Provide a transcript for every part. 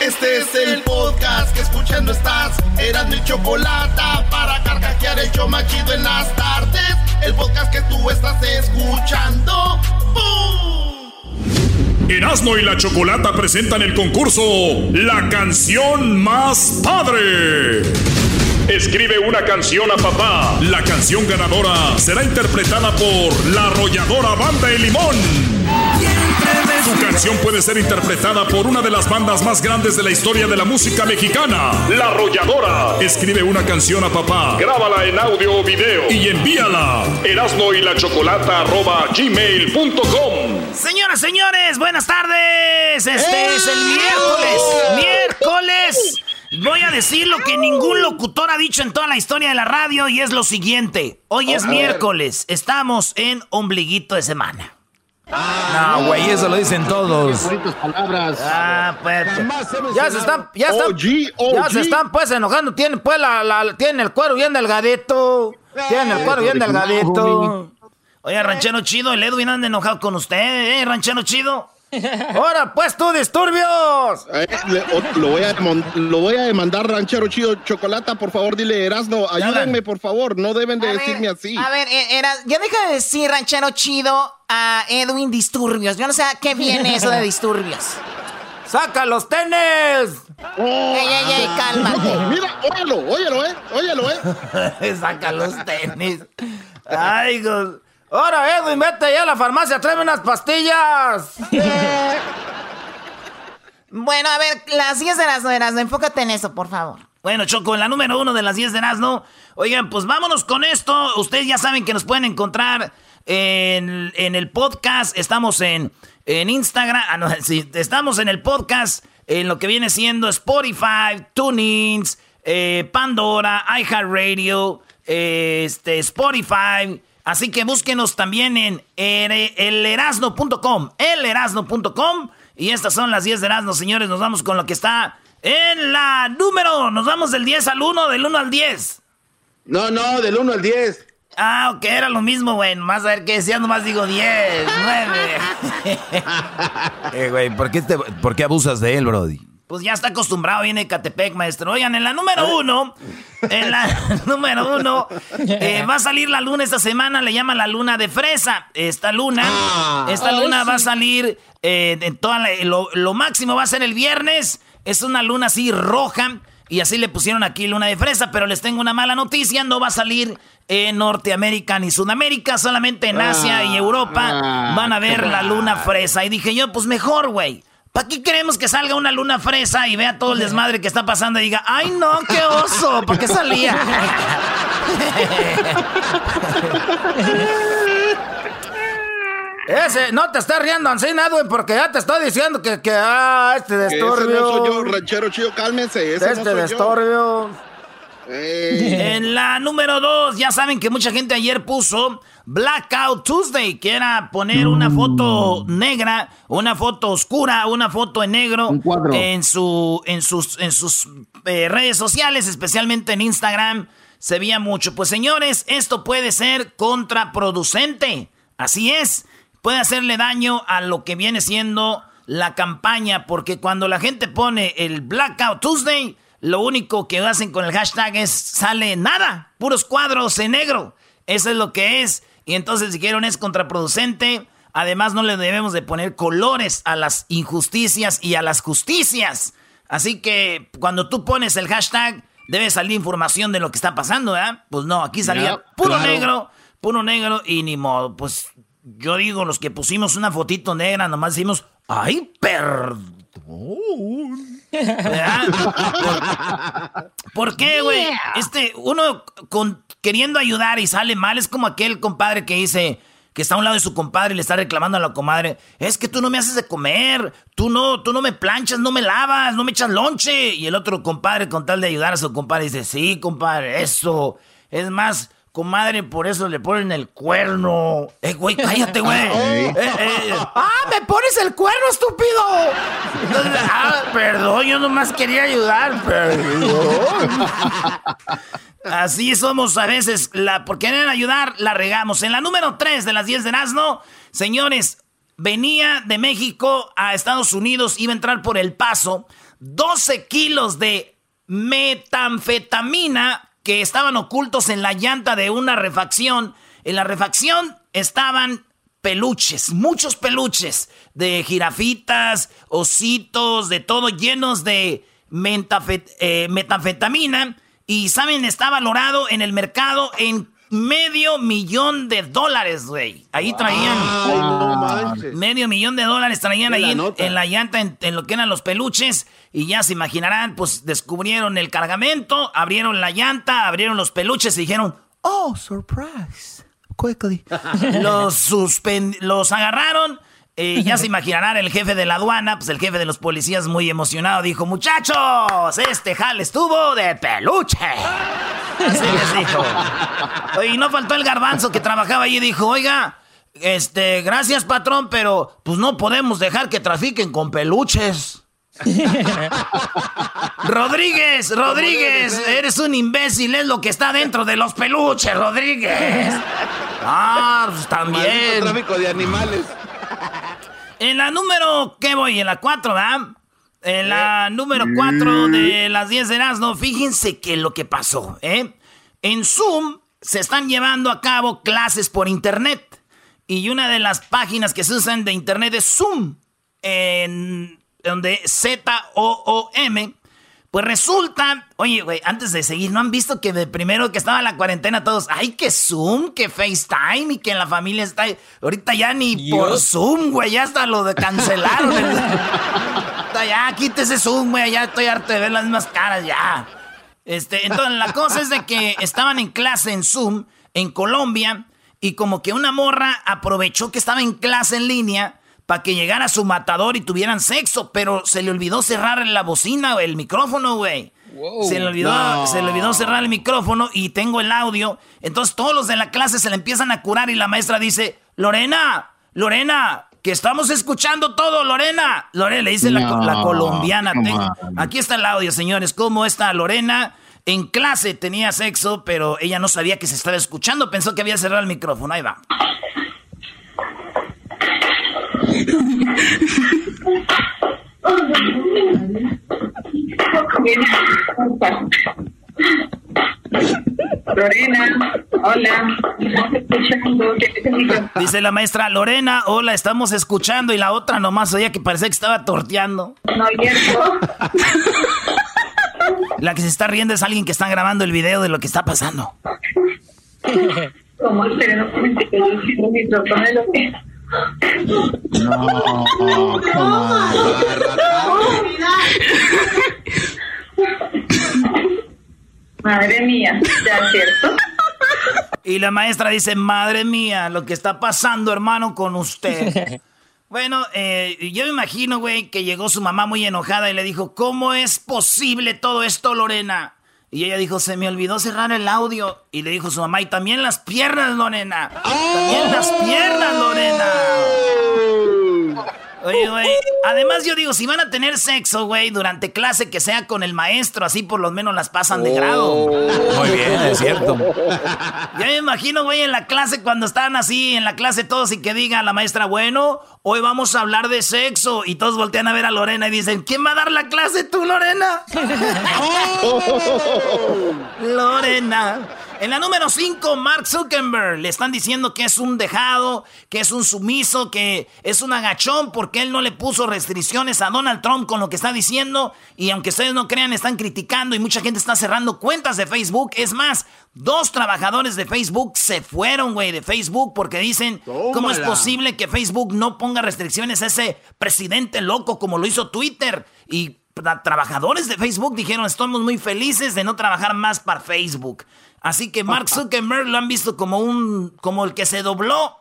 Este es el podcast que escuchando estás. Eran mi chocolate para carcajear el show machido en las tardes. El podcast que tú estás escuchando. ¡Bum! Erasmo y la Chocolata presentan el concurso La canción más padre. Escribe una canción a papá. La canción ganadora será interpretada por la arrolladora Banda de Limón. Su canción puede ser interpretada por una de las bandas más grandes de la historia de la música mexicana, La Arrolladora. Escribe una canción a papá, grábala en audio o video y envíala. Erasmo y la Chocolata arroba gmail.com. Señoras, señores, buenas tardes. Este es el miércoles. Miércoles. Voy a decir lo que ningún locutor ha dicho en toda la historia de la radio y es lo siguiente. Hoy es miércoles. Estamos en ombliguito de semana. No, güey, eso lo dicen todos. Bonitas palabras. Ah, pues. Ya se están, ya están, OG, ya se están pues enojando. Tienen pues la, la- tienen el cuero bien delgadito. Tienen el cuero bien delgadito. Oye, ranchero chido, el Edwin anda enojado con usted, ¿eh, ranchero chido? Ahora pues tú, disturbios. Eh, le- o- lo, voy a, demon- lo voy a demandar, ranchero chido chocolata. Por favor, dile Erasno, ayúdenme, por favor. No deben de A decirme ver, así. A ver, eh, era, ya deja de decir ranchero chido a Edwin Disturbios. Yo no sé a qué viene eso de disturbios. ¡Saca los tenis! Oh, Ey, ey, ey, cálmate. Mira, óyelo, óyelo, eh. Óyelo, eh. Saca los tenis. Ay, go- Ahora, Edwin, vete ya a la farmacia, tráeme unas pastillas. Bueno, a ver, las 10 de las nueras, enfócate en eso, por favor. Bueno, Choco, en la número uno de las 10 de Erasmo. Oigan, pues vámonos con esto. Ustedes ya saben que nos pueden encontrar en, en el podcast. Estamos en, en Instagram. Ah, no, sí, estamos en el podcast. En lo que viene siendo Spotify, TuneIns, eh, Pandora, iHeartRadio, eh, este, Spotify. Así que búsquenos también en elerasno.com. Elerasno.com. Y estas son las 10 de Erasmo, señores. Nos vamos con lo que está en la número. Nos vamos del 10 al 1, del 1 al 10. No, no, del 1 al 10. Ah, ok, era lo mismo, güey. Más a ver qué decía, nomás digo 10, 9. Eh, güey, ¿por qué, te- ¿por qué abusas de él, Brody? Pues ya está acostumbrado, viene Catepec, maestro. Oigan, en la número uno, en la número uno, eh, va a salir la luna esta semana, le llaman la luna de fresa. Esta luna, esta luna va a salir, eh, en toda la- lo, lo máximo va a ser el viernes. Es una luna así roja. Y así le pusieron aquí luna de fresa, pero les tengo una mala noticia, no va a salir en Norteamérica ni Sudamérica, solamente en Asia y Europa ah, van a ver la luna fresa. Y dije yo, pues mejor, güey. ¿Para qué queremos que salga una luna fresa y vea todo el desmadre que está pasando y diga, ay no, qué oso, ¿por qué salía? Ese, no te estés riendo así, güey, porque ya te estoy diciendo que, que ah, este Ese destorbio. no soy yo, ranchero chido, cálmense. Ese no este yo. Ey. En la número dos, ya saben que mucha gente ayer puso Blackout Tuesday, que era poner una foto negra, una foto oscura, una foto en negro Un en su, en sus, en sus eh, redes sociales, especialmente en Instagram. Se veía mucho. Pues señores, esto puede ser contraproducente. Así es. Puede hacerle daño a lo que viene siendo la campaña, porque cuando la gente pone el Blackout Tuesday, lo único que hacen con el hashtag es sale nada, puros cuadros en negro. Eso es lo que es. Y entonces dijeron es contraproducente. Además no le debemos de poner colores a las injusticias y a las justicias. Así que cuando tú pones el hashtag, debe salir información de lo que está pasando, ¿verdad? Pues no, aquí salía puro claro. negro, puro negro y ni modo. Pues yo digo, los que pusimos una fotito negra, nomás decimos, ¡ay, perdón! ¿Verdad? ¿Por, por qué, güey? Este, uno con, queriendo ayudar y sale mal, es como aquel compadre que dice que está a un lado de su compadre y le está reclamando a la comadre, es que tú no me haces de comer, tú no, tú no me planchas, no me lavas, no me echas lonche. Y el otro compadre, con tal de ayudar a su compadre, dice, sí, compadre, eso. Es más, comadre, por eso le ponen el cuerno. Eh, güey, cállate, güey. Eh, eh, ¡Ah, me pones el cuerno, estúpido! Entonces, ah, perdón, yo nomás quería ayudar, perdón. Así somos a veces. La, por querer ayudar, la regamos. En la número 3 de las 10 de Nazno, señores, venía de México a Estados Unidos, iba a entrar por El Paso. 12 kilos de metanfetamina que estaban ocultos en la llanta de una refacción. En la refacción estaban peluches, muchos peluches de jirafitas, ositos, de todo, llenos de eh, metanfetamina. Y saben, está valorado en el mercado en medio millón de dólares, güey. Ahí traían. medio millón de dólares traían ahí en, la llanta, en, lo que eran los peluches. Y ya se imaginarán, pues descubrieron el cargamento, abrieron la llanta, abrieron los peluches y dijeron: Oh, surprise. Quickly. los, los agarraron y ya se imaginarán el jefe de la aduana, pues el jefe de los policías muy emocionado dijo, muchachos, este jal estuvo de peluche. Así les dijo. Y no faltó el garbanzo que trabajaba allí y dijo, oiga, este, gracias patrón, pero pues no podemos dejar que trafiquen con peluches. Rodríguez, Rodríguez, eres un imbécil, es lo que está dentro de los peluches, Rodríguez. Ah, pues también. tráfico de animales. En la número, ¿qué voy? En la 4, ¿verdad? En la número 4 de las 10 de Erasmo, fíjense que lo que pasó, ¿eh? En Zoom se están llevando a cabo clases por internet. Y una de las páginas que se usan de internet es Zoom, en donde Z-O-O-M pues resulta, oye, güey, antes de seguir, ¿no han visto que de primero que estaba la cuarentena todos, ay, que Zoom, que FaceTime y que en la familia está... Ahorita ya ni por Zoom, güey, ya hasta lo de cancelaron. ya, quítese Zoom, güey, ya estoy harto de ver las mismas caras, ya. Este, entonces la cosa es de que estaban en clase en Zoom en Colombia y como que una morra aprovechó que estaba en clase en línea para que llegara su matador y tuvieran sexo, pero se le olvidó cerrar la bocina, o el micrófono, güey. Se, le olvidó, se le olvidó cerrar el micrófono y tengo el audio. Entonces todos los de la clase se le empiezan a curar y la maestra dice, Lorena, Lorena, que estamos escuchando todo, Lorena. Lorena, le dice la, colombiana. aquí está el audio, señores, cómo está Lorena. En clase tenía sexo, pero ella no sabía que se estaba escuchando, pensó que había cerrado el micrófono. Ahí va. Lorena, hola, Dice la maestra Lorena, hola, estamos escuchando. Y la otra nomás oía que parecía que estaba torteando. No, La que se está riendo es alguien que está grabando el video de lo que está pasando. Como el no no, Madre mía, ¿ya cierto? Y la maestra dice, madre mía, lo que está pasando, hermano, con usted. bueno, eh, yo me imagino, güey, que llegó su mamá muy enojada y le dijo, ¿cómo es posible todo esto, Lorena? Y ella dijo, se me olvidó cerrar el audio. Y le dijo su mamá, y también las piernas, Lorena. También las piernas, Lorena. Oye, güey. Además, yo digo, si van a tener sexo, güey, durante clase, que sea con el maestro, así por lo menos las pasan de grado. Muy bien, es cierto. Ya me imagino, güey, en la clase, cuando están así, en la clase todos, y que diga la maestra, bueno, hoy vamos a hablar de sexo. Y todos voltean a ver a Lorena y dicen, ¿quién va a dar la clase tú, Lorena? Lorena. En la número 5, Mark Zuckerberg. Le están diciendo que es un dejado, que es un sumiso, que es un agachón porque él no le puso restricciones a Donald Trump con lo que está diciendo. Y aunque ustedes no crean, están criticando y mucha gente está cerrando cuentas de Facebook. Es más, dos trabajadores de Facebook se fueron, güey, de Facebook porque dicen, ¿cómo es posible que Facebook no ponga restricciones a ese presidente loco como lo hizo Twitter? Y trabajadores de Facebook dijeron, estamos muy felices de no trabajar más para Facebook. Así que Mark Zuckerberg lo han visto como un, como el que se dobló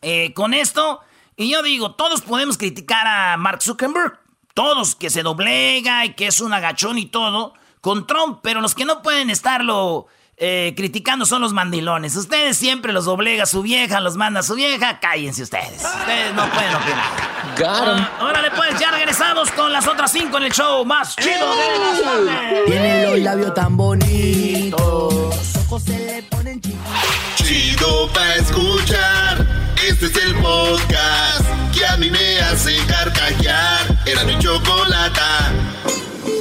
eh, con esto. Y yo digo, todos podemos criticar a Mark Zuckerberg, todos que se doblega y que es un agachón y todo, con Trump, pero los que no pueden estarlo eh, criticando son los mandilones. Ustedes siempre los doblega su vieja, los manda su vieja, cállense ustedes. Ustedes no pueden opinar. Uh, órale pues, ya regresamos con las otras cinco en el show más chido de las tardes. Tiene los labios tan bonitos, los ojos se le ponen chiquitos. Chido pa' escuchar, este es el podcast que a mí me hace carcajear. Era mi chocolata.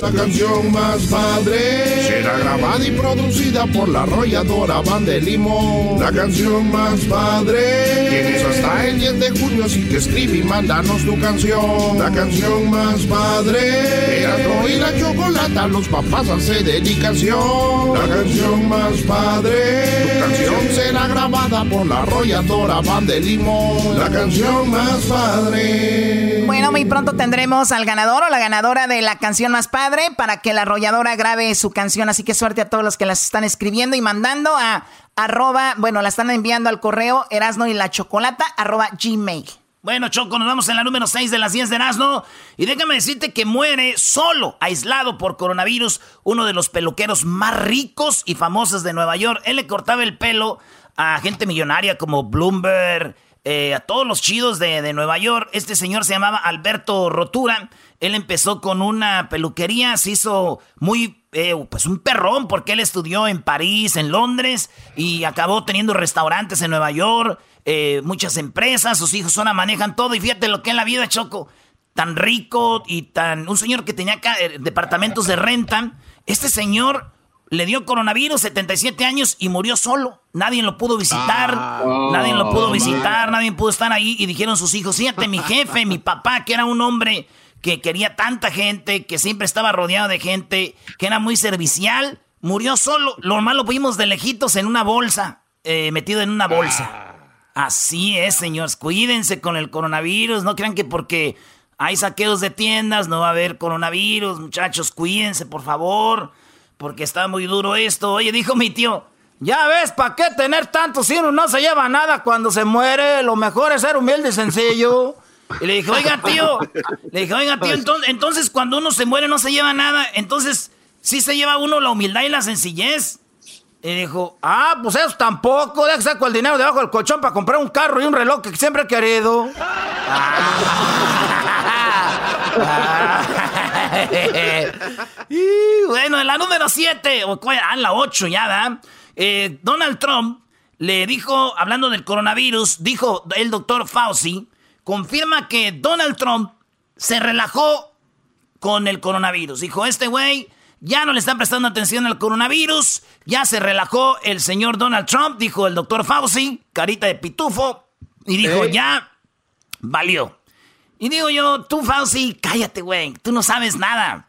La canción más padre será grabada y producida por la arrolladora Banda de Limón. La canción más padre tienes hasta el 10 de junio, así que escribe y mándanos tu canción. La canción más padre Erasmo y la chocolata, los papás hace dedicación. La canción más padre tu canción será grabada por la arrolladora Banda de Limón. La canción más padre. Bueno, muy pronto tendremos al ganador o la ganadora de la canción más padre para que la arrolladora grabe su canción. Así que suerte a todos los que las están escribiendo y mandando a arroba, bueno, la están enviando al correo erasno y la chocolata arroba gmail. Bueno, Choco, nos vamos en la número 6 de las 10 de Erasmo. Y déjame decirte que muere solo, aislado por coronavirus, uno de los peluqueros más ricos y famosos de Nueva York. Él le cortaba el pelo a gente millonaria como Bloomberg, eh, a todos los chidos de, de, Nueva York. Este señor se llamaba Alberto Rotura. Él empezó con una peluquería, se hizo muy, eh, pues un perrón, porque él estudió en París, en Londres, y acabó teniendo restaurantes en Nueva York, eh, muchas empresas, sus hijos ahora manejan todo, y fíjate lo que en la vida, Choco, tan rico y tan... Un señor que tenía acá, departamentos de renta, este señor le dio coronavirus, 77 años, y murió solo. Nadie lo pudo visitar, Ah, nadie lo pudo visitar, man. nadie pudo estar ahí. Y dijeron sus hijos, fíjate, mi jefe, mi papá, que era un hombre que quería tanta gente, que siempre estaba rodeado de gente, que era muy servicial, murió solo. Lo más lo vimos de lejitos en una bolsa, eh, metido en una bolsa. Así es, señores. Cuídense con el coronavirus. No crean que porque hay saqueos de tiendas no va a haber coronavirus. Muchachos, cuídense, por favor. Porque está muy duro esto. Oye, dijo mi tío. Ya ves, ¿para qué tener tanto si uno no se lleva nada cuando se muere? Lo mejor es ser humilde y sencillo. Y le dije, oiga, tío. Le dije, oiga, tío, entonces, entonces cuando uno se muere no se lleva nada. Entonces, sí se lleva uno la humildad y la sencillez. Y dijo, ah, pues eso tampoco. Deja que saco el dinero debajo del colchón para comprar un carro y un reloj que siempre he querido. y bueno, en la número 7, o ah, en la 8 ya, ¿da? Eh, Donald Trump le dijo, hablando del coronavirus, dijo el doctor Fauci, confirma que Donald Trump se relajó con el coronavirus. Dijo, este güey ya no le están prestando atención al coronavirus, ya se relajó el señor Donald Trump, dijo el doctor Fauci, carita de pitufo, y dijo, ya valió. Y digo yo, tú Fauci, cállate, güey, tú no sabes nada.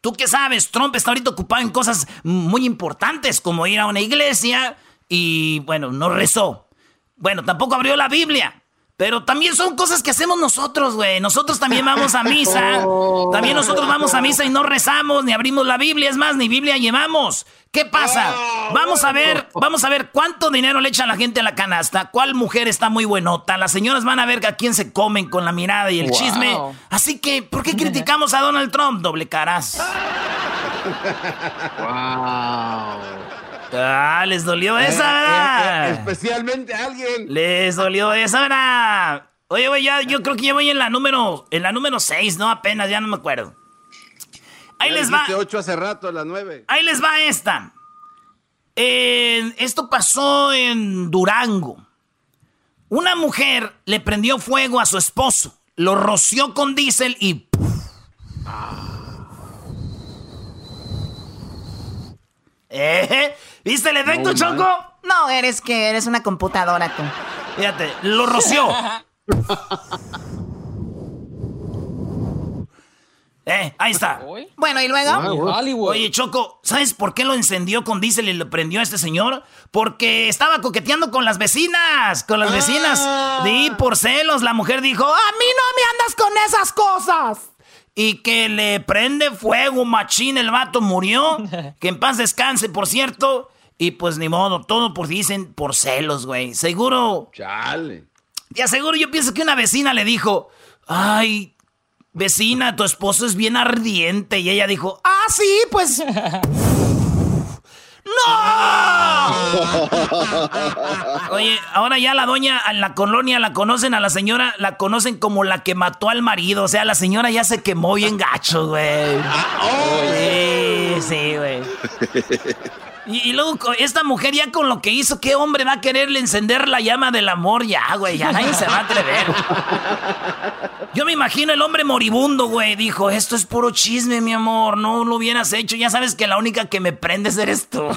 ¿Tú qué sabes? Trump está ahorita ocupado en cosas muy importantes, como ir a una iglesia y, bueno, no rezó. Bueno, tampoco abrió la Biblia. Pero también son cosas que hacemos nosotros, güey. Nosotros también vamos a misa. También nosotros vamos a misa y no rezamos, ni abrimos la Biblia. Es más, ni Biblia llevamos. ¿Qué pasa? Vamos a ver, vamos a ver cuánto dinero le echa la gente a la canasta. ¿Cuál mujer está muy buenota? Las señoras van a ver a quién se comen con la mirada y el Wow. chisme. Así que, ¿por qué criticamos a Donald Trump? Doble caras. Ah, les dolió esa, ¿verdad? Eh, especialmente a alguien. Les dolió esa, ¿verdad? Oye, güey, ya, yo creo que ya voy en la número, en la número 6, ¿no? Apenas, ya no me acuerdo. Ahí Ya les va. dijiste ocho hace rato, las nueve. Ahí les va esta. Esto pasó en Durango. Una mujer le prendió fuego a su esposo, lo roció con diésel y... ¿Eh? ¿Viste el efecto, No, Choco? No, eres que eres una computadora tú. Fíjate, lo roció. Eh, ahí está. Bueno, ¿y luego? Oye, Choco, ¿sabes por qué lo encendió con diésel y lo prendió a este señor? Porque estaba coqueteando con las vecinas, con las vecinas. Y por celos, la mujer dijo, a mí no me andas con esas cosas. Y que le prende fuego, machín, el vato murió. Que en paz descanse, por cierto. Y pues ni modo, todo por dicen por celos, güey. Seguro. Chale. Te aseguro, yo pienso que una vecina le dijo, ay, vecina, tu esposo es bien ardiente. Y ella dijo, ah, sí, pues... ¡No! Oye, ahora ya la doña en la colonia la conocen a la señora, la conocen como la que mató al marido. O sea, la señora ya se quemó bien gacho, güey. Sí, sí, güey. Y, luego, esta mujer ya con lo que hizo, ¿qué hombre va a quererle encender la llama del amor? Ya, güey, ya nadie se va a atrever. Yo me imagino el hombre moribundo, güey. Dijo, esto es puro chisme, mi amor. No lo hubieras hecho. Ya sabes que la única que me prendes eres tú.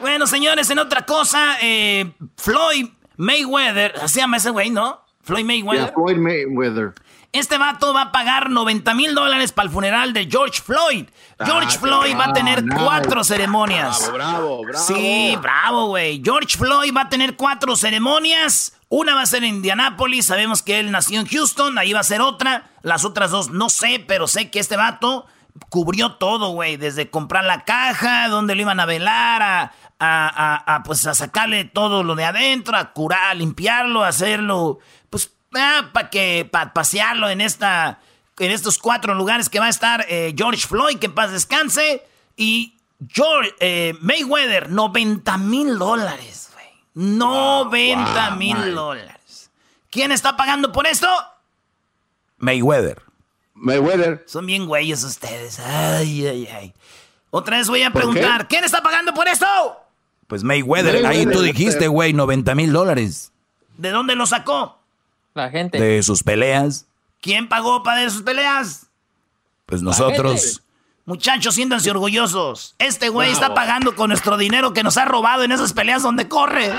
bueno, señores, en otra cosa, eh, Floyd Mayweather, se llama ese güey, ¿no? Floyd Mayweather. Floyd Mayweather. Este vato va a pagar 90 mil dólares para el funeral de George Floyd. George ah, Floyd va a tener cuatro ceremonias. Bravo, bravo, Sí, bravo, güey. George Floyd va a tener cuatro ceremonias. Una va a ser en Indianápolis. Sabemos que él nació en Houston. Ahí va a ser otra. Las otras dos no sé, pero sé que este vato cubrió todo, güey. Desde comprar la caja, donde lo iban a velar, a, a, pues a sacarle todo lo de adentro, a curar, a limpiarlo, a hacerlo, ah, para que para pasearlo en esta en estos cuatro lugares que va a estar eh, George Floyd, que paz descanse, y George eh, Mayweather, 90 mil dólares, güey. 90 mil dólares. ¿Quién está pagando por esto? Mayweather. Mayweather. Son bien güeyes ustedes. Ay, ay, ay. Otra vez voy a preguntar, ¿quién está pagando por esto? Pues Mayweather, ahí tú dijiste, güey, 90 mil dólares. ¿De dónde lo sacó? La gente. De sus peleas. ¿Quién pagó para sus peleas? Pues nosotros. Muchachos, siéntanse orgullosos. Este güey está pagando con nuestro dinero que nos ha robado en esas peleas donde corre.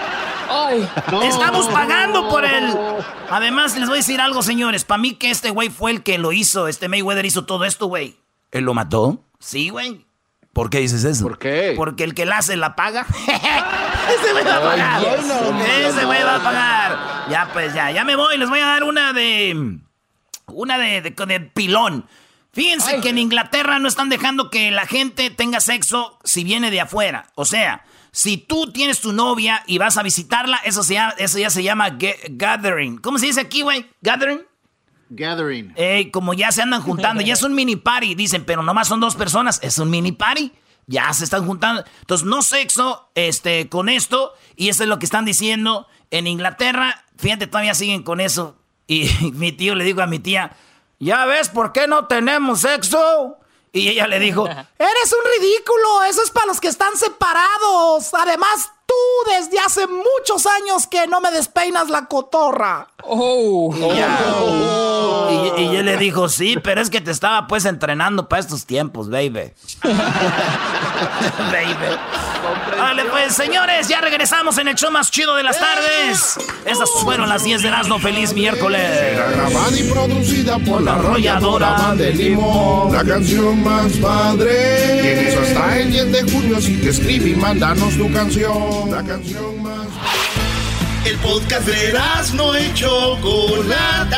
Ay, Estamos pagando por él. Además, les voy a decir algo, señores. Para mí que este güey fue el que lo hizo. Este Mayweather hizo todo esto, güey. ¿Él lo mató? Sí, güey. ¿Por qué dices eso? ¿Por qué? Porque el que la hace la paga. Ese güey va a pagar. Ese güey va a pagar. Ya, pues ya, ya me voy. Les voy a dar una de. Una de, de, pilón. Fíjense que en Inglaterra no están dejando que la gente tenga sexo si viene de afuera. O sea, si tú tienes tu novia y vas a visitarla, eso, se eso ya se llama gathering. ¿Cómo se dice aquí, güey? ¿Gathering? Gathering. como ya se andan juntando, ya es un mini party, dicen, pero nomás son dos personas, es un mini party. Ya se están juntando. Entonces, no sexo este, con esto. Y eso es lo que están diciendo en Inglaterra. Fíjate, todavía siguen con eso. Y mi tío le dijo a mi tía, ¿ya ves por qué no tenemos sexo? Y ella le dijo, eres un ridículo, eso es para los que están separados. Además, tú desde hace muchos años que no me despeinas la cotorra. Oh. Y, y, él le dijo, sí, pero es que te estaba pues entrenando para estos tiempos, baby. baby. Vale, pues señores, ya regresamos en el show más chido de las tardes. Estas fueron las 10 de Erasmo. Feliz miércoles. grabada y producida por la arrolladora de Limón. La canción más padre. Tienes hasta el 10 de junio si te escribe y mándanos tu canción. La canción más El podcast de Erasmo y Chocolata.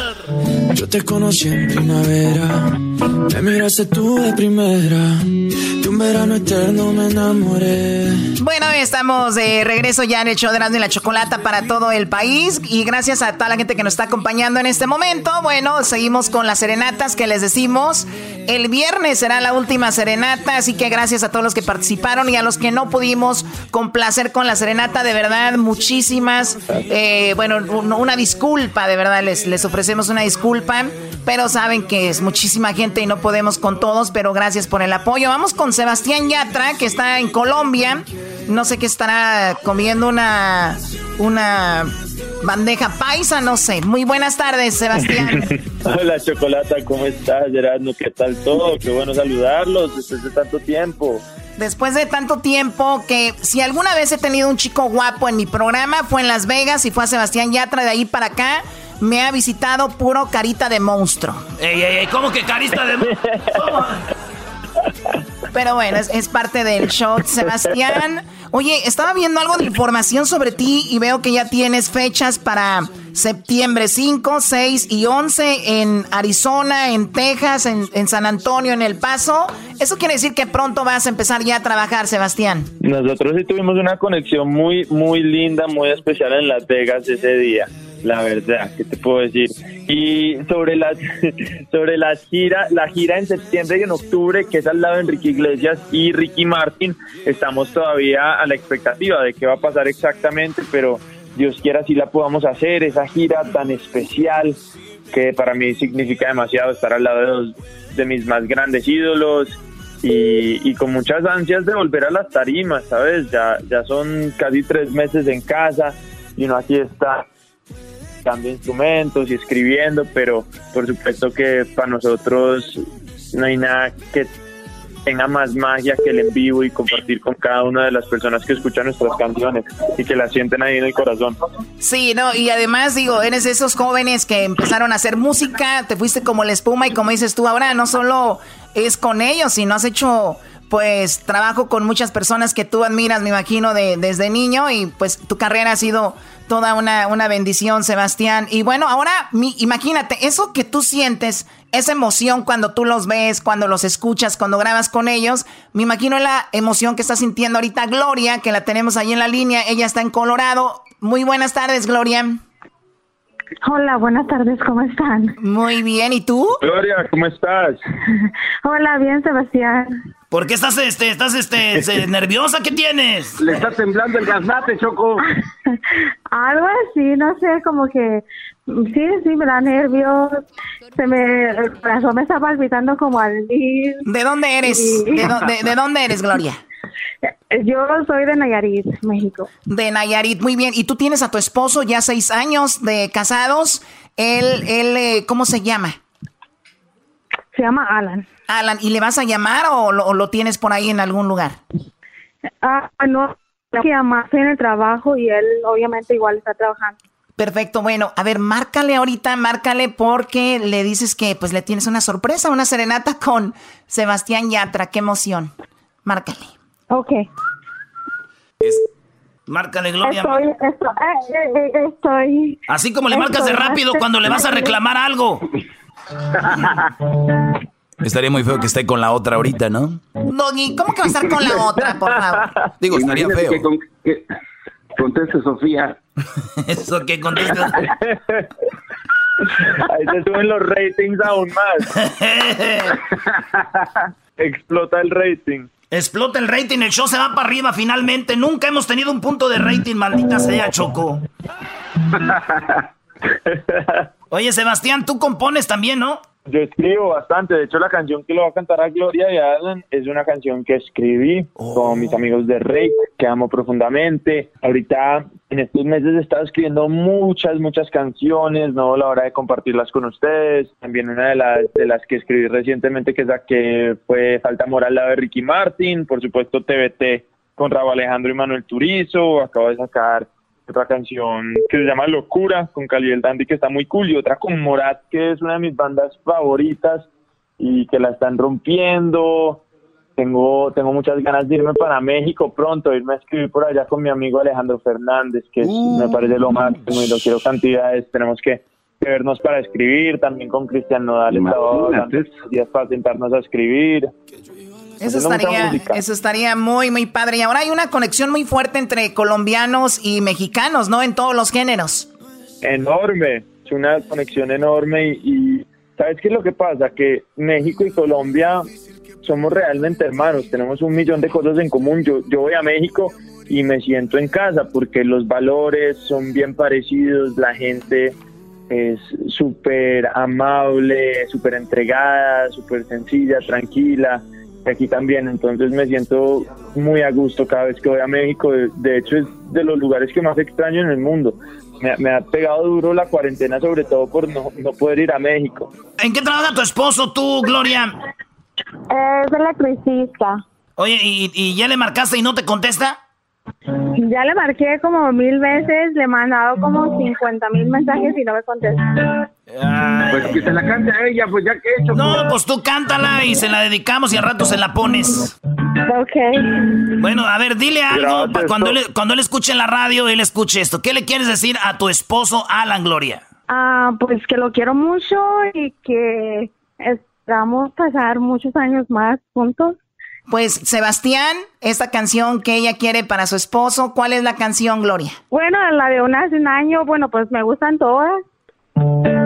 Yo te conocí en primavera, me miraste tú de primera un verano eterno me enamoré. Bueno, estamos de regreso ya en el show de y la Chocolata para todo el país. Y gracias a toda la gente que nos está acompañando en este momento. Bueno, seguimos con las serenatas que les decimos. El viernes será la última serenata, así que gracias a todos los que participaron y a los que no pudimos complacer con la serenata. De verdad, muchísimas. Eh, bueno, una disculpa, de verdad, les, les ofrecemos una disculpa. Pero saben que es muchísima gente y no podemos con todos, pero gracias por el apoyo. Vamos con Sebastián Yatra, que está en Colombia. No sé qué estará comiendo una, una bandeja paisa, no sé. Muy buenas tardes, Sebastián. Hola, Chocolata, ¿cómo estás, Gerardo? ¿Qué tal todo? Qué bueno saludarlos después de tanto tiempo. Después de tanto tiempo que si alguna vez he tenido un chico guapo en mi programa fue en Las Vegas y fue a Sebastián Yatra de ahí para acá me ha visitado puro carita de monstruo. Ey, ey, ey, ¿cómo que carita de monstruo? Pero bueno, es, parte del show. Sebastián, oye, estaba viendo algo de información sobre ti y veo que ya tienes fechas para septiembre 5, 6 y 11 en Arizona, en Texas, en, en, San Antonio, en El Paso. Eso quiere decir que pronto vas a empezar ya a trabajar, Sebastián. Nosotros sí tuvimos una conexión muy, muy linda, muy especial en Las Vegas ese día. La verdad, ¿qué te puedo decir? Y sobre las sobre las gira, la gira en septiembre y en octubre, que es al lado de Enrique Iglesias y Ricky Martin, estamos todavía a la expectativa de qué va a pasar exactamente, pero Dios quiera si la podamos hacer, esa gira tan especial que para mí significa demasiado estar al lado de, dos, de mis más grandes ídolos y, y, con muchas ansias de volver a las tarimas, ¿sabes? Ya, ya son casi tres meses en casa y uno aquí está dando instrumentos y escribiendo, pero por supuesto que para nosotros no hay nada que tenga más magia que el en vivo y compartir con cada una de las personas que escuchan nuestras canciones y que las sienten ahí en el corazón. Sí, no, y además digo, eres esos jóvenes que empezaron a hacer música, te fuiste como la espuma y como dices tú ahora, no solo es con ellos, sino has hecho pues trabajo con muchas personas que tú admiras, me imagino, de, desde niño y pues tu carrera ha sido toda una, una bendición, Sebastián. Y bueno, ahora mi, imagínate, eso que tú sientes, esa emoción cuando tú los ves, cuando los escuchas, cuando grabas con ellos, me imagino la emoción que está sintiendo ahorita Gloria, que la tenemos ahí en la línea, ella está en Colorado. Muy buenas tardes, Gloria. Hola, buenas tardes, ¿cómo están? Muy bien, ¿y tú? Gloria, ¿cómo estás? Hola, bien, Sebastián. ¿Por qué estás, este, estás, este, nerviosa? ¿Qué tienes? Le está temblando el gaznate, Choco. Algo así, no sé, como que, sí, sí, me da nervios. Se me, el corazón me está palpitando como al ir. ¿De dónde eres? ¿De, de dónde eres, Gloria? Yo soy de Nayarit, México. De Nayarit, muy bien. ¿Y tú tienes a tu esposo ya seis años de casados? Él, él, eh, ¿cómo se llama? Se llama Alan. Alan, ¿y le vas a llamar o lo, tienes por ahí en algún lugar? Ah, no, que llamarse en el trabajo y él obviamente igual está trabajando. Perfecto, bueno, a ver, márcale ahorita, márcale porque le dices que pues le tienes una sorpresa, una serenata con Sebastián Yatra, qué emoción. Márcale. Ok. Márcale, Gloria. Estoy, estoy, eh, eh, eh, estoy, Así como le marcas de rápido cuando le vas a reclamar algo. Estaría muy feo que esté con la otra ahorita, ¿no? Doggy, ¿cómo que va a estar con la otra, por favor? Digo, estaría feo. Que, conteste Sofía. Eso que conteste. Ahí se suben los ratings aún más. Explota el rating. Explota el rating, el show se va para arriba finalmente. Nunca hemos tenido un punto de rating, maldita sea, Choco. Oye, Sebastián, tú compones también, ¿no? Yo escribo bastante. De hecho, la canción que le va a cantar a Gloria y a Alan es una canción que escribí con mis amigos de Rey, que amo profundamente. Ahorita, en estos meses, he estado escribiendo muchas, muchas canciones. No la hora de compartirlas con ustedes. También una de las, de las que escribí recientemente, que es la que fue Falta Moral, la de Ricky Martin. Por supuesto, TBT con Raúl Alejandro y Manuel Turizo. Acabo de sacar otra canción que se llama Locura con Cali el Dandy que está muy cool y otra con Morat que es una de mis bandas favoritas y que la están rompiendo. Tengo, tengo muchas ganas de irme para México pronto, irme a escribir por allá con mi amigo Alejandro Fernández, que me parece lo máximo y lo quiero cantidades. Tenemos que, vernos para escribir, también con Cristian Nodal, días para sentarnos a escribir. Eso estaría, eso estaría muy, muy padre. Y ahora hay una conexión muy fuerte entre colombianos y mexicanos, ¿no? En todos los géneros. Enorme, es una conexión enorme y, ¿sabes qué es lo que pasa? Que México y Colombia somos realmente hermanos, tenemos un millón de cosas en común. Yo, yo voy a México y me siento en casa porque los valores son bien parecidos, la gente es súper amable, súper entregada, súper sencilla, tranquila aquí también, entonces me siento muy a gusto cada vez que voy a México, de, hecho es de los lugares que más extraño en el mundo. Me, ha pegado duro la cuarentena, sobre todo por no, poder ir a México. ¿En qué trabaja tu esposo tú, Gloria? Es electricista. Oye, ¿y, ¿y ya le marcaste y no te contesta? Ya le marqué como mil veces, le he mandado como 50 mil mensajes y no me contesta. Pues que se la cante a ella, pues ya que he hecho. No, pues tú cántala y se la dedicamos y al rato se la pones. Ok. Bueno, a ver, dile algo para cuando él, cuando él escuche en la radio, él escuche esto. ¿Qué le quieres decir a tu esposo Alan Gloria? Ah, pues que lo quiero mucho y que esperamos pasar muchos años más juntos Pues Sebastián, esta canción que ella quiere para su esposo, ¿cuál es la canción, Gloria? Bueno, la de un hace un año, bueno, pues me gustan todas.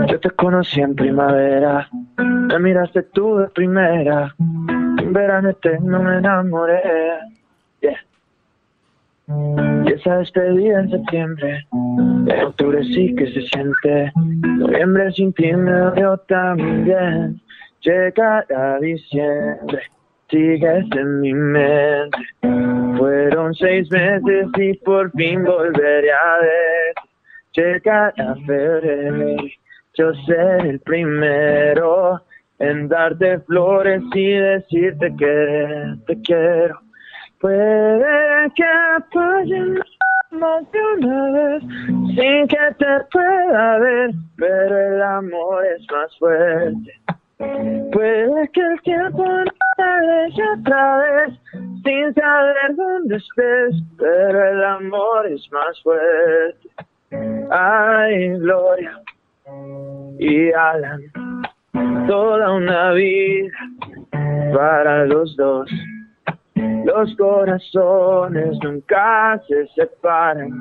Yo te conocí en primavera, me miraste tú de primera, en verano eterno me enamoré. Yeah. Y esa despedida en septiembre, en octubre sí que se siente, noviembre sin ti me dolió también, llegará diciembre, sigues en mi mente, fueron seis meses y por fin volveré a ver, llegará febrero, yo seré el primero en darte flores y decirte que te quiero. Puede que falle más de una vez sin que te pueda ver, pero el amor es más fuerte. Puede que el tiempo te aleje otra vez sin saber dónde estés, pero el amor es más fuerte. Ay, Gloria y Alan, toda una vida para los dos. Los corazones nunca se separan.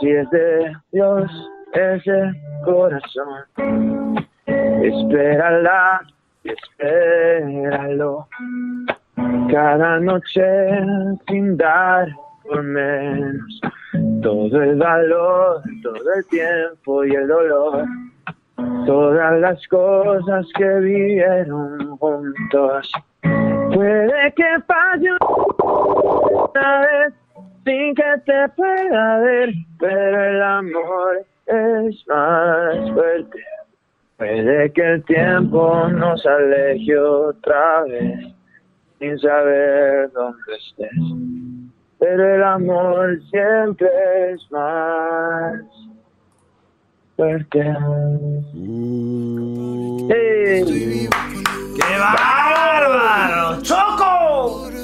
Si es de Dios ese corazón, espérala espéralo. Cada noche sin dar por menos todo el valor, todo el tiempo y el dolor. Todas las cosas que vivieron juntos Puede que pase una vez sin que te pueda ver, pero el amor es más fuerte. Puede que el tiempo nos aleje otra vez sin saber dónde estés, pero el amor siempre es más fuerte. Hey. ¡Qué bárbaro! ¡Choco!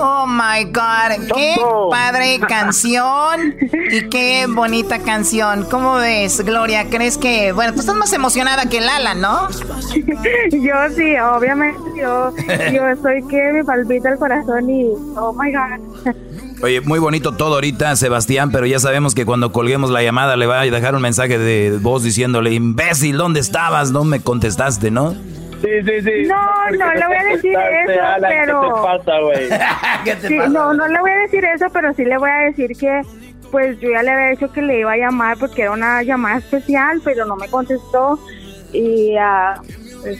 Oh my God, qué padre canción y qué bonita canción. ¿Cómo ves, Gloria? ¿Crees que, bueno, tú estás más emocionada que Lala, ¿no? yo sí, obviamente, yo, yo soy que me palpita el corazón y, oh my God. Oye, muy bonito todo ahorita, Sebastián, pero ya sabemos que cuando colguemos la llamada le va a dejar un mensaje de voz diciéndole, imbécil, ¿dónde estabas? No me contestaste, ¿no? Sí, sí, sí. No, no le voy a decir eso, pero... ¿Qué te pasa, güey? ¿Qué te Sí, pasa? no, no le voy a decir eso, pero sí le voy a decir que, pues yo ya le había dicho que le iba a llamar porque era una llamada especial, pero no me contestó y ah, pues,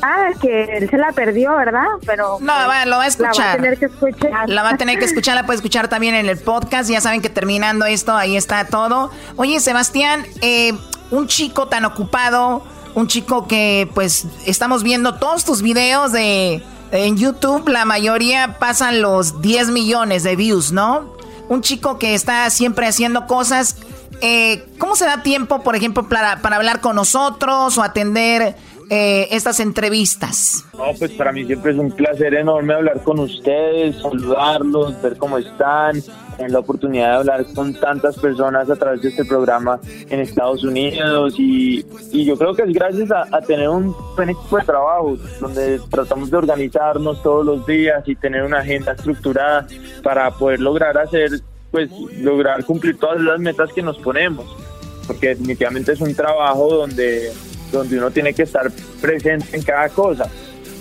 nada, que él se la perdió, ¿verdad? Pero No, va, lo va a escuchar. La va a tener que escuchar. La va a tener que escuchar, la puede escuchar también en el podcast. Ya saben que terminando esto, ahí está todo. Oye, Sebastián, eh, un chico tan ocupado, un chico que pues estamos viendo todos tus videos de en YouTube, la mayoría pasan los 10 millones de views, ¿no? Un chico que está siempre haciendo cosas. Eh, ¿Cómo se da tiempo, por ejemplo, para, para hablar con nosotros o atender eh, estas entrevistas? No, pues para mí siempre es un placer enorme hablar con ustedes, saludarlos, ver cómo están, tener la oportunidad de hablar con tantas personas a través de este programa en Estados Unidos y, y yo creo que es gracias a, a tener un buen equipo de trabajo donde tratamos de organizarnos todos los días y tener una agenda estructurada para poder lograr hacer, pues lograr cumplir todas las metas que nos ponemos, porque definitivamente es un trabajo donde donde uno tiene que estar presente en cada cosa.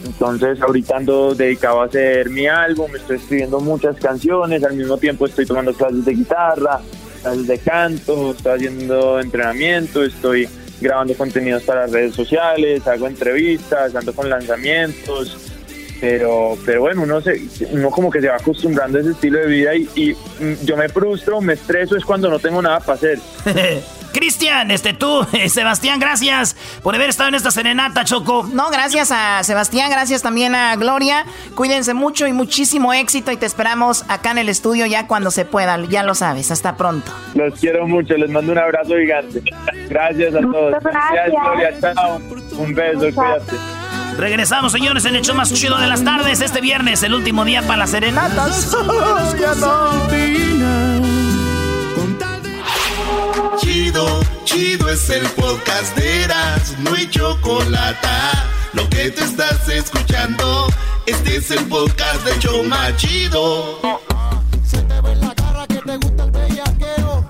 Entonces ahorita ando dedicado a hacer mi álbum, estoy escribiendo muchas canciones, al mismo tiempo estoy tomando clases de guitarra, clases de canto, estoy haciendo entrenamiento, estoy grabando contenidos para redes sociales, hago entrevistas, ando con lanzamientos, pero, pero bueno, uno, se, como que se va acostumbrando a ese estilo de vida y, yo me frustro, me estreso, es cuando no tengo nada para hacer. Cristian, este tú, Sebastián, gracias por haber estado en esta serenata, Choco. No, gracias a Sebastián, gracias también a Gloria. Cuídense mucho y muchísimo éxito y te esperamos acá en el estudio ya cuando se pueda, ya lo sabes. Hasta pronto. Los quiero mucho, les mando un abrazo gigante. Gracias a todos. gracias. Gloria, chao. Un beso, cuídate. Regresamos, señores, en el show más chido de las tardes este viernes, el último día para las serenatas. Chido, chido es el podcast de Eras, no hay chocolate. Lo que te estás escuchando, Este es el podcast de Choma Chido. Se te ve la cara que te gusta el bellaqueo.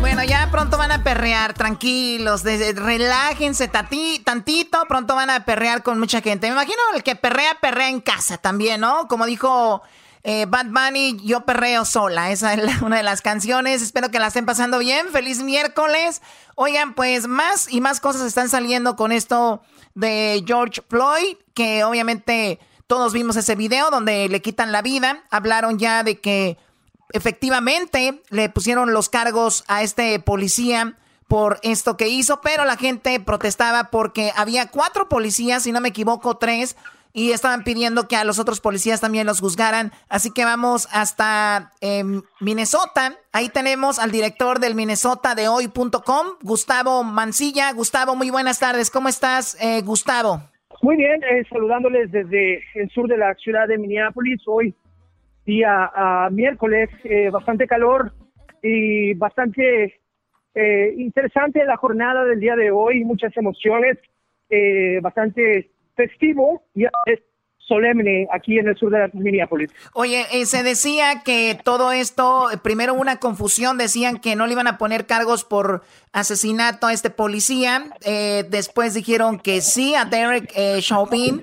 Bueno, ya pronto van a perrear, tranquilos, relájense tantito, pronto van a perrear con mucha gente. Me imagino el que perrea, perrea en casa también, ¿no? Como dijo eh, Bad Bunny, yo perreo sola. Esa es una de las canciones. Espero que la estén pasando bien. Feliz miércoles. Oigan, pues más y más cosas están saliendo con esto de George Floyd, que obviamente todos vimos ese video donde le quitan la vida. Hablaron ya de que efectivamente le pusieron los cargos a este policía por esto que hizo, pero la gente protestaba porque había cuatro policías, si no me equivoco, tres, y estaban pidiendo que a los otros policías también los juzgaran. Así que vamos hasta em, Minnesota. Ahí tenemos al director del Minnesota de hoy.com, Gustavo Mancilla. Gustavo, muy buenas tardes. ¿Cómo estás, eh, Gustavo? Muy bien, eh, saludándoles desde el sur de la ciudad de Minneapolis. Hoy, día a miércoles, eh, bastante calor y bastante interesante la jornada del día de hoy. Muchas emociones, bastante festivo y es solemne aquí en el sur de Minneapolis. Oye, eh, se decía que todo esto, eh, primero una confusión, decían que no le iban a poner cargos por asesinato a este policía, eh, después dijeron que sí a Derek Chauvin,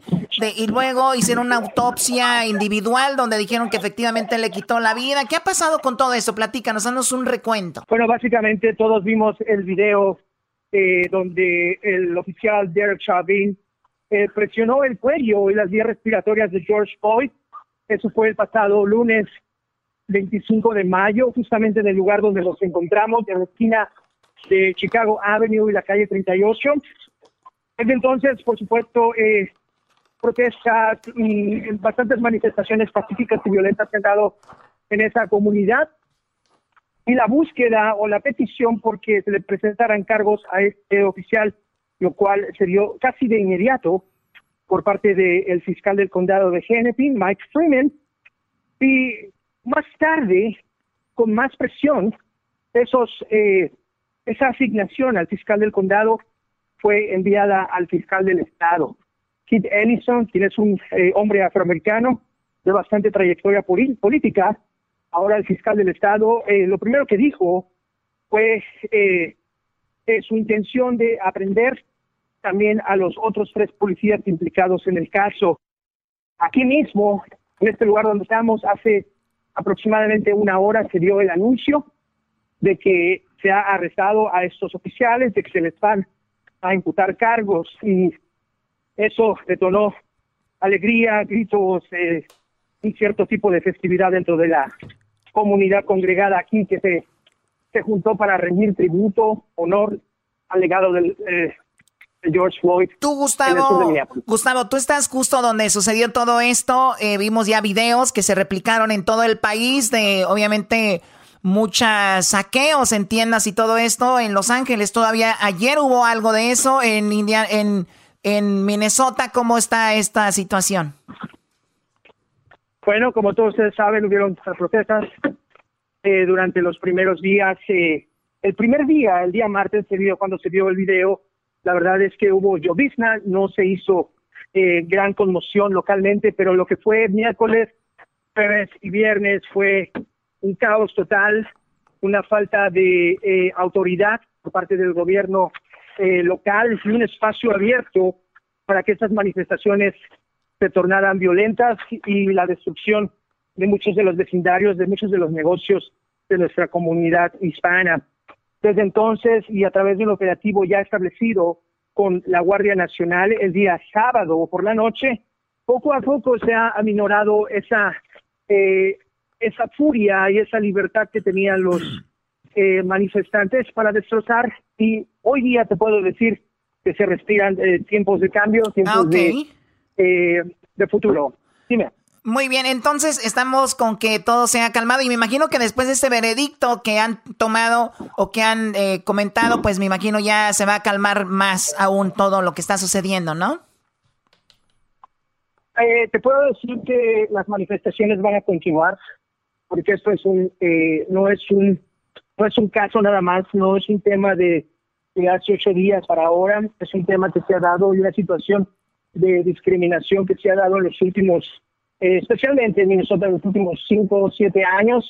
y luego hicieron una autopsia individual donde dijeron que efectivamente le quitó la vida. ¿Qué ha pasado con todo eso? Platícanos, danos un recuento. Bueno, básicamente todos vimos el video donde el oficial Derek Chauvin eh, presionó el cuello y las vías respiratorias de George Floyd. Eso fue el pasado lunes 25 de mayo, justamente en el lugar donde nos encontramos, en la esquina de Chicago Avenue y la calle 38. Desde entonces, por supuesto, eh, protestas y bastantes manifestaciones pacíficas y violentas se han dado en esa comunidad. Y la búsqueda o la petición porque se le presentaran cargos a este oficial lo cual se dio casi de inmediato por parte del fiscal del condado de Hennepin, Mike Freeman, y más tarde, con más presión, esos, eh, esa asignación al fiscal del condado fue enviada al fiscal del estado, Kit Ellison, quien es un eh, hombre afroamericano de bastante trayectoria política. Ahora el fiscal del estado, eh, lo primero que dijo fue su intención de aprender también a los otros tres policías implicados en el caso. Aquí mismo, en este lugar donde estamos, hace aproximadamente una hora se dio el anuncio de que se ha arrestado a estos oficiales, de que se les van a imputar cargos y eso detonó alegría, gritos eh, y cierto tipo de festividad dentro de la comunidad congregada aquí que se, se juntó para rendir tributo, honor al legado del eh, George Floyd. Tú, Gustavo, Gustavo, tú estás justo donde sucedió todo esto. Eh, vimos ya videos que se replicaron en todo el país de, obviamente, muchos saqueos en tiendas y todo esto. En Los Ángeles todavía ayer hubo algo de eso. En, India, en, en Minnesota, ¿cómo está esta situación? Bueno, como todos ustedes saben, hubieron protestas eh, durante los primeros días. Eh, el primer día, el día martes, se vio cuando se vio el video la verdad es que hubo llovizna, no se hizo eh, gran conmoción localmente, pero lo que fue miércoles, jueves y viernes fue un caos total, una falta de eh, autoridad por parte del gobierno eh, local y un espacio abierto para que estas manifestaciones se tornaran violentas y la destrucción de muchos de los vecindarios, de muchos de los negocios de nuestra comunidad hispana. Desde entonces y a través de un operativo ya establecido con la Guardia Nacional el día sábado o por la noche, poco a poco se ha aminorado esa, eh, esa furia y esa libertad que tenían los eh, manifestantes para destrozar y hoy día te puedo decir que se respiran eh, tiempos de cambio, tiempos ah, de, de futuro. Dime. Muy bien, entonces estamos con que todo se ha calmado y me imagino que después de este veredicto que han tomado o que han eh, comentado, pues me imagino ya se va a calmar más aún todo lo que está sucediendo, ¿no? Eh, te puedo decir que las manifestaciones van a continuar porque esto es un eh, no es un no es un caso nada más, no es un tema de, de hace ocho días para ahora, es un tema que se ha dado y una situación de discriminación que se ha dado en los últimos, eh, especialmente en Minnesota en los últimos cinco o siete años,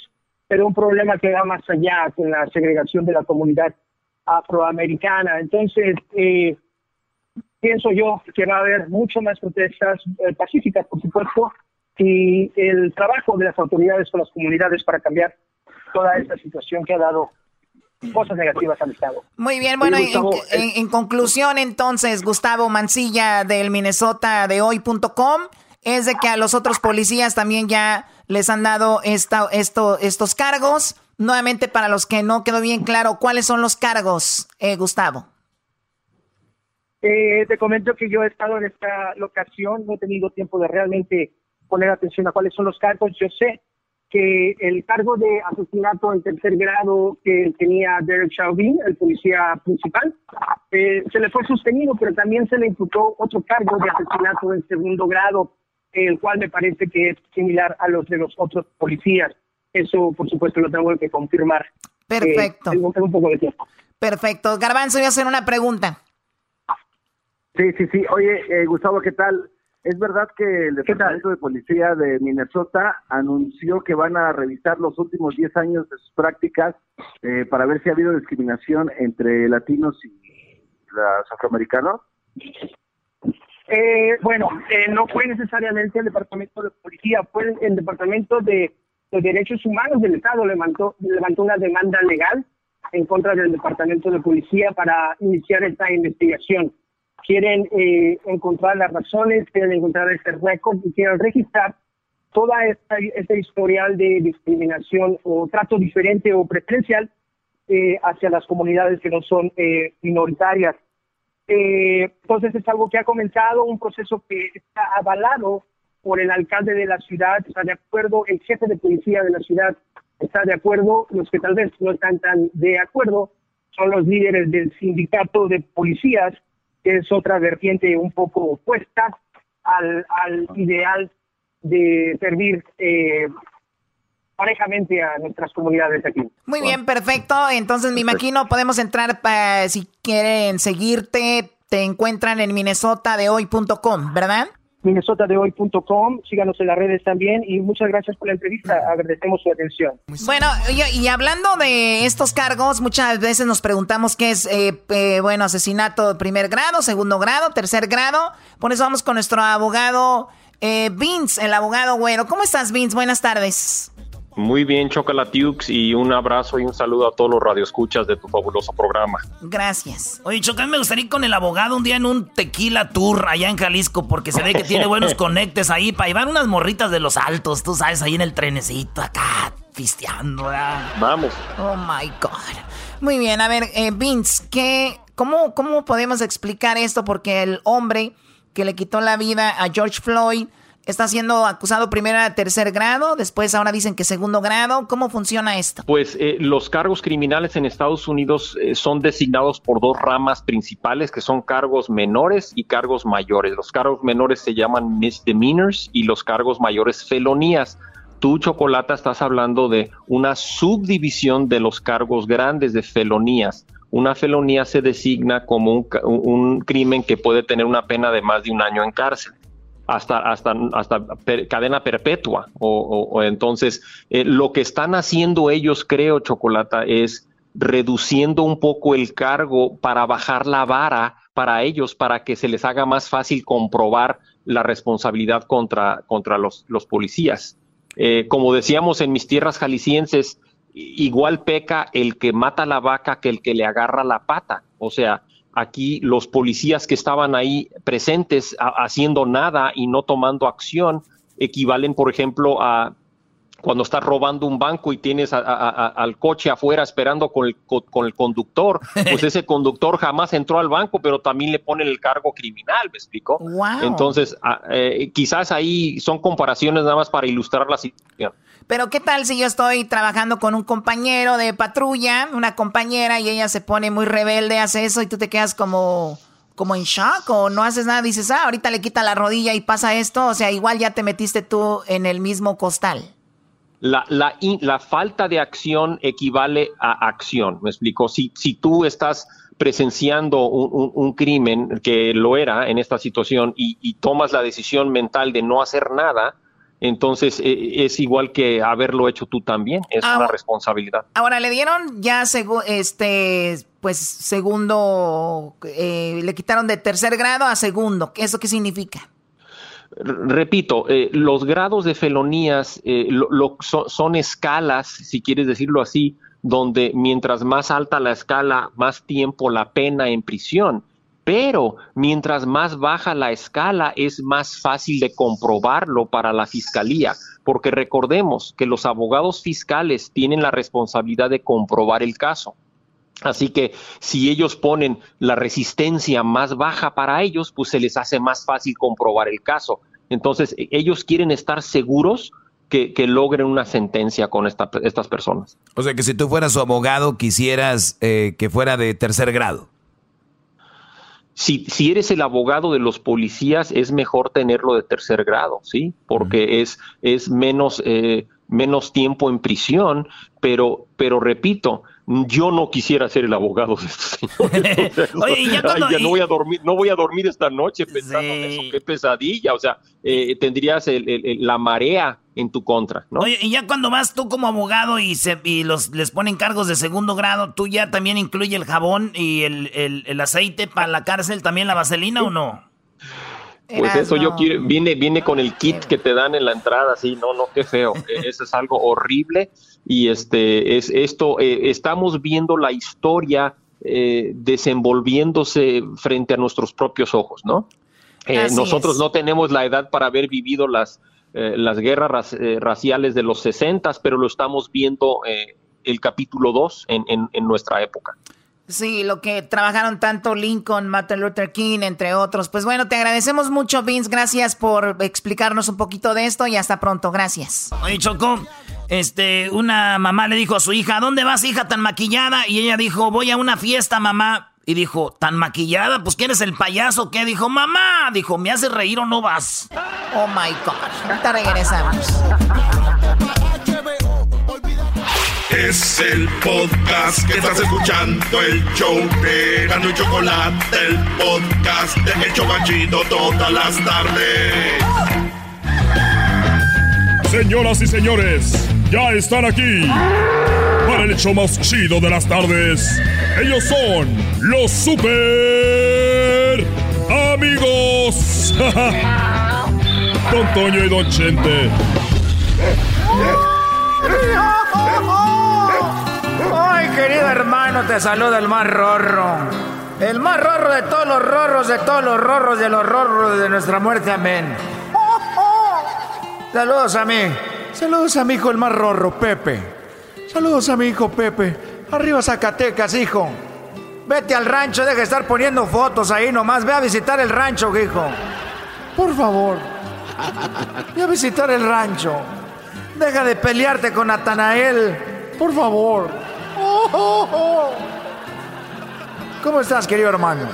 pero un problema que va más allá con la segregación de la comunidad afroamericana. Entonces, eh, pienso yo que va a haber mucho más protestas eh, pacíficas, por supuesto, y el trabajo de las autoridades con las comunidades para cambiar toda esta situación que ha dado cosas negativas al Estado. Muy bien, bueno, en, conclusión entonces, Gustavo Mancilla del Minnesota de hoy.com es de que a los otros policías también ya les han dado esta, esto, estos cargos. Nuevamente, para los que no quedó bien claro, ¿cuáles son los cargos, eh, Gustavo? Eh, te comento que yo he estado en esta locación, no he tenido tiempo de realmente poner atención a cuáles son los cargos. Yo sé que el cargo de asesinato en tercer grado que tenía Derek Chauvin, el policía principal, eh, se le fue sostenido, pero también se le imputó otro cargo de asesinato en segundo grado, el cual me parece que es similar a los de los otros policías. Eso, por supuesto, lo tengo que confirmar. Perfecto. Eh, tengo, un poco de tiempo. Perfecto. Garbanzo, voy a hacer una pregunta. Sí, sí, sí. Oye, eh, Gustavo, ¿qué tal? ¿Es verdad que el Departamento de Policía de Minnesota anunció que van a revisar los últimos 10 años de sus prácticas eh, para ver si ha habido discriminación entre latinos y los afroamericanos? Eh, bueno, eh, no fue necesariamente el Departamento de Policía, fue el, Departamento de, Derechos Humanos del Estado. Levantó, levantó una demanda legal en contra del Departamento de Policía para iniciar esta investigación. Quieren eh, encontrar las razones, quieren encontrar este récord y quieren registrar toda esta, este historial de discriminación o trato diferente o preferencial eh, hacia las comunidades que no son eh, entonces es algo que ha comenzado, un proceso que está avalado por el alcalde de la ciudad, está de acuerdo, el jefe de policía de la ciudad está de acuerdo, los que tal vez no están tan de acuerdo son los líderes del sindicato de policías que es otra vertiente un poco opuesta al, al ideal de servir eh, parejamente a nuestras comunidades aquí. Muy bien, perfecto. Entonces, me imagino, podemos entrar, para, si quieren seguirte, te encuentran en minnesota de hoy.com, ¿verdad? minnesotadehoy.com, síganos en las redes también y muchas gracias por la entrevista, agradecemos su atención. Bueno, y, hablando de estos cargos, muchas veces nos preguntamos qué es, eh, eh, bueno, asesinato de primer grado, segundo grado, tercer grado, por eso vamos con nuestro abogado eh, Vince, el abogado güero. ¿Cómo estás Vince? Buenas tardes. Muy bien, Chocolatiux, y un abrazo y un saludo a todos los radioescuchas de tu fabuloso programa. Gracias. Oye, Chocal, me gustaría ir con el abogado un día en un tequila tour allá en Jalisco, porque se ve que tiene buenos conectes ahí para llevar unas morritas de los altos, tú sabes, ahí en el trenecito acá, fisteando, ¿verdad? Vamos. Oh my God. Muy bien, a ver, eh, Vince, ¿qué, cómo, ¿cómo podemos explicar esto? Porque el hombre que le quitó la vida a George Floyd Está siendo acusado primero a tercer grado, después ahora dicen que segundo grado. ¿Cómo funciona esto? Pues eh, los cargos criminales en Estados Unidos eh, son designados por dos ramas principales, que son cargos menores y cargos mayores. Los cargos menores se llaman misdemeanors y los cargos mayores felonías. Tú, Chocolata, estás hablando de una subdivisión de los cargos grandes de felonías. Una felonía se designa como un, un crimen que puede tener una pena de más de un año en cárcel hasta, hasta, hasta cadena perpetua. O, entonces, eh, lo que están haciendo ellos, creo, Chocolata, es reduciendo un poco el cargo para bajar la vara para ellos, para que se les haga más fácil comprobar la responsabilidad contra, contra los, los policías. Eh, como decíamos en mis tierras jaliscienses, igual peca el que mata la vaca que el que le agarra la pata. O sea, aquí los policías que estaban ahí presentes haciendo nada y no tomando acción equivalen, por ejemplo, a cuando estás robando un banco y tienes al coche afuera esperando con el, con el conductor, pues ese conductor jamás entró al banco, pero también le ponen el cargo criminal, ¿me explico? Entonces, eh, quizás ahí son comparaciones nada más para ilustrar la situación. Pero ¿qué tal si yo estoy trabajando con un compañero de patrulla, una compañera, y ella se pone muy rebelde, hace eso y tú te quedas como, como en shock o no haces nada? Dices, ah, ahorita le quita la rodilla y pasa esto. O sea, igual ya te metiste tú en el mismo costal. La, la, falta de acción equivale a acción, ¿me explico? Si, si tú estás presenciando un, crimen que lo era en esta situación y, tomas la decisión mental de no hacer nada, entonces eh, es igual que haberlo hecho tú también, es una responsabilidad. Ahora le dieron ya este pues segundo, eh, le quitaron de tercer grado a segundo, ¿eso qué significa? repito, eh, los grados de felonías son, escalas, si quieres decirlo así, donde mientras más alta la escala, más tiempo la pena en prisión. Pero mientras más baja la escala, es más fácil de comprobarlo para la fiscalía, porque recordemos que los abogados fiscales tienen la responsabilidad de comprobar el caso. Así que si ellos ponen la resistencia más baja para ellos, pues se les hace más fácil comprobar el caso. Entonces, e-, ellos quieren estar seguros que, logren una sentencia con estas personas. O sea que si tú fueras su abogado, quisieras eh, que fuera de tercer grado. Si, si, eres el abogado de los policías, es mejor tenerlo de tercer grado, ¿sí? Porque es, es menos, eh, menos tiempo en prisión, pero, pero repito, yo no quisiera ser el abogado de estos señores. Oye, ya, no voy a dormir, no voy a dormir esta noche pensando en eso, qué pesadilla, o sea, eh, tendrías la marea en tu contra, ¿no? Oye, y ya cuando vas tú como abogado y, se, y los, les ponen cargos de segundo grado, ¿tú ya también incluye el jabón y el, el aceite para la cárcel, también la vaselina o no? Pues eso yo quiero, viene, viene con el kit que te dan en la entrada, sí, no, no, qué feo, e, eso es algo horrible y este, es esto, eh, estamos viendo la historia eh, desenvolviéndose frente a nuestros propios ojos, ¿no? Eh, nosotros no tenemos la edad para haber vivido las, las guerras raciales de los 60, pero lo estamos viendo el capítulo 2 en, en, en nuestra época. Sí, lo que trabajaron tanto Lincoln, Martin Luther King, entre otros. Pues bueno, te agradecemos mucho, Vince. Gracias por explicarnos un poquito de esto y hasta pronto. Gracias. Oye, Choco, este, una mamá le dijo a su hija, ¿dónde vas, hija, tan maquillada? Y ella dijo, voy a una fiesta, mamá. Y dijo, ¿tan maquillada? Pues ¿quién es el payaso? ¿Qué? Dijo, mamá. Dijo, ¿me hace reír o no vas? Oh my God. Ahorita regresamos. Es el podcast que estás escuchando, el show de Gano y Chocolate, el podcast de El Chocachito todas las tardes. Señoras y señores, ya están aquí para el hecho más chido de las tardes. Ellos son los super amigos. Don Toño y Don Chente. Querido hermano, te saluda el más rorro. El más rorro de todos los rorros, de todos los rorros, de los rorros de nuestra muerte, amén. Saludos a mí. Saludos a mi hijo el más rorro, Pepe. Saludos a mi hijo Pepe. Arriba Zacatecas, hijo. Vete al rancho, deja de estar poniendo fotos ahí nomás. Ve a visitar el rancho, hijo. Por favor. Ve a visitar el rancho. Deja de pelearte con Natanael. Por favor. ¿Cómo estás, querido hermano?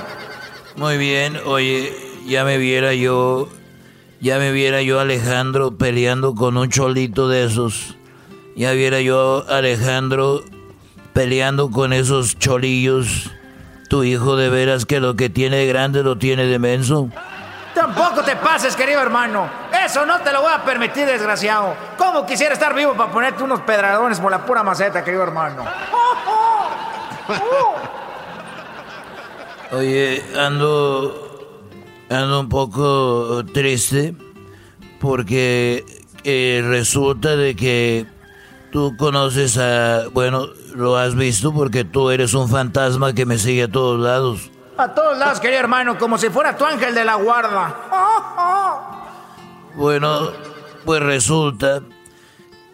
Muy bien. Oye, ya me viera yo. Ya me viera yo Alejandro peleando con un cholito de esos. Ya viera yo Alejandro peleando con esos cholillos. Tu hijo de veras que lo que tiene de grande lo tiene de menso. Tampoco te pases, querido hermano. Eso no te lo voy a permitir, desgraciado. ¿Cómo quisiera estar vivo para ponerte unos pedradones por la pura maceta, querido hermano? Oye, ando. ando un poco triste porque eh, resulta de que tú conoces a. Bueno, lo has visto porque tú eres un fantasma que me sigue a todos lados. A todos lados, querido hermano, como si fuera tu ángel de la guarda. Bueno, pues resulta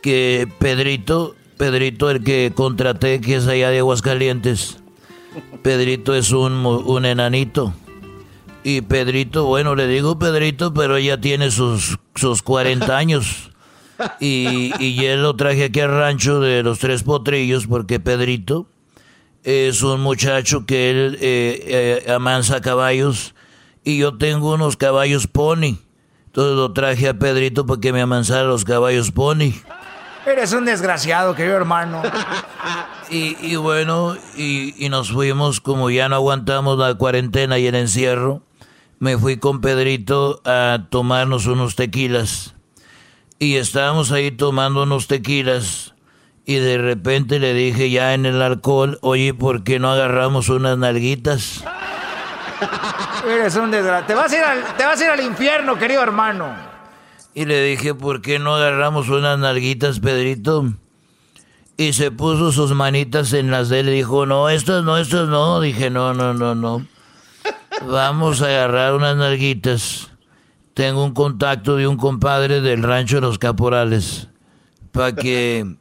que Pedrito, Pedrito el que contraté, que es allá de Aguascalientes, Pedrito es un, un enanito. Y Pedrito, bueno, le digo Pedrito, pero ya tiene sus, sus 40 años. Y, y él lo traje aquí al rancho de los tres potrillos porque Pedrito es un muchacho que él eh, eh, amansa caballos y yo tengo unos caballos pony. Entonces lo traje a Pedrito para que me amansara los caballos pony. Eres un desgraciado, querido hermano. Y, y bueno, y, y, nos fuimos, como ya no aguantamos la cuarentena y el encierro, me fui con Pedrito a tomarnos unos tequilas. Y estábamos ahí tomando unos tequilas. Y de repente le dije ya en el alcohol, oye, ¿por qué no agarramos unas nalguitas? Eres un desgraciado. Te vas a ir al, te vas a ir al infierno, querido hermano. Y le dije, ¿por qué no agarramos unas nalguitas, Pedrito? Y se puso sus manitas en las de él y dijo, no, estas no, estas no. Dije, no, no, no, no. Vamos a agarrar unas nalguitas. Tengo un contacto de un compadre del rancho de los caporales. Para que,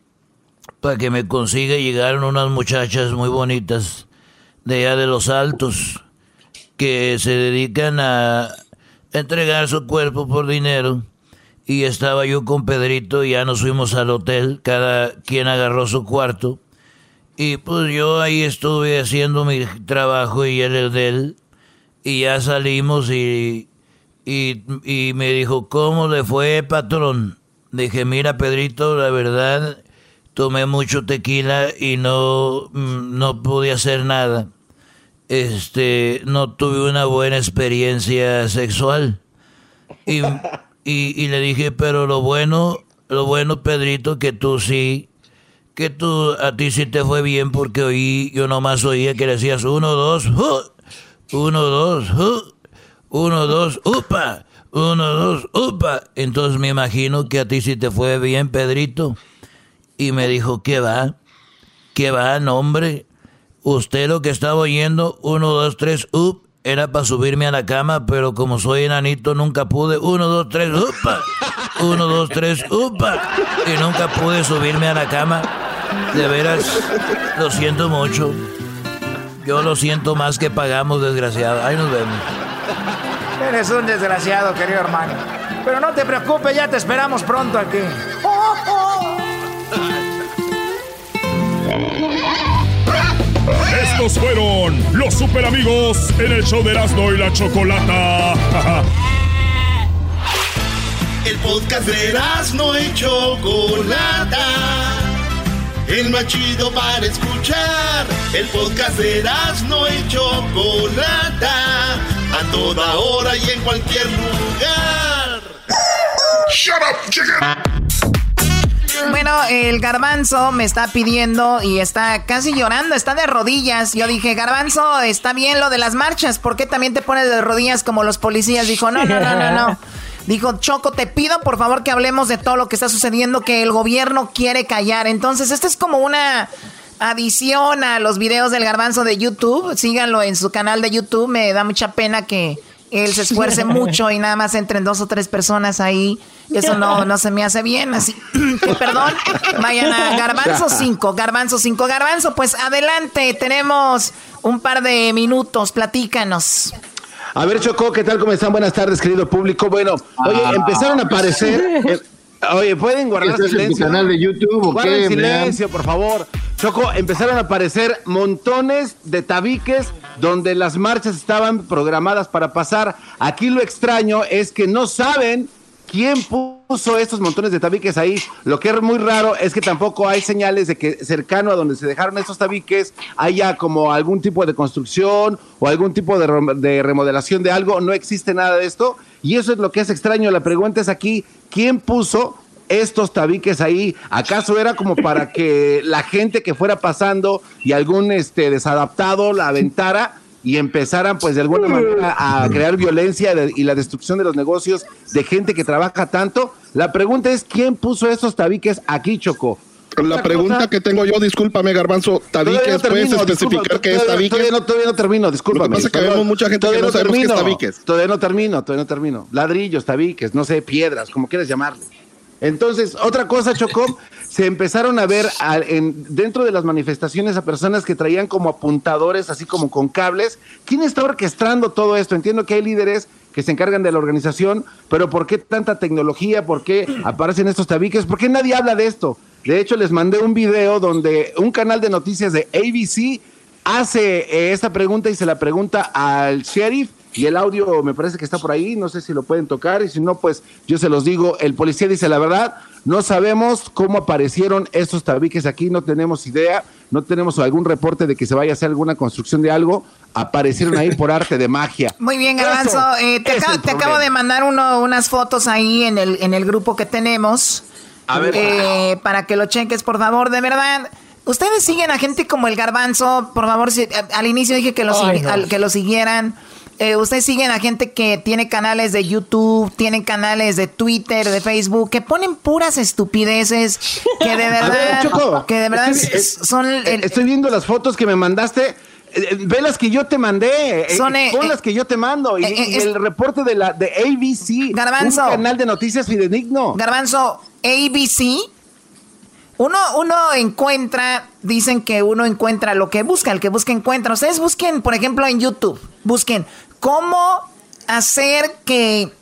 para que me consiga llegar unas muchachas muy bonitas de allá de los altos que se dedican a entregar su cuerpo por dinero. Y estaba yo con Pedrito y ya nos fuimos al hotel, cada quien agarró su cuarto. Y pues yo ahí estuve haciendo mi trabajo y él el de él. Y ya salimos y, y, y me dijo, ¿cómo le fue, patrón? Dije, mira, Pedrito, la verdad, tomé mucho tequila y no, no pude hacer nada este, no tuve una buena experiencia sexual. Y, y, le dije, pero lo bueno, lo bueno, Pedrito, que tú sí, que tú, a ti sí te fue bien porque oí, yo nomás oía que le decías uno, dos, uno, dos, uno, dos, upa, uno, dos, upa. Entonces me imagino que a ti sí te fue bien, Pedrito. Y me dijo, ¿qué va? ¿Qué va, nombre? Usted lo que estaba oyendo, uno, dos, tres, up, era para subirme a la cama, pero como soy enanito nunca pude. Uno, dos, tres, upa. Uno, dos, tres, upa. Y nunca pude subirme a la cama. De veras, lo siento mucho. Yo lo siento más que pagamos, desgraciado. Ahí nos vemos. Eres un desgraciado, querido hermano. Pero no te preocupes, ya te esperamos pronto aquí. Estos fueron los super amigos en el show de Erasmo y la Chocolata. el podcast de Erasmo y Chocolata. El más chido para escuchar. El podcast de Erasmo y Chocolata. A toda hora y en cualquier lugar. Shut up, chicken. Bueno, el garbanzo me está pidiendo y está casi llorando, está de rodillas. Yo dije, garbanzo, está bien lo de las marchas, ¿por qué también te pones de rodillas como los policías? Dijo, no, no, no, no, no. Dijo, Choco, te pido por favor que hablemos de todo lo que está sucediendo, que el gobierno quiere callar. Entonces, esta es como una adición a los videos del garbanzo de YouTube. Síganlo en su canal de YouTube. Me da mucha pena que él se esfuerce mucho y nada más entren dos o tres personas ahí. Eso no, no se me hace bien, así que perdón, vayan a Garbanzo 5, Garbanzo 5, Garbanzo, pues adelante, tenemos un par de minutos, platícanos. A ver, Choco, ¿qué tal? ¿Cómo están? Buenas tardes, querido público. Bueno, oye, ah. empezaron a aparecer... Eh, oye, ¿pueden guardar silencio? canal de YouTube o qué? silencio, por favor. Choco, empezaron a aparecer montones de tabiques donde las marchas estaban programadas para pasar. Aquí lo extraño es que no saben quién puso estos montones de tabiques ahí. Lo que es muy raro es que tampoco hay señales de que cercano a donde se dejaron estos tabiques haya como algún tipo de construcción o algún tipo de, remodelación de algo. No existe nada de esto. Y eso es lo que es extraño. La pregunta es aquí, ¿quién puso estos tabiques ahí? ¿Acaso era como para que la gente que fuera pasando y algún este desadaptado la aventara? Y empezaran pues de alguna manera a crear violencia y la destrucción de los negocios de gente que trabaja tanto. La pregunta es, ¿quién puso estos tabiques aquí, Choco? La pregunta que tengo yo, discúlpame, Garbanzo, tabiques, ¿puedes especificar qué es tabiques? Todavía no, todavía no termino, discúlpame. Lo que pasa es que vemos mucha gente que no, sabemos qué es tabiques. Todavía no termino, todavía no termino. Ladrillos, tabiques, no sé, piedras, como quieras llamarle. Entonces, otra cosa, Chocó, se empezaron a ver dentro de las manifestaciones a personas que traían como apuntadores, así como con cables. ¿Quién está orquestando todo esto? Entiendo que hay líderes que se encargan de la organización, pero ¿por qué tanta tecnología? ¿Por qué aparecen estos tabiques? ¿Por qué nadie habla de esto? De hecho, les mandé un video donde un canal de noticias de ABC hace eh, esta pregunta y se la pregunta al sheriff y el audio me parece que está por ahí, no sé si lo pueden tocar y si no, pues yo se los digo, el policía dice la verdad, No sabemos cómo aparecieron estos tabiques aquí, no tenemos idea, no tenemos algún reporte de que se vaya a hacer alguna construcción de algo. Aparecieron ahí por arte de magia. Muy bien, Garbanzo. Eh, te, acabo, te de mandar uno, unas fotos ahí en el, en el grupo que tenemos. A ver. Eh, para que lo cheques, por favor, de verdad. Ustedes siguen a gente como el Garbanzo, por favor. si- al inicio dije que lo, Ay, sigui- no. al- que lo siguieran. Eh, ustedes siguen a gente que tiene canales de YouTube, tienen canales de Twitter, de Facebook, que ponen puras estupideces, que de A ver, verdad, Choco, que de verdad estoy, s- son el- eh, estoy viendo las fotos que me mandaste. Eh, eh, Ve las que yo te mandé, eh, Son, eh, pon eh, las que yo te mando y, eh, eh, el reporte de la de ABC, Garbanzo. un canal de noticias fidedigno. Garbanzo, ABC, uno, uno encuentra, dicen que uno encuentra lo que busca, el que busca encuentra. Ustedes busquen, por ejemplo, en YouTube, busquen cómo hacer que,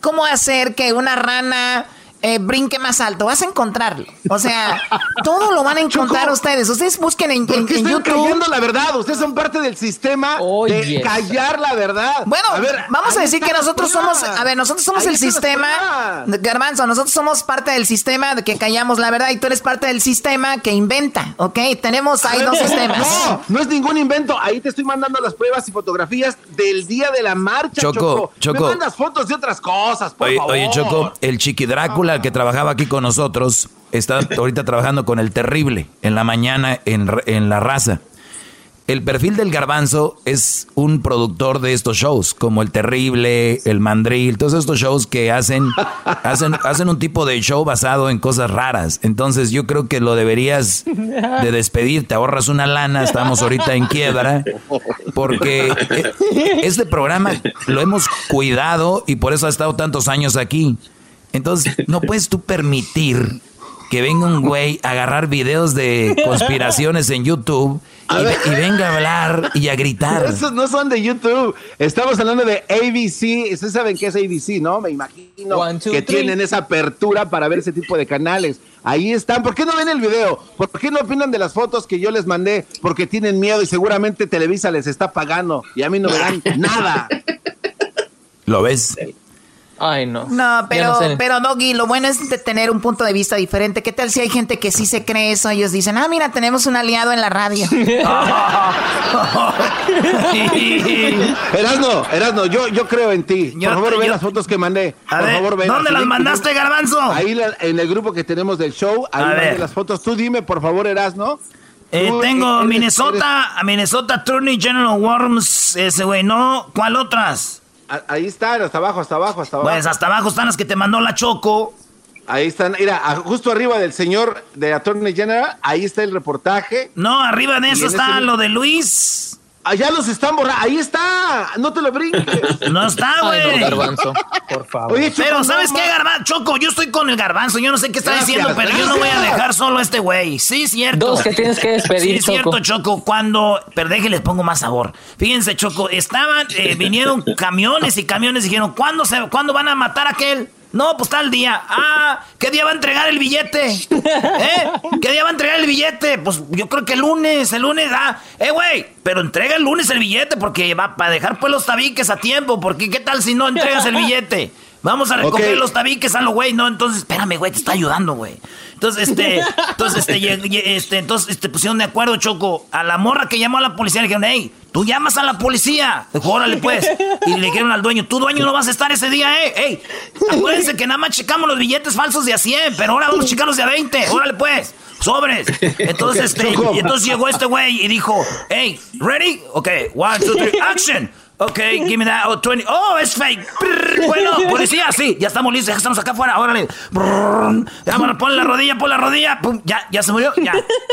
cómo hacer que una rana eh, brinque más alto. Vas a encontrarlo. O sea, todo lo van a encontrar Choco, ustedes. Ustedes busquen en, en- ¿Por qué en están YouTube. callando la verdad? Ustedes son parte del sistema de yes. callar la verdad. Bueno, A ver, vamos a ahí decir que están nosotros somos, a ver, nosotros somos Ahí el están sistema. Garbanzo, nosotros somos parte del sistema de que callamos la verdad y tú eres parte del sistema que inventa, ¿ok? Tenemos, hay dos sistemas. No, no es ningún invento. Ahí te estoy mandando las pruebas y fotografías del día de la marcha, Choco, Choco. Choco. Me mandas fotos de otras cosas, por Oye, favor. oye, Choco, el Chiqui Drácula, que trabajaba aquí con nosotros, está ahorita trabajando con el Terrible en la mañana en, en La Raza. El perfil del Garbanzo es un productor de estos shows, como el Terrible, el Mandril, todos estos shows que hacen, hacen, hacen un tipo de show basado en cosas raras. Entonces yo creo que lo deberías de despedir, te ahorras una lana, estamos ahorita en quiebra, porque eh, este programa lo hemos cuidado y por eso ha estado tantos años aquí. Entonces, no puedes tú permitir que venga un güey a agarrar videos de conspiraciones en YouTube y, ve- y venga a hablar y a gritar. Esos no son de YouTube. Estamos hablando de ABC. Ustedes saben qué es ABC, ¿no? Me imagino One, two, que three. tienen esa apertura para ver ese tipo de canales. Ahí están. ¿Por qué no ven el video? ¿Por qué no opinan de las fotos que yo les mandé? Porque tienen miedo y seguramente Televisa les está pagando y a mí no me dan nada. ¿Lo ves? Ay, no. No, pero, no sé. pero Doggy, lo bueno es de tener un punto de vista diferente. ¿Qué tal si hay gente que sí se cree eso? Ellos dicen, ah, mira, tenemos un aliado en la radio. Erasno, Erasno, yo, yo creo en ti. Yo- Por favor, ve las fotos que mandé. A Por ver, favor, ve ¿dónde las mandaste, Garbanzo? Ahí la- en el grupo que tenemos del show. Ahí A mandé ver. las fotos. Tú dime, por favor, Erasno. Eh, tengo eres- Minnesota, a Minnesota Attorney General Worms, ese güey, ¿no? ¿Cuál otras? Ahí están, hasta abajo, hasta abajo, hasta abajo. Pues hasta abajo están las que te mandó la Choco. Ahí están, mira, justo arriba del señor de Attorney General, ahí está el reportaje. No, arriba de eso está ese- lo de Luis. Allá los están borrando, ahí está, no te lo brinques. No está, no, güey. garbanzo. Por favor. Oye, Choco, Pero no, ¿sabes qué, Garbanzo? Choco, yo estoy con el Garbanzo. Yo no sé qué está Gracias, diciendo, pero yo no voy a dejar solo a este güey. Sí, cierto. Dos que tienes que despedir, Sí, cierto, Choco. Cuando. Pero déjenles pongo más sabor. Fíjense, Choco. Estaban. eh, vinieron camiones y camiones. Dijeron, ¿cuándo, se, ¿cuándo van a matar a aquel? No, pues tal día. Ah, ¿qué día va a entregar el billete? ¿Eh? ¿Qué día va a entregar el billete? Pues yo creo que el lunes, el lunes. Ah, eh, güey, pero entrega el lunes el billete porque va para dejar pues los tabiques a tiempo. Porque ¿qué tal si no entregas el billete? Vamos a recoger los tabiques a lo güey, no, entonces, espérame, güey, te está ayudando, güey. Entonces, este, entonces, este, este, entonces, este, pusieron de acuerdo, Choco, a la morra que llamó a la policía, le dijeron, hey, tú llamas a la policía. Dijo, órale, pues. Y le dijeron al dueño, tú, dueño, no vas a estar ese día, eh. Hey, acuérdense que nada más checamos los billetes falsos de a 100, pero ahora vamos a checarlos de a 20. Órale, pues. Sobres. Entonces, este, y entonces llegó este güey y dijo, hey, ready? Ok, one, two, three, action. Ok, give me that. Oh, 20. Oh, es fake. Bueno, policía, sí. Ya estamos listos, ya estamos acá afuera. Órale. Ya, bueno, pon la rodilla, pon la rodilla. Pum, ya, ya se murió. Ya,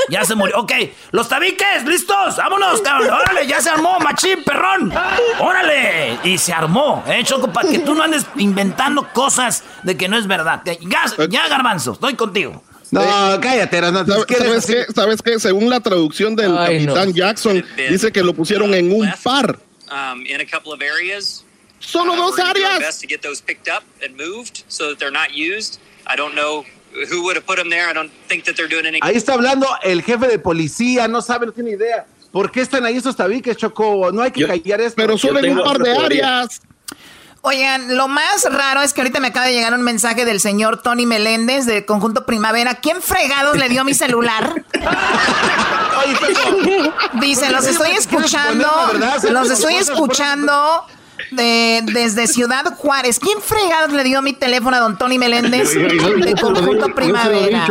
ya se murió. Ok, los tabiques, listos. Vámonos, cabrón. Órale, ya se armó, machín, perrón. Órale. Y se armó, eh, Choco, para que tú no andes inventando cosas de que no es verdad. Ya, ya garbanzo, estoy contigo. No, cállate, Erasno. ¿Sabes, ¿qué eres sabes qué? ¿Sabes qué? Según la traducción del Ay, no. capitán Jackson, dice que lo pusieron en un par. Um, in a couple of areas. Solo Uh, dos áreas. best to get those picked up and moved so that they're not used. I don't know who would have put them there. I don't think that they're doing any. Ahí está hablando el jefe de policía, no sabe, no tiene idea. ¿Por qué están ahí esos tabiques, Choco? No hay que callar esto. Pero solo en un par de áreas. Oigan, lo más raro es que ahorita me acaba de llegar un mensaje del señor Tony Meléndez del Conjunto Primavera. ¿Quién fregados le dio mi celular? Dice, los estoy escuchando, los estoy escuchando de, desde Ciudad Juárez. ¿Quién fregados le dio mi teléfono a don Tony Meléndez de Conjunto Primavera?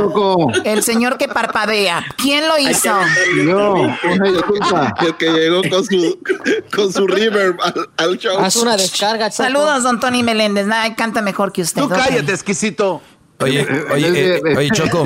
El señor que parpadea. ¿Quién lo hizo? No, disculpa. El que llegó con su, con su river al, show. Haz una descarga, Saludos, don Tony Meléndez. Nada, canta mejor que usted. Tú cállate, exquisito. Oye, oye, eh, oye, Choco,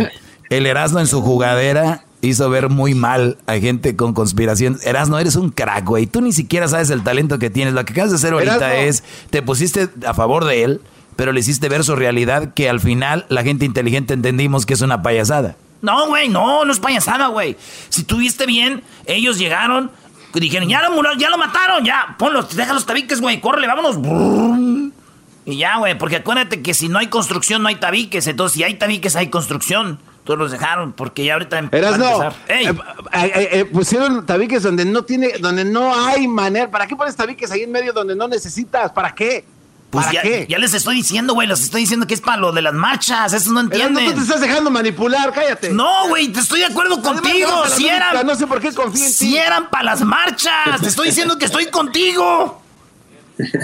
el Erasmo en su jugadera hizo ver muy mal a gente con conspiración. Erasno, eres un crack, güey. Tú ni siquiera sabes el talento que tienes. Lo que acabas de hacer ahorita es, te pusiste a favor de él, pero le hiciste ver su realidad que al final la gente inteligente entendimos que es una payasada. No, güey, no, no es payasada, güey. Si tuviste bien, ellos llegaron, dijeron, ya lo, ya lo mataron, ya, ponlos, deja los tabiques, güey, córrele, vámonos. Y ya, güey, porque acuérdate que si no hay construcción, no hay tabiques. Entonces, si hay tabiques, hay construcción. Todos los dejaron porque ya ahorita Eras no. Eh, eh, eh, pusieron tabiques donde no tiene, donde no hay manera. ¿Para qué pones tabiques ahí en medio donde no necesitas? ¿Para qué? Pues ¿Para ya, qué? ya les estoy diciendo, güey, les estoy diciendo que es para lo de las marchas, eso no entienden. no te estás dejando manipular, cállate. No, güey, te estoy de acuerdo contigo. Si eran, no sé por qué confío en si eran para las marchas, te estoy diciendo que estoy contigo.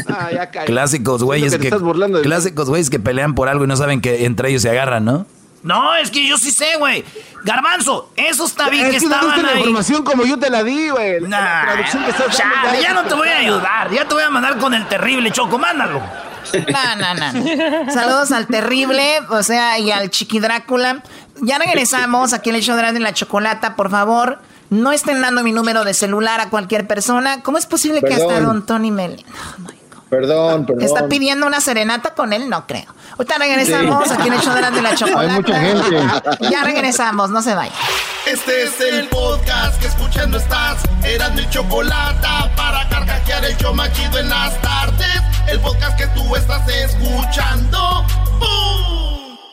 Ah, ya clásicos güeyes que, que clásicos güeyes que pelean por algo y no saben que entre ellos se agarran, ¿no? No, es que yo sí sé, güey. Garbanzo, esos tabiques es que estaban la información como yo te la di, güey. la traducción que estás dando ya, no te voy a ayudar. Ya te voy a mandar con el terrible Choco. Mándalo. No, no, no. Saludos al terrible, o sea, y al chiqui Drácula. Ya regresamos aquí el hecho de la chocolata, por favor. No estén dando mi número de celular a cualquier persona. ¿Cómo es posible que hasta Don Tony Mel... Oh Perdón, perdón. ¿Está pidiendo una serenata con él? No creo. Ahorita regresamos aquí en el show de la chocolate. Hay mucha gente. Ya regresamos, no se vaya. Este es el podcast que escuchando estás. Eran mi chocolate para carcajear el show machido en las tardes. El podcast que tú estás escuchando.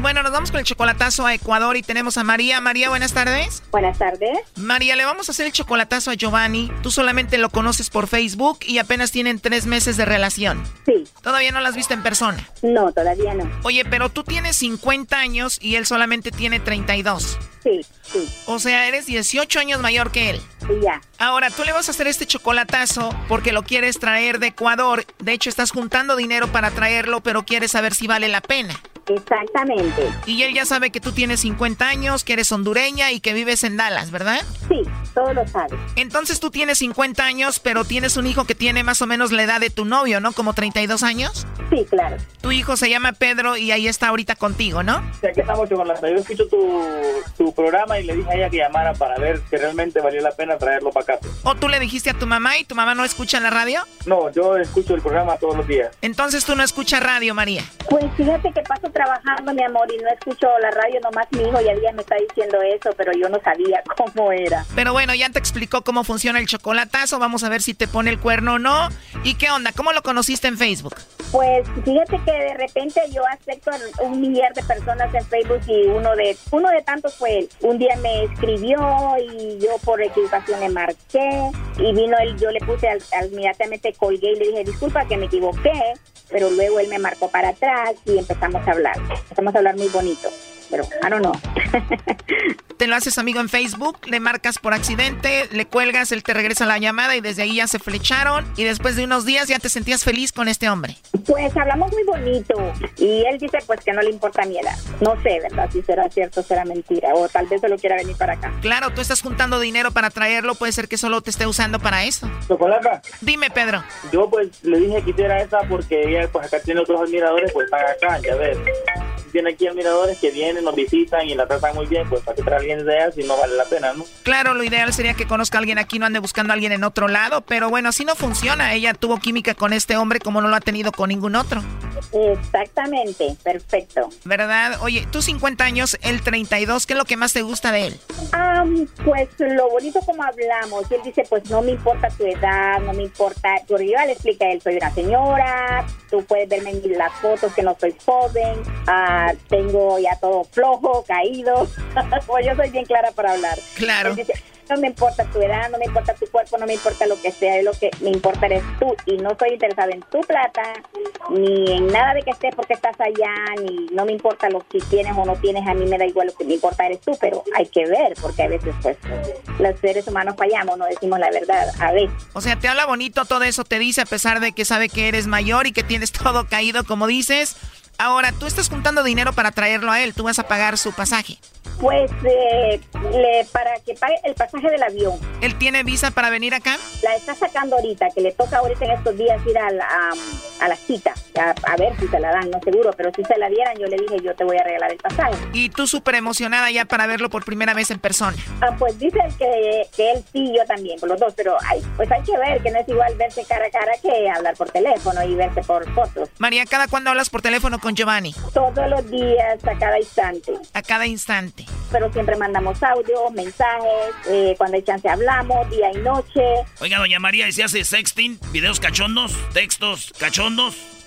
Bueno, nos vamos con el chocolatazo a Ecuador y tenemos a María. María, buenas tardes. Buenas tardes. María, le vamos a hacer el chocolatazo a Giovanni. Tú solamente lo conoces por Facebook y apenas tienen tres meses de relación. Sí. ¿Todavía no lo has visto en persona? No, todavía no. Oye, pero tú tienes 50 años y él solamente tiene 32. Sí, sí. O sea, eres 18 años mayor que él. Sí, ya. Ahora, tú le vas a hacer este chocolatazo porque lo quieres traer de Ecuador. De hecho, estás juntando dinero para traerlo, pero quieres saber si vale la pena. Exactamente. Y él ya sabe que tú tienes 50 años, que eres hondureña y que vives en Dallas, ¿verdad? Sí, todo lo sabe. Entonces tú tienes 50 años, pero tienes un hijo que tiene más o menos la edad de tu novio, ¿no? Como 32 años. Sí, claro. Tu hijo se llama Pedro y ahí está ahorita contigo, ¿no? Sí, aquí estamos, Chocolata. Yo escucho tu, tu programa y le dije a ella que llamara para ver si realmente valía la pena traerlo para acá. ¿O tú le dijiste a tu mamá y tu mamá no escucha la radio? No, yo escucho el programa todos los días. Entonces tú no escuchas radio, María. Pues fíjate que trabajando, mi amor, y no escucho la radio, nomás mi hijo ya día me está diciendo eso, pero yo no sabía cómo era. Pero bueno, ya te explicó cómo funciona el chocolatazo, vamos a ver si te pone el cuerno o no. ¿Y qué onda? ¿Cómo lo conociste en Facebook? Pues fíjate que de repente yo acepto a un millar de personas en Facebook y uno de uno de tantos fue él. Un día me escribió y yo por equivocación le marqué y vino él, yo le puse al, al- inmediatamente colgué y le dije disculpa que me equivoqué, pero luego él me marcó para atrás y empezamos a hablar. Empezamos a hablar muy bonito, pero I don't know. Te lo haces amigo en Facebook, le marcas por accidente, le cuelgas, él te regresa la llamada y desde ahí ya se flecharon y después de unos días ya te sentías feliz con este hombre. Pues hablamos muy bonito y él dice pues que no le importa mi edad. No sé, ¿verdad? Si será cierto o será mentira o tal vez se lo quiera venir para acá. Claro, tú estás juntando dinero para traerlo, puede ser que solo te esté usando para eso. Chocolata, Dime, Pedro. yo pues le dije que hiciera esa porque ella pues acá tiene otros admiradores, pues están acá, ya ves. Tiene aquí admiradores que vienen, nos visitan y la tratan muy bien, pues para que traer alguien de allá si no vale la pena, ¿no? Claro, lo ideal sería que conozca a alguien aquí, no ande buscando a alguien en otro lado, pero bueno, así no funciona. Ella tuvo química con este hombre como no lo ha tenido con ningún otro. Exactamente, perfecto. ¿Verdad? Oye, tú 50 años, el 32, ¿qué es lo que más te gusta de él? Ah, pues lo bonito como hablamos, y él dice, pues no me importa tu edad, no me importa, porque yo le explica a él, soy una señora, tú puedes verme en las fotos que no soy joven, ah, tengo ya todo flojo, caído, pues yo soy bien clara para hablar. Claro. Dice, no me importa tu edad, no me importa tu cuerpo, no me importa lo que sea, lo que me importa eres tú y no estoy interesada en tu plata ni en nada de que estés porque estás allá, ni no me importa lo que tienes o no tienes, a mí me da igual lo que me importa eres tú, pero hay que ver porque a veces pues los seres humanos fallamos, no decimos la verdad, a ver. O sea, te habla bonito todo eso, te dice a pesar de que sabe que eres mayor y que tienes todo caído como dices. Ahora, tú estás juntando dinero para traerlo a él, tú vas a pagar su pasaje. Pues eh, le, para que pague el pasaje del avión. ¿Él tiene visa para venir acá? La está sacando ahorita, que le toca ahorita en estos días ir a la, a, la cita, a, ver si se la dan, no seguro, pero si se la dieran yo le dije yo te voy a regalar el pasaje. Y tú súper emocionada ya para verlo por primera vez en persona. Ah, pues dice que, que él sí, yo también, por los dos, pero hay, pues hay que ver que no es igual verse cara a cara que hablar por teléfono y verse por fotos. María, ¿cada cuándo hablas por teléfono con Giovanni? Todos los días, a cada instante. A cada instante pero siempre mandamos audio, mensajes, eh, cuando hay chance hablamos, día y noche. Oiga, doña María, ¿y se hace sexting? ¿Videos cachondos? ¿Textos cachondos?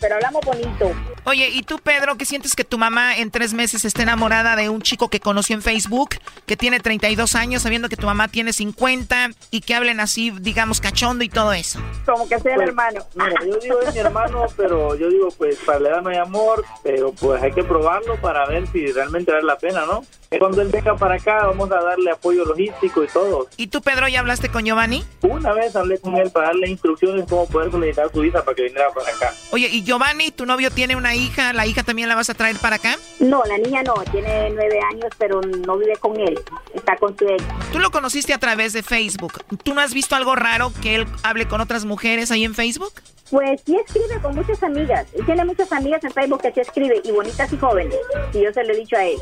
Pero hablamos bonito. Oye, ¿y tú, Pedro, qué sientes que tu mamá en tres meses esté enamorada de un chico que conoció en Facebook, que tiene 32 años, sabiendo que tu mamá tiene 50 y que hablen así, digamos, cachondo y todo eso? Como que sea el pues, hermano. Mira, yo digo es mi hermano, pero yo digo, pues, para la edad no hay amor, pero pues hay que probarlo para ver si realmente vale la pena, ¿no? Cuando él venga para acá, vamos a darle apoyo logístico y todo. ¿Y tú, Pedro, ya hablaste con Giovanni? Una vez hablé con él para darle instrucciones cómo poder solicitar su visa para que viniera para acá. Oye, ¿y Giovanni, tu novio tiene una hija? ¿La hija también la vas a traer para acá? No, la niña no, tiene nueve años, pero no vive con él, está con su ex. Tú lo conociste a través de Facebook. ¿Tú no has visto algo raro que él hable con otras mujeres ahí en Facebook? Pues sí escribe con muchas amigas. Y tiene muchas amigas en Facebook que sí escribe, y bonitas y jóvenes. Y yo se lo he dicho a él,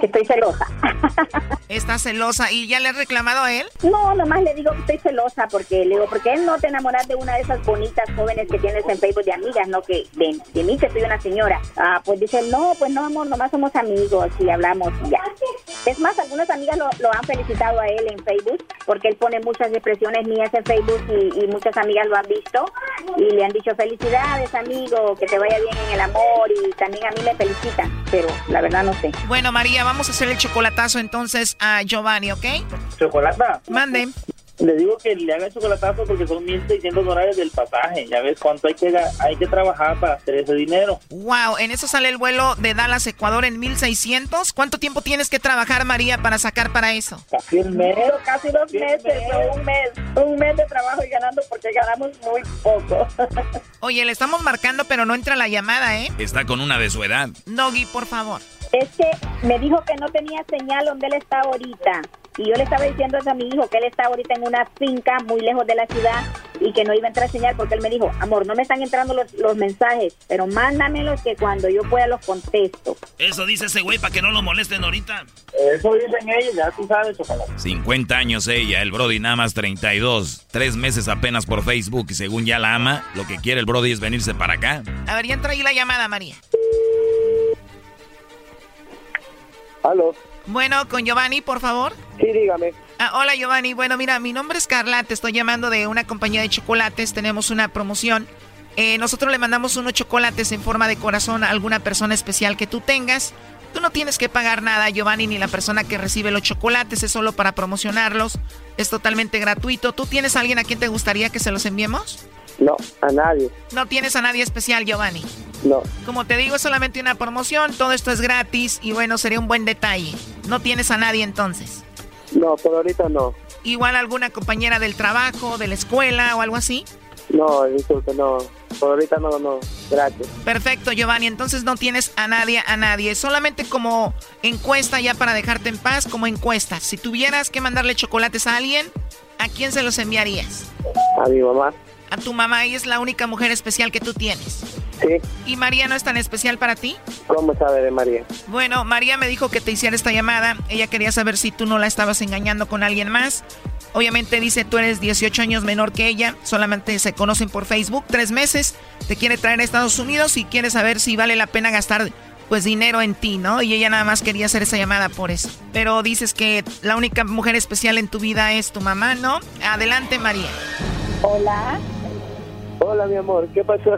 que estoy celosa. ¿Estás celosa? ¿Y ya le has reclamado a él? No, nomás le digo que estoy celosa, porque le digo, porque él no te enamoras de una de esas bonitas jóvenes que tienes en Facebook de amigas, no que de, de mí que soy una señora. Ah, pues dice, no, pues no, amor, nomás somos amigos y hablamos y ya. Es más, algunas amigas lo, lo han felicitado a él en Facebook, porque él pone muchas expresiones mías en Facebook y, y muchas amigas lo han visto y le han dicho felicidades amigo, que te vaya bien en el amor y también a mí me felicitan, pero la verdad no sé. Bueno María, vamos a hacer el chocolatazo entonces a Giovanni, ¿ok? ¿Chocolata? Mande. Le digo que le haga chocolatazo porque son 1.600 dólares del pasaje. Ya ves cuánto hay que, hay que trabajar para hacer ese dinero. Wow, en eso sale el vuelo de Dallas, Ecuador en 1.600. ¿Cuánto tiempo tienes que trabajar, María, para sacar para eso? Casi un mes. Casi dos meses, un mes. Un mes de trabajo y ganando porque ganamos muy poco. Oye, le estamos marcando, pero no entra la llamada, ¿eh? Está con una de su edad. Nogui, por favor. Es que me dijo que no tenía señal donde él está ahorita. Y yo le estaba diciendo a mi hijo que él está ahorita en una finca muy lejos de la ciudad y que no iba a entrar señal porque él me dijo, amor, no me están entrando los, los mensajes, pero mándamelos que cuando yo pueda los contesto. Eso dice ese güey para que no lo molesten ahorita. Eso dicen ellos, ya tú sabes, chocolate. 50 años ella, el Brody nada más 32. Tres meses apenas por Facebook y según ya la ama, lo que quiere el Brody es venirse para acá. A ver, ya entra ahí la llamada, María. Aló. Bueno, con Giovanni, por favor. Sí, dígame. Ah, hola Giovanni, bueno mira, mi nombre es Carla, te estoy llamando de una compañía de chocolates, tenemos una promoción. Eh, nosotros le mandamos unos chocolates en forma de corazón a alguna persona especial que tú tengas. Tú no tienes que pagar nada, Giovanni, ni la persona que recibe los chocolates, es solo para promocionarlos. Es totalmente gratuito. ¿Tú tienes a alguien a quien te gustaría que se los enviemos? No, a nadie. ¿No tienes a nadie especial, Giovanni? No. Como te digo, es solamente una promoción, todo esto es gratis y bueno, sería un buen detalle. ¿No tienes a nadie entonces? No, por ahorita no. ¿Igual alguna compañera del trabajo, de la escuela o algo así? No, disculpe, no. Por ahorita no, no. Gracias. Perfecto, Giovanni. Entonces no tienes a nadie, a nadie. Solamente como encuesta ya para dejarte en paz, como encuesta. Si tuvieras que mandarle chocolates a alguien, ¿a quién se los enviarías? A mi mamá. A tu mamá, ella es la única mujer especial que tú tienes. Sí. ¿Y María no es tan especial para ti? ¿Cómo sabe de María? Bueno, María me dijo que te hiciera esta llamada. Ella quería saber si tú no la estabas engañando con alguien más. Obviamente dice, tú eres 18 años menor que ella, solamente se conocen por Facebook, tres meses, te quiere traer a Estados Unidos y quiere saber si vale la pena gastar pues dinero en ti, ¿no? Y ella nada más quería hacer esa llamada por eso. Pero dices que la única mujer especial en tu vida es tu mamá, ¿no? Adelante, María. Hola. Hola, mi amor, ¿qué pasó?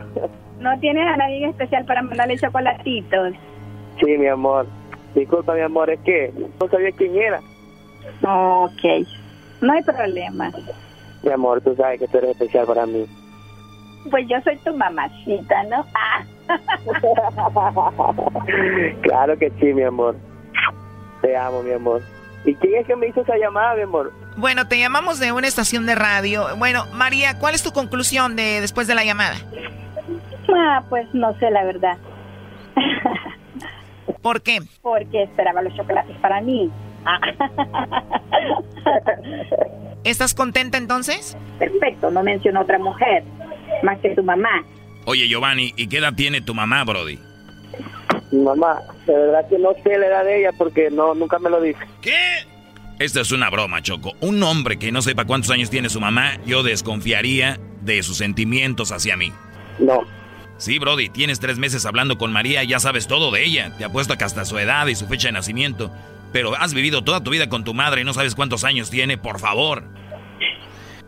¿No tienes a nadie especial para mandarle chocolatitos? Sí, mi amor. Disculpa, mi amor, es que no sabía quién era. Ok. No hay problema. Mi amor, tú sabes que tú eres especial para mí. Pues yo soy tu mamacita, ¿no? Ah. claro que sí, mi amor. Te amo, mi amor. ¿Y quién es que me hizo esa llamada, mi amor? Bueno, te llamamos de una estación de radio. Bueno, María, ¿cuál es tu conclusión de después de la llamada? Ah, pues no sé la verdad. ¿Por qué? Porque esperaba los chocolates para mí. Ah. ¿Estás contenta entonces? Perfecto, no menciono otra mujer más que tu mamá. Oye, Giovanni, ¿y qué edad tiene tu mamá, Brody? Mi mamá, de verdad que no sé la edad de ella porque no nunca me lo dice. ¿Qué? Esta es una broma, Choco. Un hombre que no sepa cuántos años tiene su mamá, yo desconfiaría de sus sentimientos hacia mí. No. Sí, Brody, tienes tres meses hablando con María y ya sabes todo de ella. Te apuesto que hasta su edad y su fecha de nacimiento. Pero has vivido toda tu vida con tu madre y no sabes cuántos años tiene, por favor.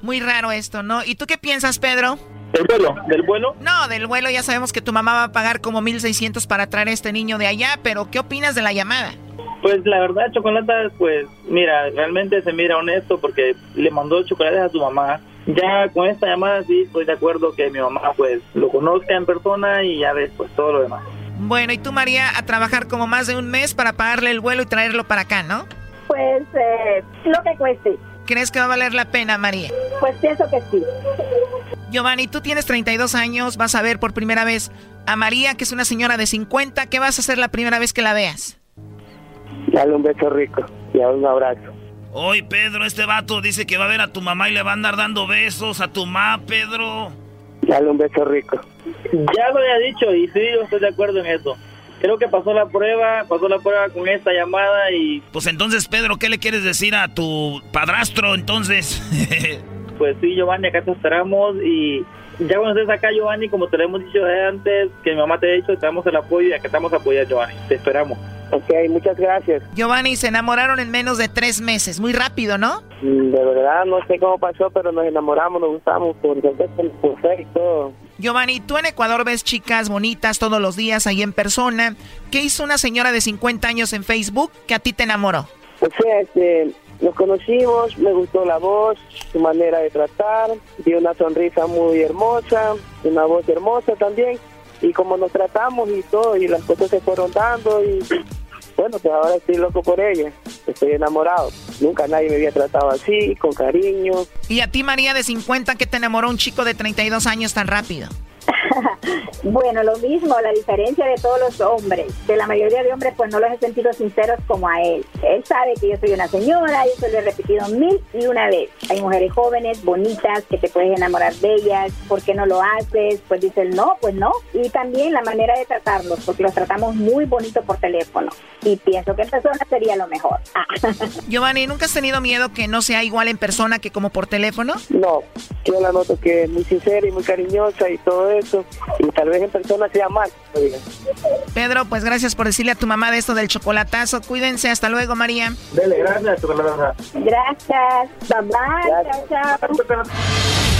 Muy raro esto, ¿no? ¿Y tú qué piensas, Pedro? ¿Del vuelo? ¿Del vuelo? No, del vuelo ya sabemos que tu mamá va a pagar como 1600 para traer a este niño de allá, pero ¿qué opinas de la llamada? Pues la verdad, Chocolata, pues mira, realmente se mira honesto porque le mandó chocolates a su mamá. Ya con esta llamada sí estoy de acuerdo que mi mamá pues lo conozca en persona y ya ves pues todo lo demás. Bueno, y tú María a trabajar como más de un mes para pagarle el vuelo y traerlo para acá, ¿no? Pues eh, lo que cueste. ¿Crees que va a valer la pena, María? Pues pienso que sí. Giovanni, tú tienes 32 años, vas a ver por primera vez a María, que es una señora de 50. ¿Qué vas a hacer la primera vez que la veas? Dale un beso rico y un abrazo. Hoy, Pedro, este vato dice que va a ver a tu mamá y le va a andar dando besos a tu mamá, Pedro. Dale un beso rico. Ya lo había dicho y sí, yo estoy de acuerdo en eso. Creo que pasó la prueba, pasó la prueba con esta llamada y... Pues entonces, Pedro, ¿qué le quieres decir a tu padrastro entonces? pues sí, Giovanni, acá te esperamos y ya cuando estés acá, Giovanni, como te lo hemos dicho antes, que mi mamá te ha dicho, te damos el apoyo y acá estamos a apoyar, Giovanni. Te esperamos. Ok, muchas gracias. Giovanni, se enamoraron en menos de tres meses, muy rápido, ¿no? Mm, de verdad, no sé cómo pasó, pero nos enamoramos, nos gustamos, por y todo. Giovanni, tú en Ecuador ves chicas bonitas todos los días ahí en persona. ¿Qué hizo una señora de 50 años en Facebook que a ti te enamoró? O sea, este, nos conocimos, me gustó la voz, su manera de tratar, dio una sonrisa muy hermosa, una voz hermosa también, y como nos tratamos y todo, y las cosas se fueron dando, y bueno, pues ahora estoy loco por ella, estoy enamorado. Nunca nadie me había tratado así, con cariño. ¿Y a ti, María, de 50, que te enamoró un chico de 32 años tan rápido? bueno, lo mismo, la diferencia de todos los hombres, de la mayoría de hombres pues no los he sentido sinceros como a él. Él sabe que yo soy una señora, y eso lo he repetido mil y una vez. Hay mujeres jóvenes, bonitas, que te puedes enamorar de ellas, ¿por qué no lo haces? Pues dice él, no, pues no. Y también la manera de tratarlos, porque los tratamos muy bonito por teléfono. Y pienso que en persona sería lo mejor. Ah. Giovanni, ¿nunca has tenido miedo que no sea igual en persona que como por teléfono? No, yo la noto que es muy sincera y muy cariñosa y todo eso y tal vez en persona sea mal. Pedro, pues gracias por decirle a tu mamá de esto del chocolatazo. Cuídense, hasta luego, María. Dele, gracias, Gracias, bye, chao.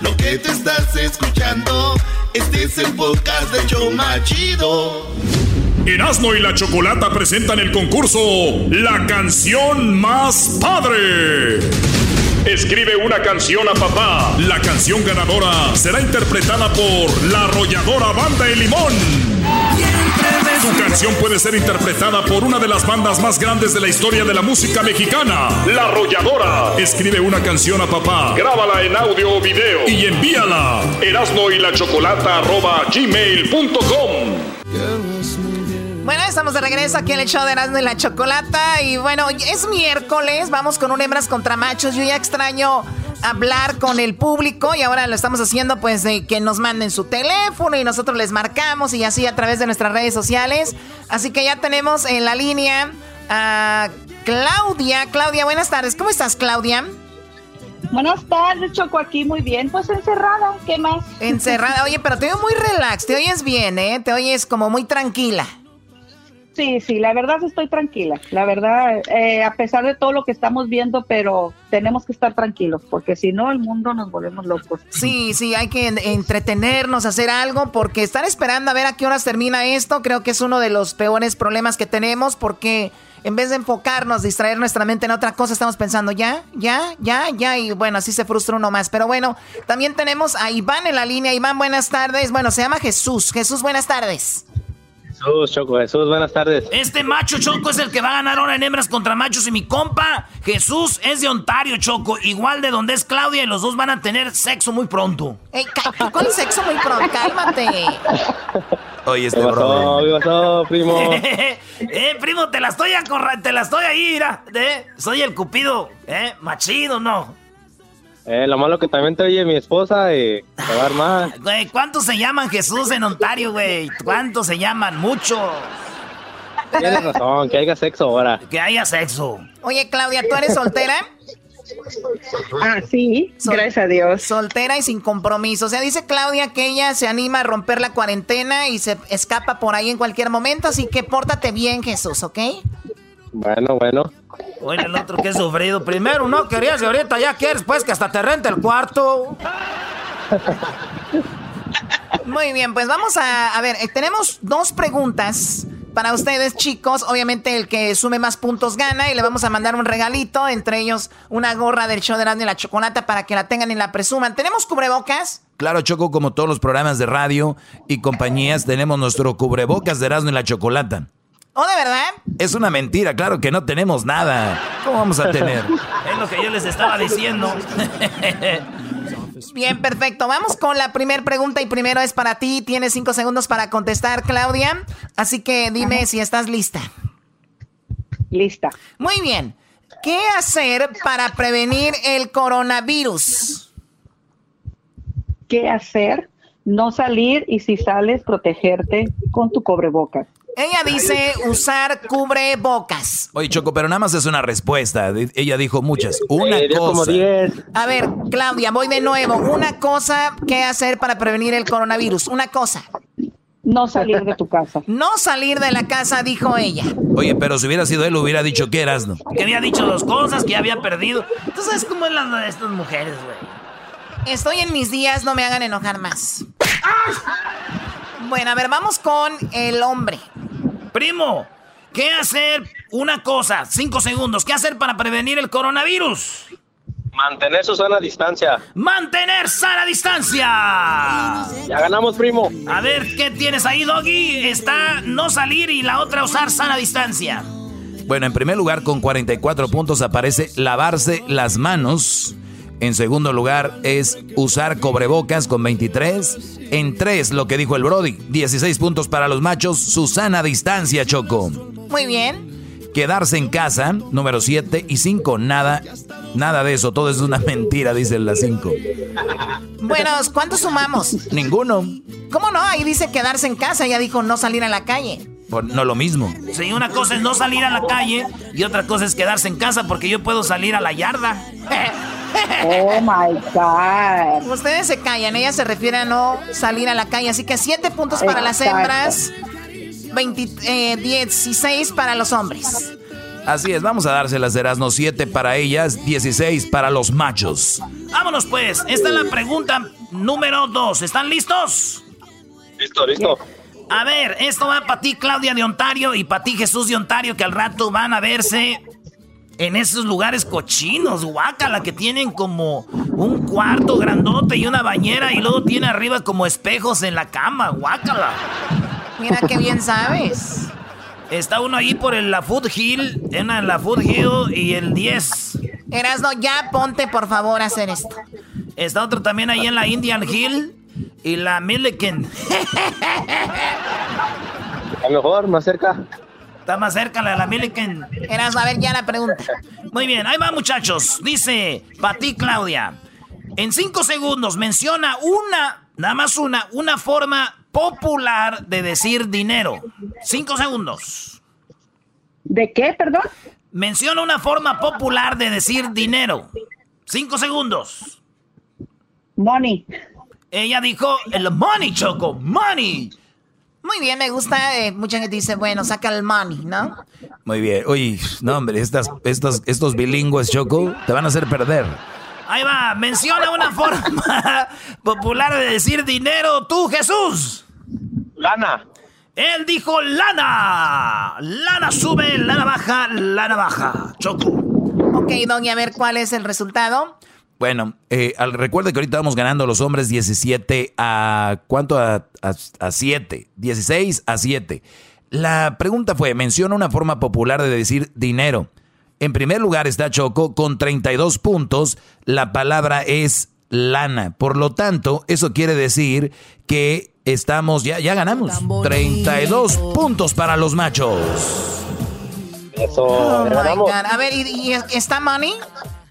lo que te estás escuchando, este es el podcast de Choma Chido. Erasmo y la Chocolata presentan el concurso La canción más padre. Escribe una canción a papá. La canción ganadora será interpretada por la arrolladora Banda de Limón. Tu canción puede ser interpretada por una de las bandas más grandes de la historia de la música mexicana, La Arrolladora. Escribe una canción a papá, grábala en audio o video y envíala. Erasno y la chocolata arroba gmail.com. Bueno, estamos de regreso aquí en el show de Erasmo y la Chocolata. Y bueno, es miércoles, vamos con un hembras contra machos. Yo ya extraño hablar con el público y ahora lo estamos haciendo pues de que nos manden su teléfono y nosotros les marcamos y así a través de nuestras redes sociales. Así que ya tenemos en la línea a Claudia. Claudia, buenas tardes. ¿Cómo estás, Claudia? Buenas tardes, Choco, aquí muy bien. Pues encerrada, ¿qué más? Encerrada. Oye, pero te veo muy relax, te oyes bien, ¿eh? Te oyes como muy tranquila. Sí, sí, la verdad estoy tranquila. La verdad, eh, a pesar de todo lo que estamos viendo, pero tenemos que estar tranquilos, porque si no, el mundo nos volvemos locos. Sí, sí, hay que entretenernos, hacer algo, porque estar esperando a ver a qué horas termina esto, creo que es uno de los peores problemas que tenemos, porque en vez de enfocarnos, distraer nuestra mente en otra cosa, estamos pensando ya, ya, ya, ya, y bueno, así se frustra uno más. Pero bueno, también tenemos a Iván en la línea. Iván, buenas tardes. Bueno, se llama Jesús. Jesús, buenas tardes. Jesús, Choco, Jesús, buenas tardes. Este macho Choco es el que va a ganar ahora en hembras contra machos y mi compa Jesús es de Ontario, Choco, igual de donde es Claudia y los dos van a tener sexo muy pronto. Ey, ¿Cuál sexo muy pronto? Cálmate. Oye, este ¿Qué pasó, ¿Qué pasó, primo? eh, primo, te la estoy a te la estoy ahí, mira. Eh, soy el cupido, eh, machido, ¿no? Eh, lo malo que también te oye mi esposa y te va a armar. Güey, ¿cuántos se llaman Jesús en Ontario, güey? ¿Cuántos se llaman? Mucho. Tienes razón, que haya sexo ahora. Que haya sexo. Oye, Claudia, ¿tú eres soltera? Ah, sí, gracias a Dios. Soltera y sin compromiso. O sea, dice Claudia que ella se anima a romper la cuarentena y se escapa por ahí en cualquier momento, así que pórtate bien, Jesús, ¿ok? Bueno, bueno. Oye, el otro que he sufrido. Primero no querías y ahorita ya quieres, pues que hasta te rente el cuarto. Muy bien, pues vamos a, a ver, eh, tenemos dos preguntas para ustedes, chicos. Obviamente el que sume más puntos gana y le vamos a mandar un regalito, entre ellos una gorra del show de Erasmo y la Chocolata para que la tengan y la presuman. ¿Tenemos cubrebocas? Claro, Choco, como todos los programas de radio y compañías, tenemos nuestro cubrebocas de Erasmo y la Chocolata. ¿Oh, de verdad? Es una mentira, claro que no tenemos nada. ¿Cómo vamos a tener? es lo que yo les estaba diciendo. Bien, perfecto. Vamos con la primera pregunta y primero es para ti. Tienes cinco segundos para contestar, Claudia. Así que dime si estás lista. Lista. Muy bien. ¿Qué hacer para prevenir el coronavirus? ¿Qué hacer? No salir y si sales, protegerte con tu cobrebocas. Ella dice usar cubrebocas. Oye, Choco, pero nada más es una respuesta. Ella dijo muchas. Una cosa. A ver, Claudia, voy de nuevo. Una cosa que hacer para prevenir el coronavirus. Una cosa. No salir de tu casa. No salir de la casa, dijo ella. Oye, pero si hubiera sido él, hubiera dicho que eras, ¿no? Que había dicho dos cosas, que había perdido. Tú sabes cómo es la de estas mujeres, güey. Estoy en mis días, no me hagan enojar más. Bueno, a ver, vamos con el hombre. Primo, ¿qué hacer? Una cosa, cinco segundos. ¿Qué hacer para prevenir el coronavirus? Mantener su sana distancia. ¡Mantener sana distancia! Ya ganamos, primo. A ver, ¿qué tienes ahí, Doggy? Está no salir y la otra usar sana distancia. Bueno, en primer lugar, con 44 puntos aparece lavarse las manos. En segundo lugar es usar cobrebocas con 23. En 3, lo que dijo el Brody, 16 puntos para los machos, Susana distancia, Choco. Muy bien. Quedarse en casa, número 7. Y 5, nada, nada de eso, todo es una mentira, dice la 5. Bueno, ¿cuántos sumamos? Ninguno. ¿Cómo no? Ahí dice quedarse en casa, ya dijo no salir a la calle. no lo mismo. Sí, una cosa es no salir a la calle y otra cosa es quedarse en casa porque yo puedo salir a la yarda. Oh my God. Ustedes se callan, ella se refiere a no salir a la calle. Así que 7 puntos para las hembras, 16 eh, para los hombres. Así es, vamos a dárselas de Erasmo 7 para ellas, 16 para los machos. Vámonos pues, esta es la pregunta número 2. ¿Están listos? Listo, listo. A ver, esto va para ti, Claudia de Ontario, y para ti, Jesús de Ontario, que al rato van a verse en esos lugares cochinos, guácala, que tienen como un cuarto grandote y una bañera y luego tiene arriba como espejos en la cama, guácala. Mira qué bien sabes. Está uno ahí por el, la Food Hill, en la Food Hill y el 10. Erasno, ya ponte por favor a hacer esto. Está otro también ahí en la Indian Hill y la Milliken. A lo mejor, más cerca. Está más cerca la de la Milliken. Erasno, a ver ya la pregunta. Muy bien, ahí va muchachos. Dice, para ti Claudia, en cinco segundos menciona una, nada más una, una forma popular de decir dinero. Cinco segundos. ¿De qué, perdón? Menciona una forma popular de decir dinero. Cinco segundos. Money. Ella dijo el money, Choco, money. Muy bien, me gusta. eh, mucha gente dice, bueno, saca el money, ¿no? Muy bien. Oye, no, hombre, estas, estos, estos bilingües, Choco, te van a hacer perder. Ahí va, menciona una forma popular de decir dinero, tú, Jesús. Lana. Él dijo lana. Lana sube, lana baja, lana baja. Choco. Ok, Doggy, a ver cuál es el resultado. Bueno, eh, al, recuerda que ahorita vamos ganando los hombres 17 a... ¿Cuánto? A, a, a 7. 16 a 7. La pregunta fue, menciona una forma popular de decir dinero. En primer lugar está Choco con 32 puntos. La palabra es lana. Por lo tanto, eso quiere decir que estamos, ya, ya ganamos. 32 puntos para los machos. Eso, Oh, my ganamos. God. A ver, ¿y, y está money?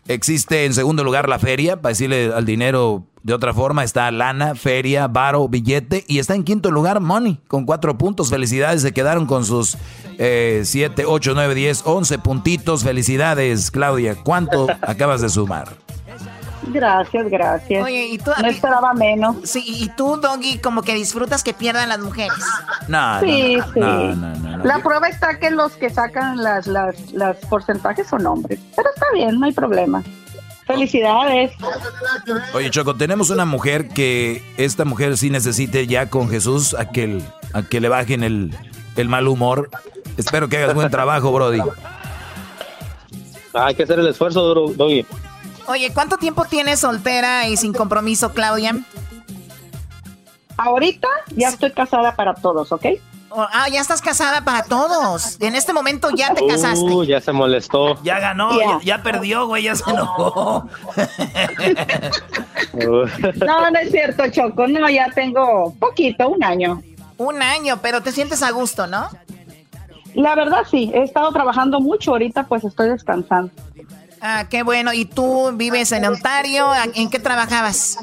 Existe en segundo lugar la feria, para decirle al dinero de otra forma, está lana, feria, varo, billete, y está en quinto lugar money, con cuatro puntos. Felicidades, se quedaron con sus eh, siete, ocho, nueve, diez, once puntitos. Felicidades, Claudia. ¿Cuánto acabas de sumar? Gracias, gracias. Oye, ¿y tú? No esperaba menos. Sí, y tú, Doggy, como que disfrutas que pierdan las mujeres. No, Sí, no, sí. no, no, no, no. La prueba está que los que sacan las, las, las porcentajes son hombres. Pero está bien, no hay problema. Felicidades. Oye, Choco, tenemos una mujer que esta mujer sí necesite ya con Jesús a que, el- a que le bajen el, el mal humor. Espero que hagas buen trabajo, Brody. Hay que hacer el esfuerzo, Doggy. Oye, ¿cuánto tiempo tienes soltera y sin compromiso, Claudia? Ahorita ya estoy casada para todos, ¿ok? Oh, ah, ya estás casada para todos. En este momento ya te casaste. Uh, ya se molestó. Ya ganó, ya, ya perdió, güey, ya se enojó. No, no es cierto, Choco. No, ya tengo poquito, un año. Un año, pero te sientes a gusto, ¿no? La verdad sí, he estado trabajando mucho. Ahorita pues estoy descansando. Ah, qué bueno. ¿Y tú vives en Ontario? ¿En qué trabajabas?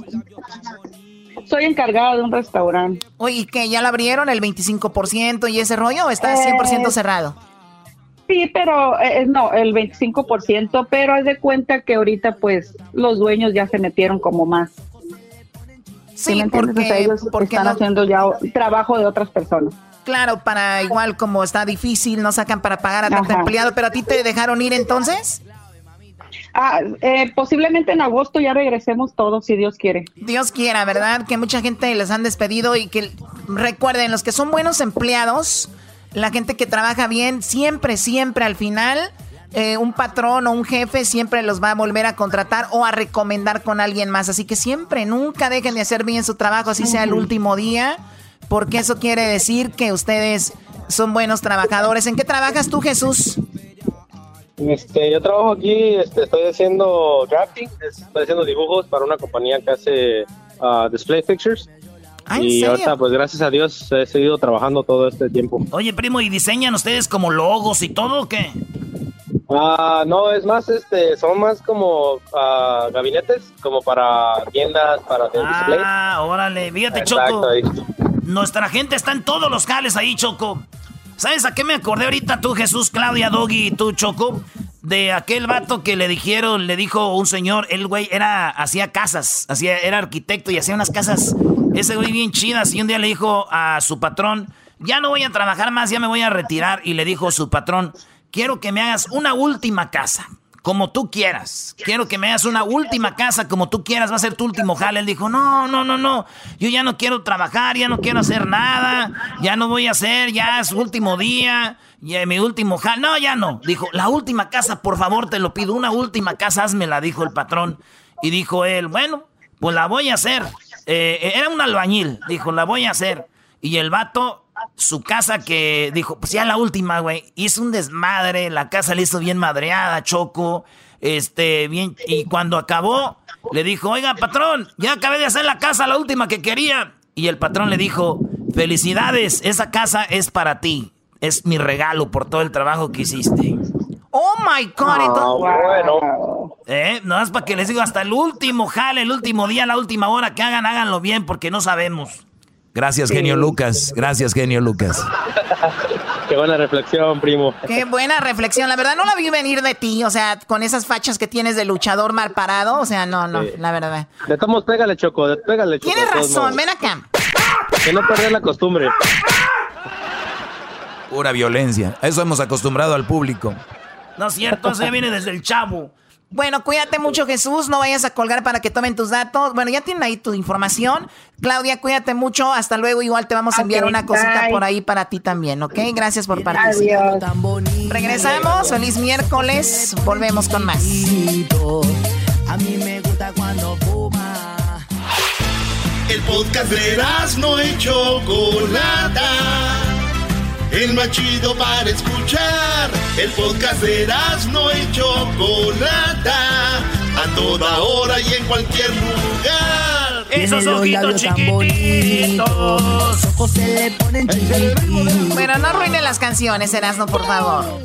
Soy encargada de un restaurante. Oye, ¿y qué? ¿Ya lo abrieron el 25% y ese rollo o está 100% Eh, cerrado? Sí, pero eh, no, el 25%, pero es de cuenta que ahorita pues los dueños ya se metieron como más. Sí, me porque- O sea, ellos porque están no- haciendo ya trabajo de otras personas. Claro, para igual como está difícil, no sacan para pagar a tanto empleado, pero a ti te dejaron ir entonces. Ah, eh, posiblemente en agosto ya regresemos todos, si Dios quiere. Dios quiera, ¿verdad? Que mucha gente les han despedido y que recuerden, los que son buenos empleados, la gente que trabaja bien, siempre, siempre al final, eh, un patrón o un jefe siempre los va a volver a contratar o a recomendar con alguien más. Así que siempre, nunca dejen de hacer bien su trabajo, así sea el último día, porque eso quiere decir que ustedes son buenos trabajadores. ¿En qué trabajas tú, Jesús? Este, yo trabajo aquí, este, estoy haciendo drafting, estoy haciendo dibujos para una compañía que hace ah, display pictures. Ah, ¿en y serio? ahorita, pues gracias a Dios, he seguido trabajando todo este tiempo. Oye, primo, ¿y diseñan ustedes como logos y todo o qué? Ah, no, es más, este, son más como ah, gabinetes, como para tiendas, para de display. Ah, órale, fíjate, Exacto, Choco. ahí. Nuestra gente está en todos los jales ahí, Choco. ¿Sabes a qué me acordé ahorita tú, Jesús, Claudia, Doggy y tú, Choco? De aquel vato que le dijeron, le dijo un señor, el güey era, hacía casas, hacía, era arquitecto y hacía unas casas, ese güey bien chidas, y un día le dijo a su patrón, ya no voy a trabajar más, ya me voy a retirar, y le dijo su patrón, quiero que me hagas una última casa, como tú quieras. Quiero que me hagas una última casa como tú quieras, va a ser tu último jale. Él dijo, no, no, no, no, yo ya no quiero trabajar, ya no quiero hacer nada, ya no voy a hacer, ya es último día, ya mi último jale. No, ya no. Dijo, la última casa, por favor, te lo pido, una última casa, házmela, dijo el patrón. Y dijo él, bueno, pues la voy a hacer. Eh, era un albañil, dijo, la voy a hacer. Y el vato su casa que dijo, pues ya la última, güey. Hizo un desmadre, la casa le hizo bien madreada, Choco. Este, bien, y cuando acabó, le dijo, oiga, patrón, ya acabé de hacer la casa, la última que quería. Y el patrón le dijo, felicidades, esa casa es para ti. Es mi regalo por todo el trabajo que hiciste. Oh my God. Ah, bueno. Eh, no es para que les digo hasta el último jale, el último día, la última hora que hagan, háganlo bien porque no sabemos. Gracias, genio Lucas. Gracias, genio Lucas. Qué buena reflexión, primo. Qué buena reflexión. La verdad no la vi venir de ti, o sea, con esas fachas que tienes de luchador mal parado. O sea, no, no, Sí. la verdad. De todos, pégale, Choco, de- pégale, Choco. Tienes razón, modos. ven acá. Que no perder la costumbre. Pura violencia. A eso hemos acostumbrado al público. No es cierto, eso ya viene desde el chavo. Bueno, cuídate mucho, Jesús. No vayas a colgar para que tomen tus datos. Bueno, ya tienen ahí tu información. Claudia, cuídate mucho. Hasta luego. Igual te vamos a enviar una cosita bye. por ahí para ti también, ¿ok? Gracias por participar. Regresamos. Feliz miércoles. Volvemos con más. A mí me gusta cuando fuma. El podcast de no y Chocolata. El más chido para escuchar. El podcast de no y Chocolata. A toda hora y en cualquier lugar. Esos ojitos chiquititos. ojos se le ponen Bueno, no arruinen las canciones, Erasmo, por favor.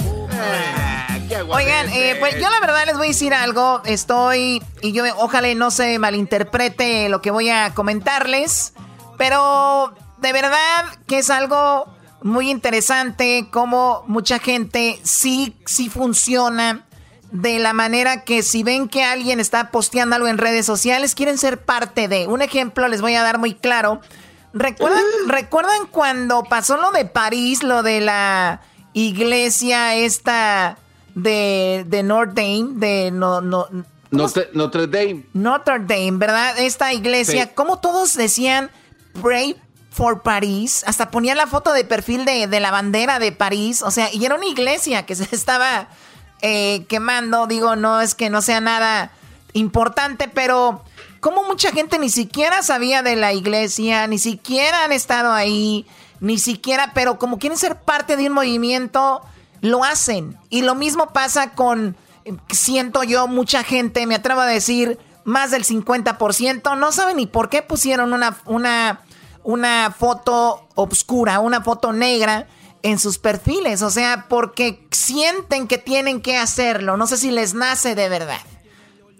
Oigan, eh, pues yo la verdad les voy a decir algo. Estoy, y yo ojalá no se malinterprete lo que voy a comentarles, pero de verdad que es algo muy interesante como mucha gente sí, sí funciona de la manera que si ven que alguien está posteando algo en redes sociales, quieren ser parte de. Un ejemplo les voy a dar muy claro. ¿Recuerdan, ¿recuerdan cuando pasó lo de París, lo de la iglesia esta de, de Notre Dame, de no, no, Notre, Notre Dame. Notre Dame, ¿verdad? Esta iglesia, Sí. como todos decían Pray for París, hasta ponían la foto de perfil de, de la bandera de París, o sea, y era una iglesia que se estaba eh, quemando, digo, no es que no sea nada importante, pero como mucha gente ni siquiera sabía de la iglesia, ni siquiera han estado ahí, ni siquiera, pero como quieren ser parte de un movimiento, lo hacen. Y lo mismo pasa con, siento yo, mucha gente, me atrevo a decir, más del 50%, no saben ni por qué pusieron una, una, una foto obscura, una foto negra en sus perfiles. O sea, porque sienten que tienen que hacerlo. No sé si les nace de verdad.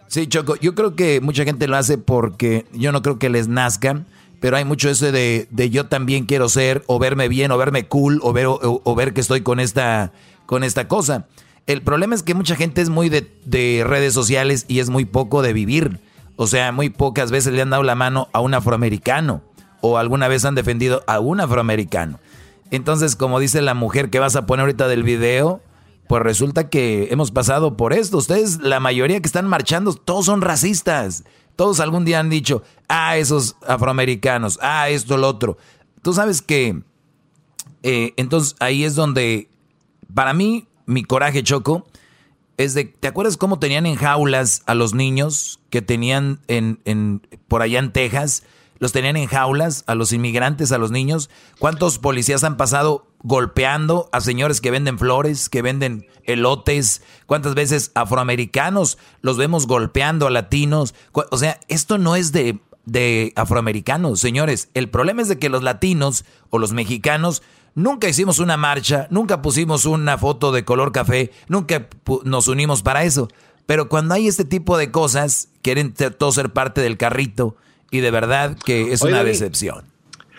Sí, Choco, yo creo que mucha gente lo hace porque yo no creo que les nazca, pero hay mucho ese de, de yo también quiero ser, o verme bien, o verme cool, o ver, o, ver que estoy con esta, con esta cosa. El problema es que mucha gente es muy de redes sociales y es muy poco de vivir. O sea, muy pocas veces le han dado la mano a un afroamericano, o alguna vez han defendido a un afroamericano. Entonces, como dice la mujer que vas a poner ahorita del video, pues resulta que hemos pasado por esto. Ustedes, la mayoría que están marchando, todos son racistas. Todos algún día han dicho, ah, esos afroamericanos, ah, esto, lo otro. Tú sabes que, eh, entonces ahí es donde, para mí, mi coraje, Choco, es de, ¿te acuerdas cómo tenían en jaulas a los niños que tenían en, en, por allá en Texas? Los tenían en jaulas, a los inmigrantes, a los niños. ¿Cuántos policías han pasado golpeando a señores que venden flores, que venden elotes? ¿Cuántas veces afroamericanos los vemos golpeando a latinos? O sea, esto no es de, de afroamericanos, señores. El problema es de que los latinos o los mexicanos nunca hicimos una marcha, nunca pusimos una foto de color café, nunca nos unimos para eso. Pero cuando hay este tipo de cosas, quieren todos ser parte del carrito y de verdad que es Oye, una decepción.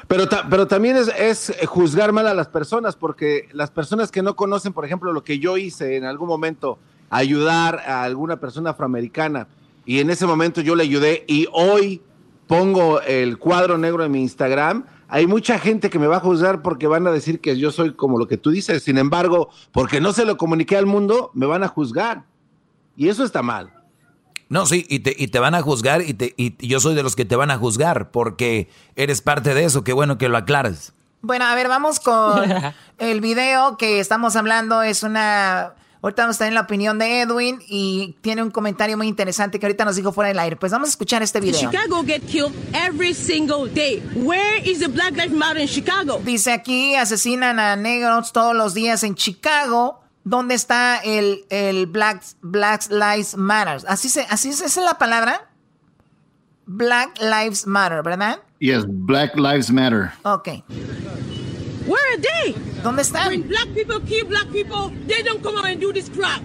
Pero, ta- pero también es, es juzgar mal a las personas, porque las personas que no conocen, por ejemplo, lo que yo hice en algún momento, ayudar a alguna persona afroamericana, y en ese momento yo le ayudé, y hoy pongo el cuadro negro en mi Instagram, hay mucha gente que me va a juzgar porque van a decir que yo soy como lo que tú dices, sin embargo, porque no se lo comuniqué al mundo, me van a juzgar. Y eso está mal. No, sí, y te, y te van a juzgar y, te, y yo soy de los que te van a juzgar porque eres parte de eso. Qué bueno que lo aclares. Bueno, a ver, vamos con el video que estamos hablando. Es una, Ahorita vamos a tener la opinión de Edwin y tiene un comentario muy interesante que ahorita nos dijo fuera del aire. Pues vamos a escuchar este video. Chicago get killed every single day. Where is the Black Lives Matter in Chicago? Dice aquí asesinan a negros todos los días en Chicago. ¿Dónde está el, el Black, Black Lives Matter? Así se, así es, esa es la palabra. Black Lives Matter, ¿verdad? Yes, Black Lives Matter. Ok. Where are they? ¿Dónde están? When black people kill black people, they don't come out and do this crap.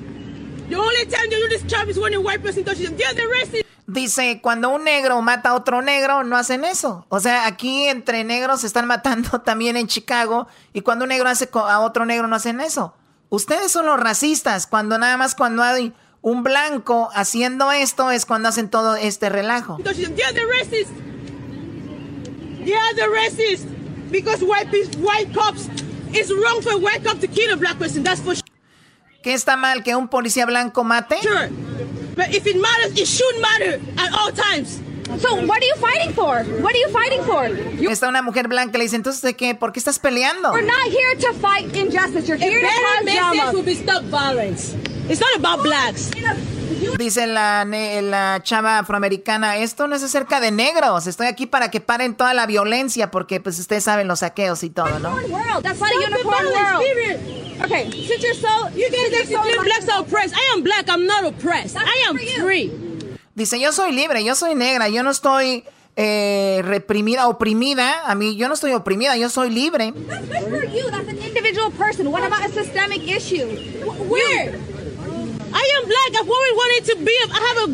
The only time they do this crap is when a white person touches them. They're the racist. Dice, cuando un negro mata a otro negro, no hacen eso. O sea, aquí entre negros se están matando también en Chicago. Y cuando un negro hace a otro negro, no hacen eso. Ustedes son los racistas. Cuando nada más cuando hay un blanco haciendo esto es cuando hacen todo este relajo. They're the racist. They're the racist. Because white white cops, it's wrong for white cop to kill a black person. That's for ¿Qué está mal que un policía blanco mate? Sure. But if it matters, it should matter at all times. So, what are you fighting for? What are you fighting for? You Está una mujer blanca le dice, entonces, ¿de qué? ¿Por qué estás peleando? We're not here to fight injustice. You're here to cause message drama. would be stop violence. It's not about blacks. Dice la, la chava afroamericana, esto no es acerca de negros, estoy aquí para que paren toda la violencia, porque pues ustedes saben los saqueos y todo, ¿no? That's not a unicorn world. Okay, since you're so, You guys so blacks are oppressed. I am black. I'm not oppressed. That's I am free. Dice, yo soy libre, yo soy negra, yo no estoy eh, reprimida, oprimida, a mí yo no estoy oprimida, yo soy libre. That's good for you. That's an individual person. What about a systemic issue? Where? I am black. I've always wanted to be. I have a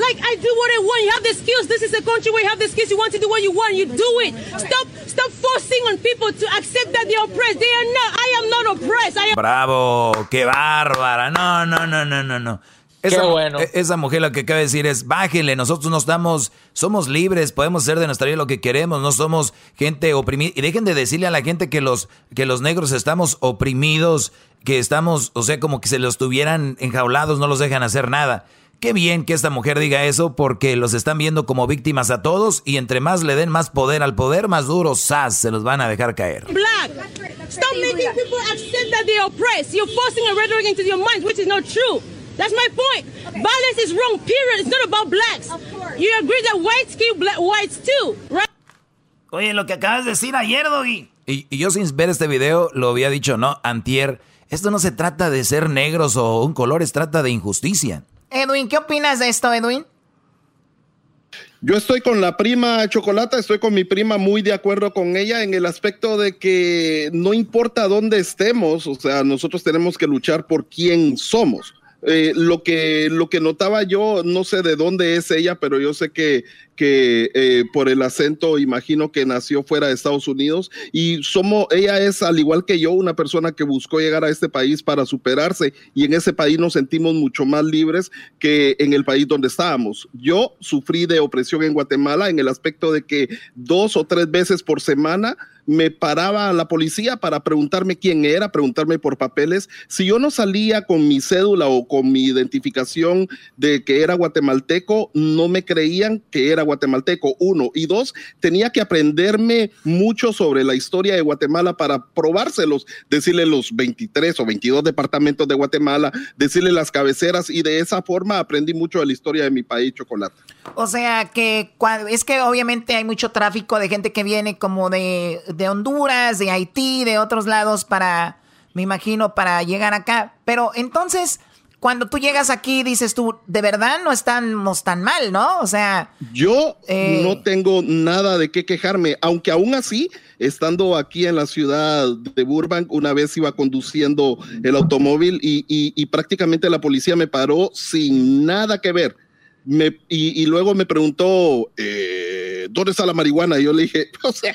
like. I do what I want. You have the skills. This is a country where you have the skills. You want to do what you want. You do it. Stop. Stop forcing on people to accept that they're oppressed. They are not. I am not oppressed. I am. Bravo, qué bárbara. No, no, no, no, no, no. Esa, bueno. e- esa mujer lo que acaba de decir es, bájenle, nosotros no estamos, somos libres, podemos hacer de nuestra vida lo que queremos, no somos gente oprimida. Y dejen de decirle a la gente que los, que los negros estamos oprimidos, que estamos, o sea, como que se los tuvieran enjaulados, no los dejan hacer nada. Qué bien que esta mujer diga eso porque los están viendo como víctimas a todos y entre más le den más poder al poder, más duro, ¡zas! se los van a dejar caer. black. Stop making people accept that they're oppressed. You're forcing a rhetoric into your minds, which is not true. That's my point. Violence is wrong, period. It's not about blacks. You agree that whites kill black whites too, right? Oye, lo que acabas de decir ayer, Doggy. Y, y yo sin ver este video lo había dicho, ¿no? Antier, esto no se trata de ser negros o un color, es trata de injusticia. Edwin, ¿qué opinas de esto, Edwin? Yo estoy con la prima Chocolata, estoy con mi prima muy de acuerdo con ella en el aspecto de que no importa dónde estemos, o sea, nosotros tenemos que luchar por quién somos. Eh, lo que lo que notaba yo, no sé de dónde es ella, pero yo sé que, que eh, por el acento imagino que nació fuera de Estados Unidos y somos, ella es al igual que yo una persona que buscó llegar a este país para superarse y en ese país nos sentimos mucho más libres que en el país donde estábamos. Yo sufrí de opresión en Guatemala en el aspecto de que dos o tres veces por semana me paraba la policía para preguntarme quién era, preguntarme por papeles. Si yo no salía con mi cédula o con mi identificación de que era guatemalteco, no me creían que era guatemalteco, uno. Y dos, tenía que aprenderme mucho sobre la historia de Guatemala para probárselos, decirle los 23 o 22 departamentos de Guatemala, decirle las cabeceras y de esa forma aprendí mucho de la historia de mi país, Chocolate. O sea, que es que obviamente hay mucho tráfico de gente que viene como de, de Honduras, de Haití, de otros lados para, me imagino, para llegar acá. Pero entonces, cuando tú llegas aquí, dices tú, de verdad no estamos tan mal, ¿no? O sea, Yo Eh. no tengo nada de qué quejarme, aunque aún así, estando aquí en la ciudad de Burbank, una vez iba conduciendo el automóvil y, y- y prácticamente la policía me paró sin nada que ver. Me- y, y luego me preguntó, eh, ¿dónde está la marihuana? Y yo le dije, o sea,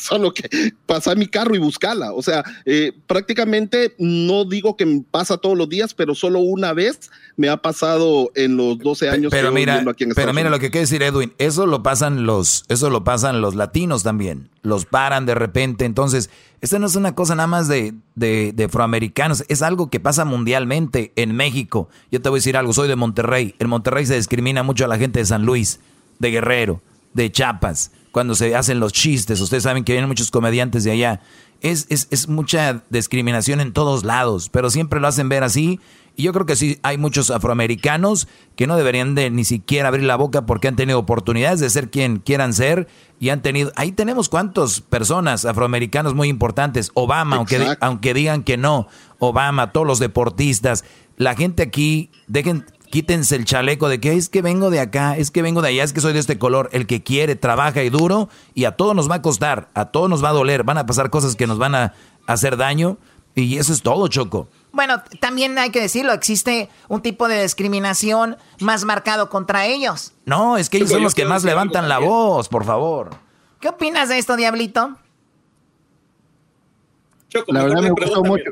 solo que pasar mi carro y buscarla. O sea, eh, prácticamente no digo que me pasa todos los días, pero solo una vez me ha pasado en los 12 años Pero que mira, aquí en pero mira lo que quiere decir Edwin, eso lo pasan los, eso lo pasan los latinos también, los paran de repente, entonces, esta no es una cosa nada más de, de, de afroamericanos, es algo que pasa mundialmente en México. Yo te voy a decir algo, soy de Monterrey, en Monterrey se discrimina mucho a la gente de San Luis, de Guerrero, de Chiapas, cuando se hacen los chistes, ustedes saben que vienen muchos comediantes de allá, es, es, es mucha discriminación en todos lados, pero siempre lo hacen ver así. Y yo creo que sí hay muchos afroamericanos que no deberían de ni siquiera abrir la boca porque han tenido oportunidades de ser quien quieran ser y han tenido... Ahí tenemos cuántas personas afroamericanos muy importantes. Obama, aunque, aunque digan que no. Obama, todos los deportistas. La gente aquí, dejen, quítense el chaleco de que es que vengo de acá, es que vengo de allá, es que soy de este color. El que quiere, trabaja y duro y a todos nos va a costar, a todos nos va a doler, van a pasar cosas que nos van a hacer daño y eso es todo, Choco. Bueno, también hay que decirlo, existe un tipo de discriminación más marcado contra ellos. No, es que ellos son los que más levantan la voz, por favor. ¿Qué opinas de esto, Diablito? la verdad me gustó mucho,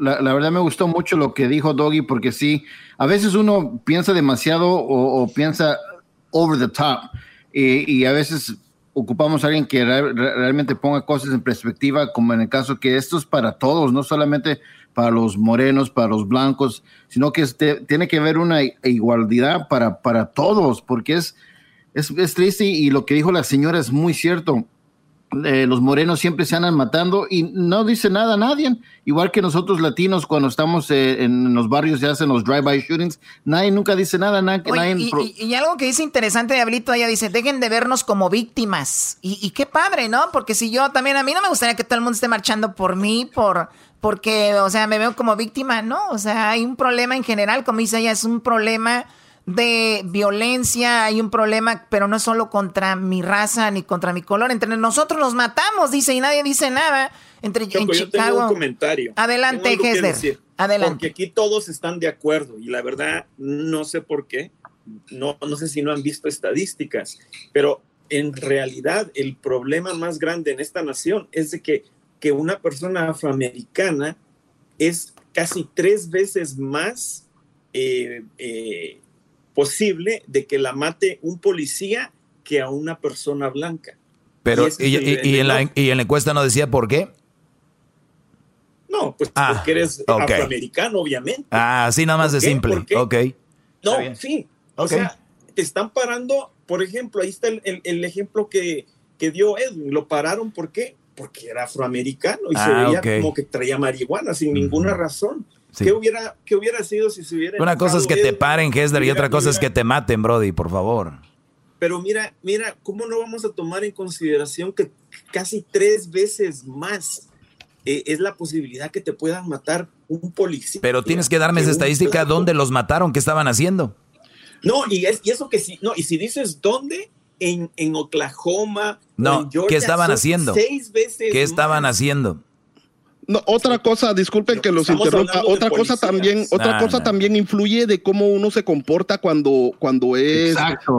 la, verdad me gustó mucho lo que dijo Doggy porque sí, a veces uno piensa demasiado o, piensa over the top y, a veces ocupamos a alguien que realmente ponga cosas en perspectiva, como en el caso que esto es para todos, no solamente para los morenos, para los blancos, sino que este, tiene que haber una igualdad para, para todos, porque es, es triste y lo que dijo la señora es muy cierto eh, los morenos siempre se andan matando y no dice nada a nadie. Igual que nosotros latinos cuando estamos eh, en los barrios y hacen los drive-by shootings, nadie nunca dice nada. nadie, y, algo que dice interesante, Diablito, ella dice, dejen de vernos como víctimas. Y, qué padre, ¿no? Porque si yo también, a mí no me gustaría que todo el mundo esté marchando por mí, por porque, o sea, me veo como víctima, ¿no? O sea, hay un problema en general, como dice ella, es un problema de violencia, hay un problema, pero no es solo contra mi raza ni contra mi color. Entre nosotros nos matamos, dice, y nadie dice nada. Entre en Yo tengo un comentario. Adelante, Hesler. Adelante. Porque aquí todos están de acuerdo y la verdad no sé por qué. No, no sé si no han visto estadísticas, pero en realidad el problema más grande en esta nación es de que, que una persona afroamericana es casi tres veces más eh, eh, posible de que la mate un policía que a una persona blanca. Pero, ¿y, en la, encuesta no decía por qué? No, pues ah, porque eres afroamericano, obviamente. Ah, sí, nada más de simple. Ok. No, sí. O sea, te están parando, por ejemplo, ahí está el, ejemplo que, que, dio Edwin. Lo pararon, ¿por qué? Porque era afroamericano y se ah, veía como que traía marihuana sin ninguna razón. ¿Qué, hubiera, ¿Qué hubiera sido si se hubiera... Una cosa es que te paren, Hesler, y otra cosa es que te maten, Brody, por favor. Pero mira, mira, ¿cómo no vamos a tomar en consideración que casi tres veces más eh, es la posibilidad que te puedan matar un policía? Pero tienes que darme esa estadística, ¿dónde los mataron? ¿Qué estaban haciendo? No, y, es, y eso que sí, no, y si dices dónde, en, en Oklahoma, no, en Georgia, ¿qué estaban haciendo? Seis veces ¿Qué estaban haciendo? No, otra cosa, disculpen que los interrumpa. Otra cosa también, otra cosa también influye de cómo uno se comporta cuando, cuando es,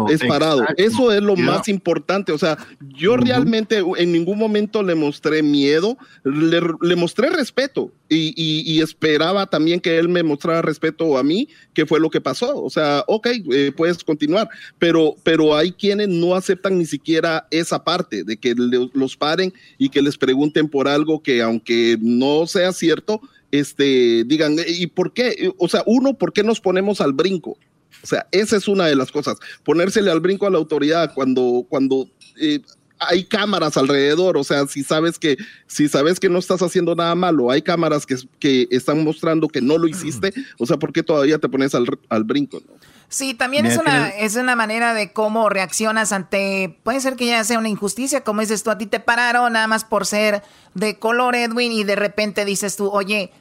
es parado. Eso es lo más importante. O sea, yo realmente en ningún momento le mostré miedo, le, mostré respeto y, esperaba también que él me mostrara respeto a mí, que fue lo que pasó. O sea, ok, eh, puedes continuar, pero, pero hay quienes no aceptan ni siquiera esa parte de que los paren y que les pregunten por algo que aunque no sea cierto, este, digan, ¿y por qué? O sea, uno, ¿por qué nos ponemos al brinco? O sea, esa es una de las cosas, ponérsele al brinco a la autoridad cuando, cuando eh, hay cámaras alrededor, o sea, si sabes que, si sabes que no estás haciendo nada malo, hay cámaras que, que están mostrando que no lo hiciste, o sea, ¿por qué todavía te pones al, al brinco? No? Sí, también es una, es una manera de cómo reaccionas ante, puede ser que ya sea una injusticia, como dices tú, a ti te pararon nada más por ser de color Edwin y de repente dices tú, oye,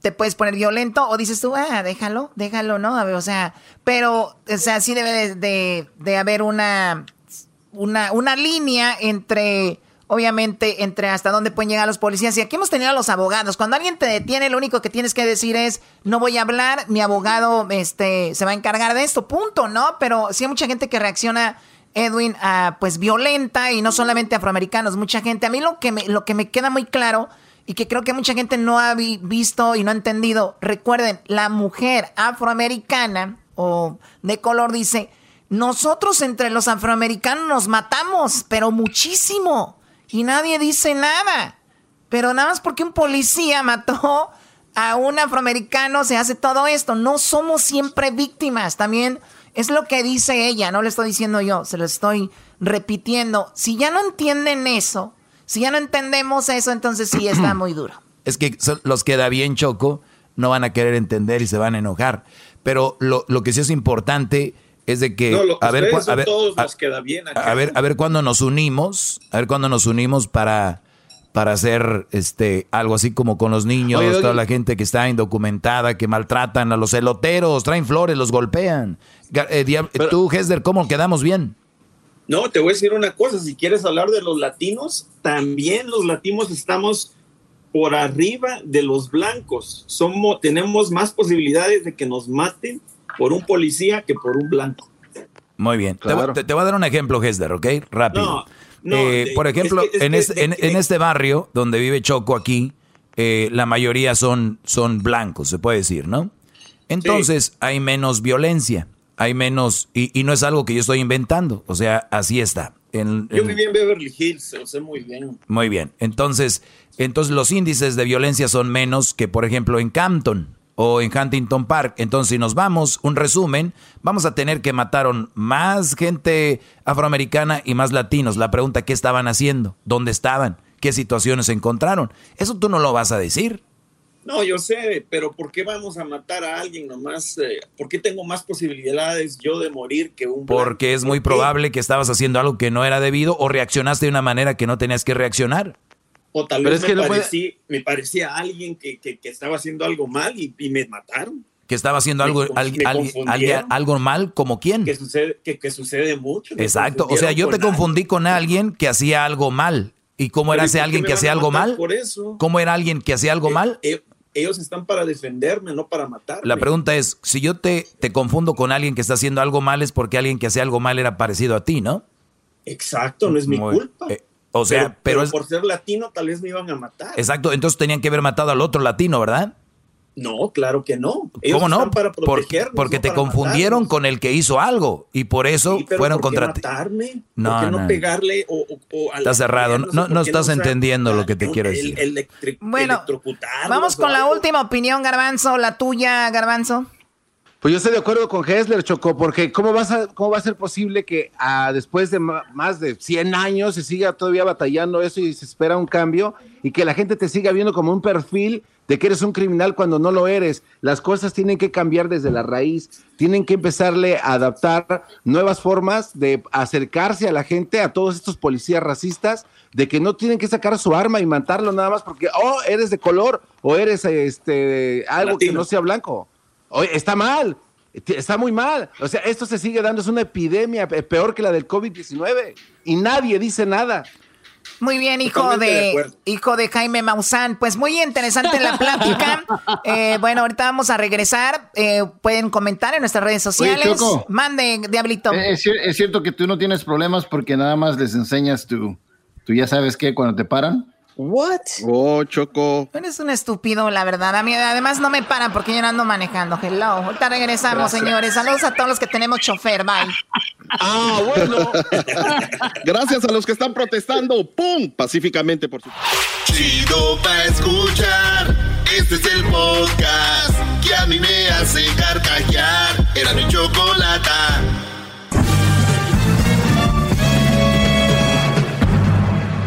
te puedes poner violento o dices tú, ah, déjalo, déjalo, ¿no? O sea, pero, o sea, sí debe de, de, haber una, una, una línea entre obviamente, entre hasta dónde pueden llegar los policías. Y aquí hemos tenido a los abogados. Cuando alguien te detiene, lo único que tienes que decir es, no voy a hablar, mi abogado este, se va a encargar de esto, punto, ¿no? Pero sí hay mucha gente que reacciona, Edwin, pues violenta y no solamente afroamericanos, mucha gente. A mí lo que me, lo que me queda muy claro y que creo que mucha gente no ha visto y no ha entendido, recuerden, la mujer afroamericana o de color dice, nosotros entre los afroamericanos nos matamos, pero muchísimo y nadie dice nada. Pero nada más porque un policía mató a un afroamericano se hace todo esto. No somos siempre víctimas. También es lo que dice ella, no le estoy diciendo yo, se lo estoy repitiendo. Si ya no entienden eso, Si ya no entendemos eso, entonces sí está muy duro. Es que los queda bien choco, no van a querer entender y se van a enojar. Pero lo, lo que sí es importante es de que a ver, a ver, todos nos queda bien a ver, a ver cuándo nos unimos, a ver cuándo nos unimos para para hacer este algo así como con los niños, toda la gente que está indocumentada, que maltratan a los eloteros, traen flores, los golpean. Eh, tú, Hesder, ¿cómo quedamos bien? No, te voy a decir una cosa, si quieres hablar de los latinos, también los latinos estamos por arriba de los blancos. Somos, tenemos más posibilidades de que nos maten por un policía que por un blanco. Muy bien. Te, voy a dar un ejemplo, Hesder, ¿ok? Rápido. Eh, por ejemplo, en, este barrio donde vive Choco aquí, eh, la mayoría son, son blancos, se puede decir, ¿no? Entonces hay menos violencia, hay menos, y, no es algo que yo estoy inventando, o sea, así está. yo viví en Beverly Hills, lo sé muy bien. Muy bien, entonces, entonces los índices de violencia son menos que, por ejemplo, en Campton o en Huntington Park. Entonces, si nos vamos, un resumen, vamos a tener que mataron más gente afroamericana y más latinos. La pregunta, ¿qué estaban haciendo? ¿Dónde estaban? ¿Qué situaciones encontraron? Eso tú no lo vas a decir. No, yo sé, pero ¿por qué vamos a matar a alguien nomás? Eh, ¿Por qué tengo más posibilidades yo de morir que un... Porque es muy probable que estabas haciendo algo que no era debido o reaccionaste de una manera que no tenías que reaccionar. O tal vez me, parecía, me, parecía, alguien que, que, estaba haciendo algo mal y, y me mataron. Que estaba haciendo algo, algo mal, como quién? Que sucede, que, sucede mucho. Exacto, o sea, yo te confundí con alguien que hacía algo mal. ¿Y cómo era ese alguien que hacía algo mal? Por eso. ¿Cómo era alguien que hacía algo eh, mal? Eh, ellos están para defenderme, no para matarme. La pregunta es, si yo te, te confundo con alguien que está haciendo algo mal, es porque alguien que hacía algo mal era parecido a ti, ¿no? Exacto, no es mi culpa. Eh, o sea, pero, por ser latino tal vez me iban a matar. Exacto, entonces tenían que haber matado al otro latino, ¿verdad? No, claro que no. ¿Cómo no? Para porque, porque te confundieron con el que hizo algo y por eso fueron contra ti. matarme? No, ¿Por qué no, pegarle o, o Está cerrado. No, no estás entendiendo lo que te quiero decir. bueno, vamos con la última opinión, Garbanzo, la tuya, Garbanzo. Pues yo estoy de acuerdo con Hessler, Choco, porque ¿cómo, vas a, cómo va a ser posible que ah, después de más de 100 años se siga todavía batallando eso y se espera un cambio y que la gente te siga viendo como un perfil de que eres un criminal cuando no lo eres? Las cosas tienen que cambiar desde la raíz, tienen que empezarle a adaptar nuevas formas de acercarse a la gente, a todos estos policías racistas, de que no tienen que sacar su arma y matarlo nada más porque, oh, eres de color o eres este, algo que no sea blanco. Oye, está mal, está muy mal. O sea, esto se sigue dando, es una epidemia peor que la del COVID-19 y nadie dice nada. Muy bien, hijo de, hijo de Jaime Maussan. Pues muy interesante la plática. Eh, bueno, ahorita vamos a regresar. Eh, pueden comentar en nuestras redes sociales. Mande, Diablito. Eh, es, cierto que tú no tienes problemas porque nada más les enseñas tu, tú ya sabes qué cuando te paran. What? Oh, Choco. Eres un estúpido, la verdad. A mí, además, no me paran porque yo no ando manejando. Hello. Ahorita regresamos, señores. Saludos a todos los que tenemos chofer. Bye. Ah, bueno. Gracias a los que están protestando. ¡Pum! Pacíficamente, por su. Chido pa' escuchar. Este es el podcast que a mí me hace carcajear. Era mi chocolate.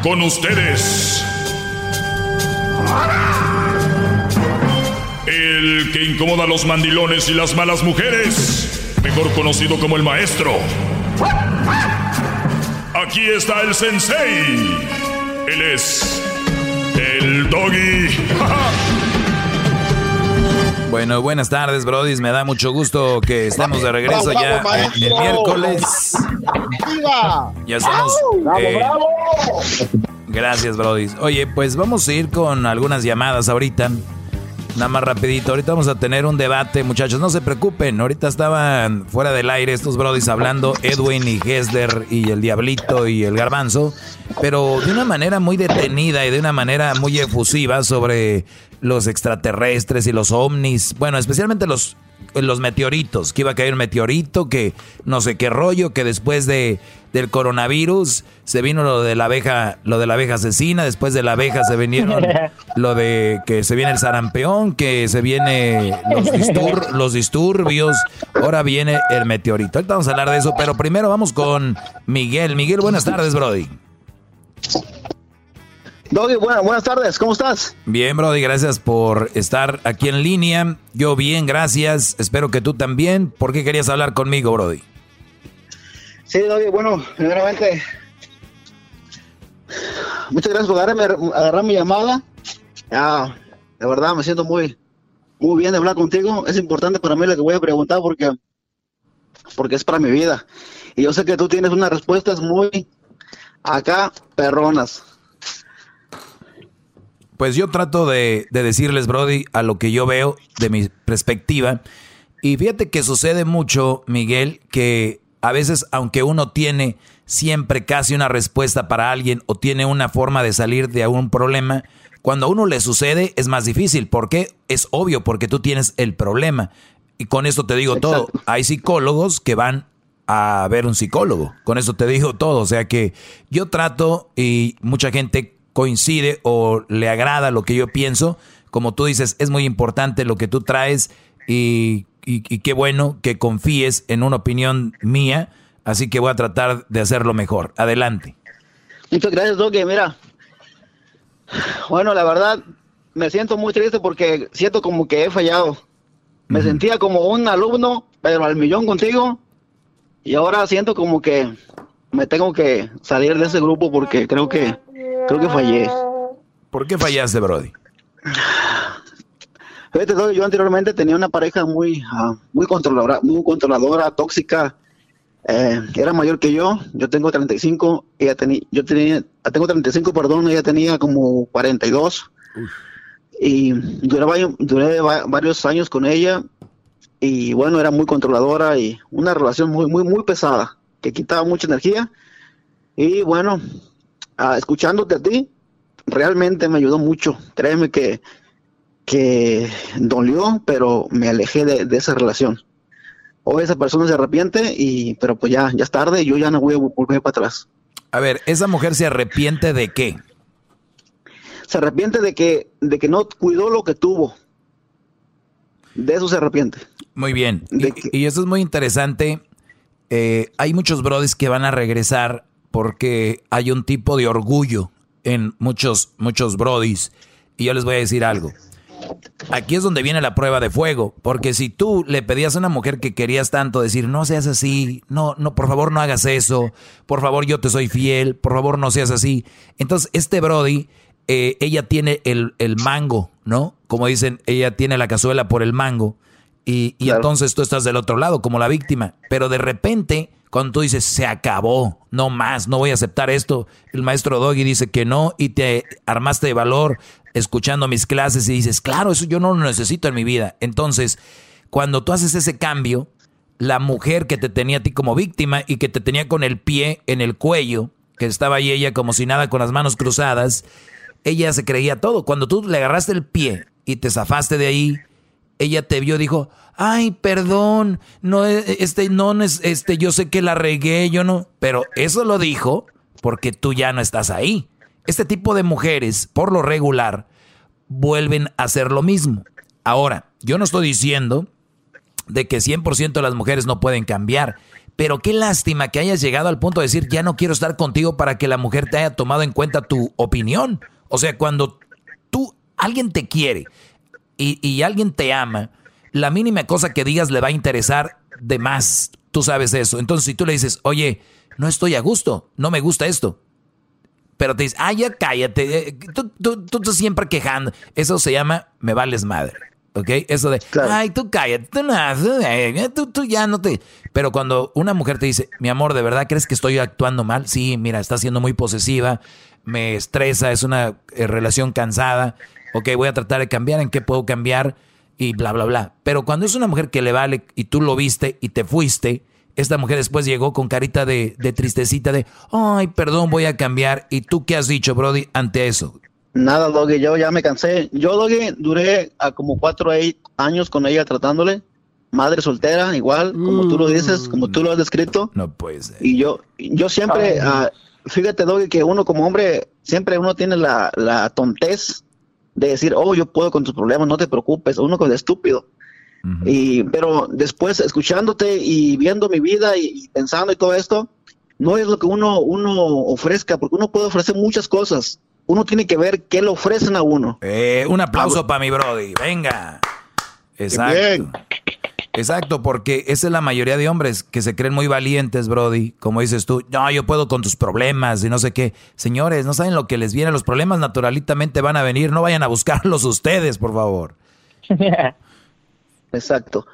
Con ustedes el que incomoda a los mandilones y las malas mujeres, mejor conocido como el maestro. Aquí está el sensei. Él es el doggy. Bueno, buenas tardes, Brody. Me da mucho gusto que estemos de regreso ya el miércoles. Ya estamos. Eh, gracias, Brody. Oye, pues vamos a ir con algunas llamadas ahorita. Nada más rapidito, ahorita vamos a tener un debate, muchachos, no se preocupen, ahorita estaban fuera del aire estos brodis hablando, Edwin y Hesler y el Diablito y el Garbanzo, pero de una manera muy detenida y de una manera muy efusiva sobre los extraterrestres y los ovnis, bueno, especialmente los los meteoritos, que iba a caer un meteorito, que no sé qué rollo, que después de, del coronavirus se vino lo de la abeja, lo de la abeja asesina, después de la abeja se vinieron lo de que se viene el sarampeón, que se viene los, los disturbios, ahora viene el meteorito. Ahorita vamos a hablar de eso, pero primero vamos con Miguel. Miguel, buenas tardes, Brody. Doggy, buenas tardes, ¿cómo estás? Bien, Brody, gracias por estar aquí en línea. Yo bien, gracias. Espero que tú también. ¿Por qué querías hablar conmigo, Brody? Sí, Doggy, bueno, primeramente, muchas gracias por agarrar mi llamada. Ya, de verdad me siento muy, muy bien de hablar contigo. Es importante para mí lo que voy a preguntar porque, porque es para mi vida. Y yo sé que tú tienes unas respuestas muy acá perronas. Pues yo trato de, de, decirles, Brody, a lo que yo veo de mi perspectiva. Y fíjate que sucede mucho, Miguel, que a veces, aunque uno tiene siempre casi una respuesta para alguien o tiene una forma de salir de algún problema, cuando a uno le sucede es más difícil. ¿Por qué? Es obvio, porque tú tienes el problema. Y con esto te digo todo. Hay psicólogos que van a ver un psicólogo. Con eso te digo todo. O sea que yo trato y mucha gente coincide o le agrada lo que yo pienso. Como tú dices, es muy importante lo que tú traes y, qué bueno que confíes en una opinión mía. Así que voy a tratar de hacerlo mejor. Adelante. Muchas gracias, Doge. Mira, bueno, la verdad, me siento muy triste porque siento como que he fallado. Me sentía como un alumno, pero al millón contigo. Y ahora siento como que me tengo que salir de ese grupo porque creo que creo que fallé. ¿Por qué fallaste, Brody? yo anteriormente tenía una pareja muy ah, muy controladora, muy controladora, tóxica. Eh, era mayor que yo, yo tengo 35, ella tenía, yo tenía, tengo 35, perdón, ella tenía como 42. Y duré, duré varios años con ella y bueno, era muy controladora y una relación muy, muy, muy pesada, que quitaba mucha energía. Y bueno, ah, escuchándote a ti, realmente me ayudó mucho. Créeme que, que dolió, pero me alejé de, esa relación. Hoy esa persona se arrepiente, y, pero pues ya, ya es tarde y yo ya no voy a volver para atrás. A ver, ¿esa mujer se arrepiente de qué? Se arrepiente de que, de que no cuidó lo que tuvo. De eso se arrepiente. Muy bien. Y, eso es muy interesante. Eh, hay muchos brodis que van a regresar porque hay un tipo de orgullo en muchos, muchos brodis. Y yo les voy a decir algo. Aquí es donde viene la prueba de fuego, porque si tú le pedías a una mujer que querías tanto decir, no seas así, no, no, por favor no hagas eso, por favor yo te soy fiel, por favor no seas así. Entonces este Brody, eh, ella tiene el, el mango, ¿no? Como dicen, ella tiene la cazuela por el mango. Y, entonces tú estás del otro lado como la víctima. Pero de repente, cuando tú dices, se acabó, no más, no voy a aceptar esto, el maestro Doggy dice que no y te armaste de valor escuchando mis clases y dices, claro, eso yo no lo necesito en mi vida. Entonces, cuando tú haces ese cambio, la mujer que te tenía a ti como víctima y que te tenía con el pie en el cuello, que estaba ahí ella como si nada con las manos cruzadas, ella se creía todo. Cuando tú le agarraste el pie y te zafaste de ahí, ella te vio, dijo, ay, perdón, no, este, no, este, yo sé que la regué, yo no, pero eso lo dijo porque tú ya no estás ahí. Este tipo de mujeres, por lo regular, vuelven a hacer lo mismo. Ahora, yo no estoy diciendo de que 100% de las mujeres no pueden cambiar, pero qué lástima que hayas llegado al punto de decir, ya no quiero estar contigo para que la mujer te haya tomado en cuenta tu opinión. O sea, cuando tú, alguien te quiere, y, alguien te ama, la mínima cosa que digas le va a interesar de más. Tú sabes eso. Entonces, si tú le dices, oye, no estoy a gusto, no me gusta esto. Pero te dices, ay, ya cállate, eh, tú, tú, siempre quejando. Eso se llama me vales madre. ¿Ok? Eso de, ay, tú cállate, eh, tú, tú, ya no te... Pero cuando una mujer te dice, mi amor, ¿de verdad crees que estoy actuando mal? Sí, mira, está siendo muy posesiva, me estresa, es una eh, relación cansada ok, voy a tratar de cambiar, en qué puedo cambiar y bla, bla, bla. Pero cuando es una mujer que le vale y tú lo viste y te fuiste, esta mujer después llegó con carita de, tristecita de, ay, perdón, voy a cambiar. ¿Y tú qué has dicho, Brody, ante eso? Nada, Doggy, yo ya me cansé. Yo, Doggy, duré a como cuatro años con ella tratándole. Madre soltera, igual, como tú lo dices, como tú lo has descrito. No puede ser. Y yo, yo siempre, ah, fíjate, Doggy, que uno como hombre, siempre uno tiene la, la tontez de decir, oh, yo puedo con tus problemas, no te preocupes, uno con el estúpido. y, pero después, escuchándote y viendo mi vida y, pensando y todo esto, no es lo que uno, uno ofrezca, porque uno puede ofrecer muchas cosas, uno tiene que ver qué le ofrecen a uno. Eh, un aplauso para mi Brody, venga. Exacto. Exacto, porque esa es la mayoría de hombres que se creen muy valientes, Brody. Como dices tú, no, yo puedo con tus problemas y no sé qué. Señores, no saben lo que les viene. Los problemas naturalmente van a venir. No vayan a buscarlos ustedes, por favor. Exacto.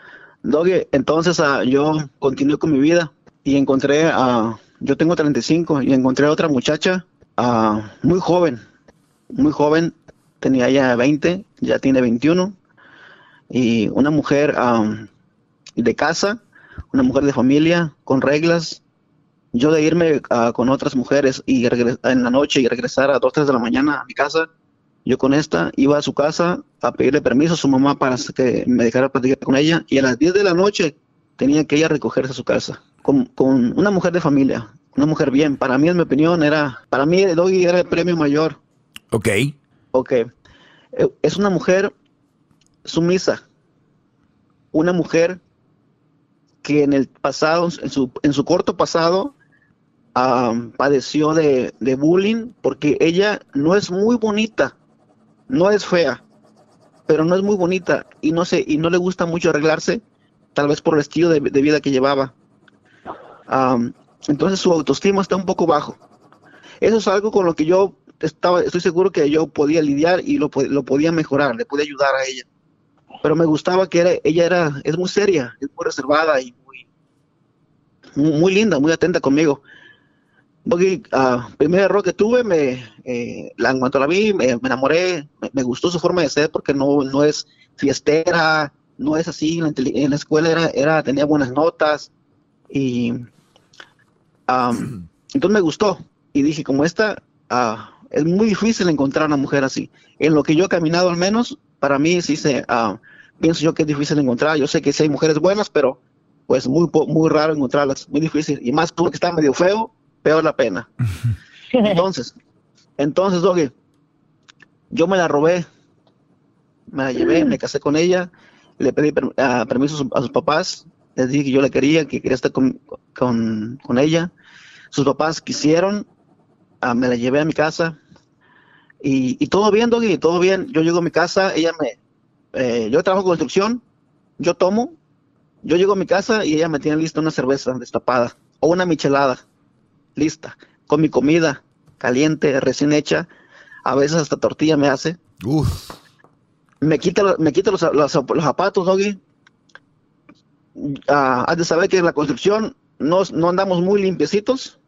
Doggy, entonces ah, yo continué con mi vida y encontré a. yo tengo 35 y encontré a otra muchacha ah, muy joven. Muy joven. Tenía ya 20, ya tiene 21. Y una mujer ah, de casa, una mujer de familia, con reglas. Yo de irme con otras mujeres y en la noche y regresar a 2, 3 de la mañana a mi casa, yo con esta iba a su casa a pedirle permiso a su mamá para que me dejara platicar con ella y a las 10 de la noche tenía que ella recogerse a su casa con, con una mujer de familia, una mujer bien. Para mí, en mi opinión, era, para mí Doggy era el premio mayor. Ok. Ok. Eh, es una mujer sumisa, una mujer que en el pasado, en su, en su corto pasado, padeció de, de bullying porque ella no es muy bonita, no es fea, pero no es muy bonita y no sé, y no le gusta mucho arreglarse, tal vez por el estilo de, vida que llevaba. entonces su autoestima está un poco bajo. Eso es algo con lo que yo estaba, estoy seguro que yo podía lidiar y lo, lo podía mejorar, le podía ayudar a ella. Pero me gustaba que era, ella era, es muy seria, es muy reservada y muy, muy linda, muy atenta conmigo. Porque uh, primer error que tuve, me, eh, la, en cuanto la vi, me, enamoré, me, gustó su forma de ser porque no, no es fiestera, no es así, en la, escuela era, era, tenía buenas notas y entonces me gustó y dije, como esta, ah, es muy difícil encontrar una mujer así. En lo que yo he caminado al menos, para mí sí se, ah, pienso yo que es difícil encontrar. Yo sé que sí hay mujeres buenas, pero pues muy, muy raro encontrarlas, muy difícil. Y más tú que está medio feo, peor la pena. Entonces, entonces, Doggy, yo me la robé, me la llevé, me casé con ella, le pedí ah, permiso a sus, papás, les dije que yo le quería, que quería estar con, ella. Sus papás quisieron, ah, me la llevé a mi casa y, todo bien, Doggy, todo bien. Yo llego a mi casa, ella me, eh, yo trabajo con construcción, yo tomo, yo llego a mi casa y ella me tiene lista una cerveza destapada o una michelada lista, con mi comida caliente, recién hecha, a veces hasta tortilla me hace. Me quita, me quita los, los, zapatos, Doggy. Ah, has de saber que en la construcción no, no andamos muy limpiecitos.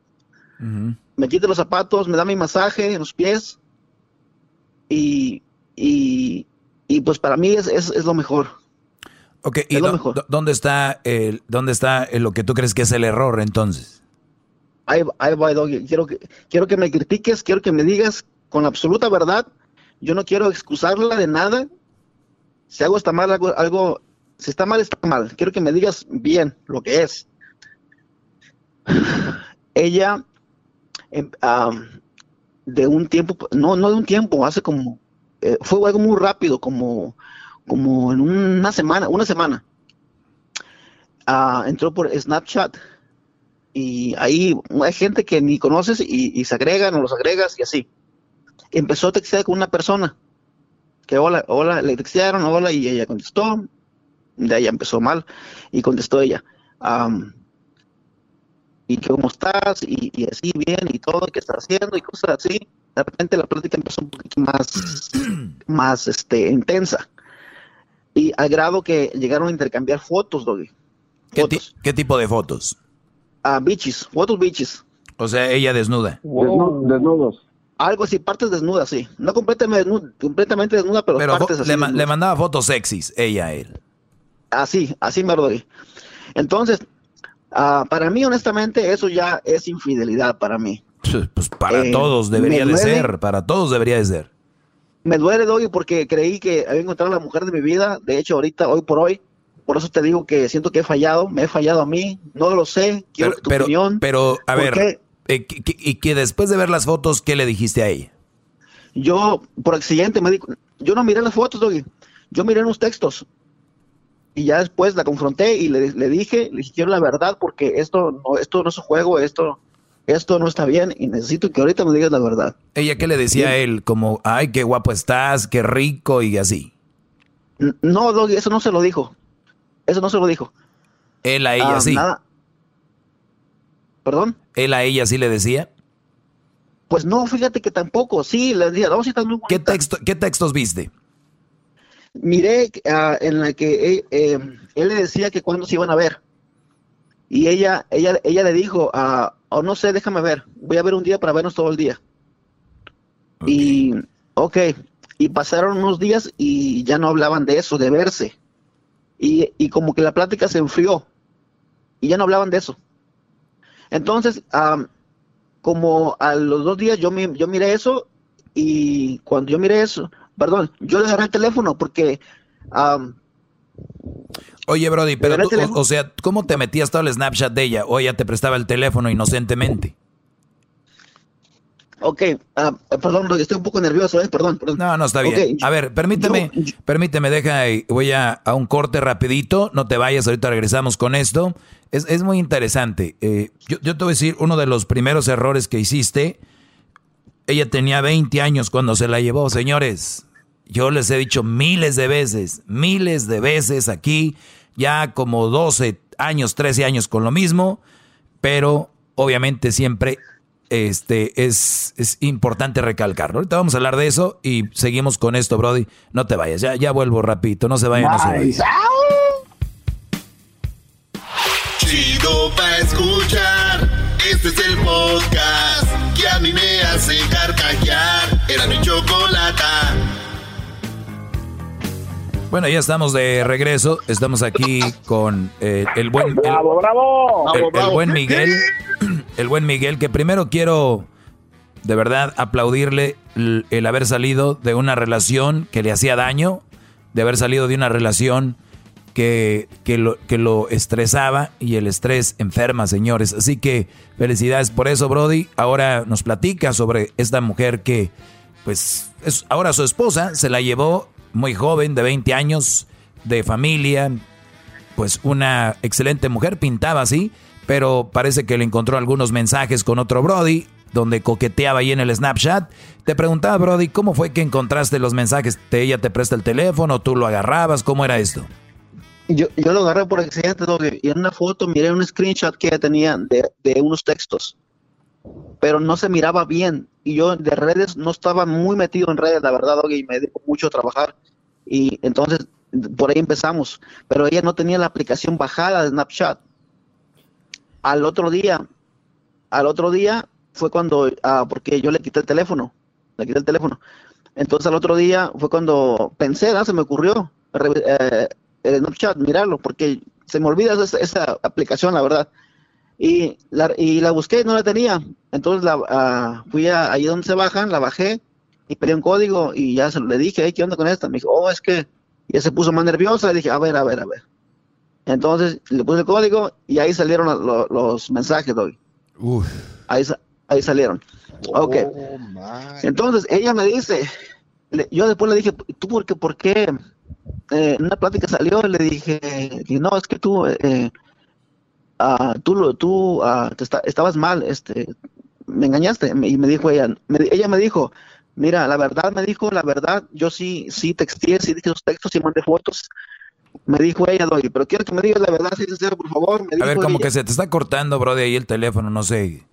Me quita los zapatos, me da mi masaje en los pies. Y, y, y pues para mí es, es, es lo mejor. Ok, ¿y dónde está, el, dónde está lo que tú crees que es el error entonces? ahí, ahí va, Doggy. Quiero que, quiero que me critiques, quiero que me digas con absoluta verdad. Yo no quiero excusarla de nada. Si algo está mal, algo, algo si está mal, está mal. Quiero que me digas bien lo que es. Ella, em, de un tiempo, no, no de un tiempo, hace como, eh, fue algo muy rápido, como, como en una semana, una semana. Ah, entró por Snapchat y ahí hay gente que ni conoces y, se agregan o los agregas y así. Empezó a textear con una persona que hola, hola, le textearon, hola, y ella contestó. De ahí empezó mal y contestó ella. y cómo estás y, así bien y todo, qué estás haciendo y cosas así. De repente la plática empezó un poquito más, más este, intensa. Y al grado que llegaron a intercambiar fotos, Doggy. ¿Qué tipo de fotos? a bichis, fotos bichis. O sea, ella desnuda. Desnudos. Algo así, partes desnudas, sí. No completamente desnuda, completamente desnuda pero, partes así. Le, le, mandaba fotos sexys, ella a él. Así, así me doy. Entonces, uh, para mí, honestamente, eso ya es infidelidad para mí. Pues para eh, todos debería de ser, para todos debería de ser. Me duele, Doy, porque creí que había encontrado a la mujer de mi vida. De hecho, ahorita, hoy por hoy, por eso te digo que siento que he fallado, me he fallado a mí, no lo sé, quiero pero, tu opinión. Pero, a ver, eh, y que después de ver las fotos, ¿qué le dijiste a ella? Yo, por accidente, me dijo, yo no miré las fotos, Doggy, yo miré unos textos. Y ya después la confronté y le, dije, le dije, quiero la verdad porque esto no, esto no es un juego, esto esto no está bien y necesito que ahorita me digas la verdad. ¿Ella qué le decía a él? Como, ay, qué guapo estás, qué rico y así. No, Doggy, eso no se lo dijo. Eso no se lo dijo. Él a ella Ah, sí. nada. ¿Perdón? Él a ella sí le decía. Pues no, fíjate que tampoco. Sí, le dije, no, sí estás muy ¿Qué, texto, ¿Qué textos viste? miré ah, en la que eh, eh, él le decía que cuándo se iban a ver. Y ella, ella, ella le dijo, ah, oh, no sé, déjame ver, voy a ver un día para vernos todo el día. Y, ok, y pasaron unos días y ya no hablaban de eso, de verse. Y, y como que la plática se enfrió y ya no hablaban de eso. Entonces, am, como a los dos días yo, mi- yo miré eso y cuando yo miré eso, perdón, yo le agarré el teléfono porque Oye, Brody, pero tú, o, sea, ¿cómo te metías todo el Snapchat de ella? O ella te prestaba el teléfono inocentemente. Ok, ah, perdón, estoy un poco nervioso, ¿eh? perdón, perdón. No, no, está bien. A ver, permíteme, permíteme, deja, y voy a, a un corte rapidito, no te vayas, ahorita regresamos con esto. Es, es muy interesante. Eh, yo, yo te voy a decir, uno de los primeros errores que hiciste, ella tenía 20 años cuando se la llevó, señores. Yo les he dicho miles de veces, miles de veces aquí, ya como 12 años, 13 años con lo mismo, pero obviamente siempre este, es, es importante recalcarlo. Ahorita vamos a hablar de eso y seguimos con esto, Brody. No te vayas, ya, ya vuelvo rapidito, no se vayan, no se vayan. Chido pa' escuchar. Este es el podcast que a mí me hace carcajear. Era mi chocolata. Bueno, ya estamos de regreso. Estamos aquí con eh, el buen. el- Bravo, bravo. el, Bravo, el bravo. buen Miguel, el buen Miguel, que primero quiero de verdad aplaudirle el, el haber salido de una relación que le hacía daño, de haber salido de una relación que, que, lo, que lo estresaba y el estrés enferma, señores. Así que felicidades por eso, Brody. Ahora nos platica sobre esta mujer que, pues, es ahora su esposa, se la llevó muy joven, de 20 años, de familia, pues una excelente mujer, pintaba así, pero parece que le encontró algunos mensajes con otro Brody, donde coqueteaba ahí en el Snapchat. Te preguntaba, Brody, ¿cómo fue que encontraste los mensajes? ¿Te, ¿Ella te presta el teléfono? ¿Tú lo agarrabas? ¿Cómo era esto? Yo, yo lo agarré por accidente, y en una foto miré un screenshot que ella tenía de, de unos textos, pero no se miraba bien. Y yo de redes no estaba muy metido en redes, la verdad, y me dio mucho a trabajar. Y entonces por ahí empezamos. Pero ella no tenía la aplicación bajada de Snapchat. Al otro día, al otro día fue cuando, ah, porque yo le quité el teléfono, le quité el teléfono. Entonces al otro día fue cuando pensé, se me ocurrió eh, el Snapchat, mirarlo, porque se me olvida esa, esa aplicación, la verdad. Y la, y la busqué y no la tenía. Entonces la, ah, fui a, ahí donde se bajan, la bajé y pedí un código y ya se lo le dije, "Hey, ¿qué onda con esta? Me dijo, oh, es que ya se puso más nerviosa. Le dije, a ver, a ver, a ver. Entonces le puse el código y ahí salieron lo- lo- los mensajes, Doggy. Ahí, sa- ahí salieron. Ok. Entonces ella me dice, le- yo después le dije, ¿tú por qué? ¿Por qué? Eh, en una plática salió y le dije, no, es que tú, eh, ah, tú, lo- tú ah, te esta- estabas mal, este, me engañaste. Y me dijo ella, me- ella me dijo, mira, la verdad, me dijo, la verdad, yo sí, sí texté, sí dije esos textos y mandé fotos. Me dijo ella, Doy, pero quiero que me digas la verdad, sí, sincero, por favor. Me A ver, como ella. que se te está cortando, Brody, ahí el teléfono, no sé.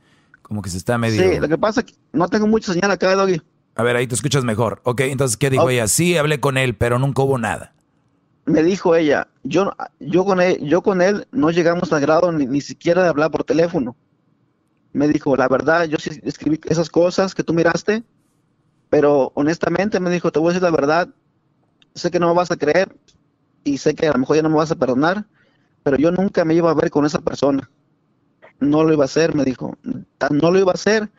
Como que se está medio... Sí, lo que pasa es que no tengo mucha señal acá, Doggy. A ver, ahí te escuchas mejor. Ok, entonces, ¿qué dijo ella? Sí, hablé con él, pero nunca hubo nada. Me dijo ella, yo, yo, con él, yo con él no llegamos al grado ni, ni siquiera de hablar por teléfono. Me dijo, la verdad, yo sí escribí esas cosas que tú miraste, pero honestamente me dijo, te voy a decir la verdad, sé que no me vas a creer y sé que a lo mejor ya no me vas a perdonar, pero yo nunca me iba a ver con esa persona. No lo iba a hacer, me dijo. Tan no lo iba a hacer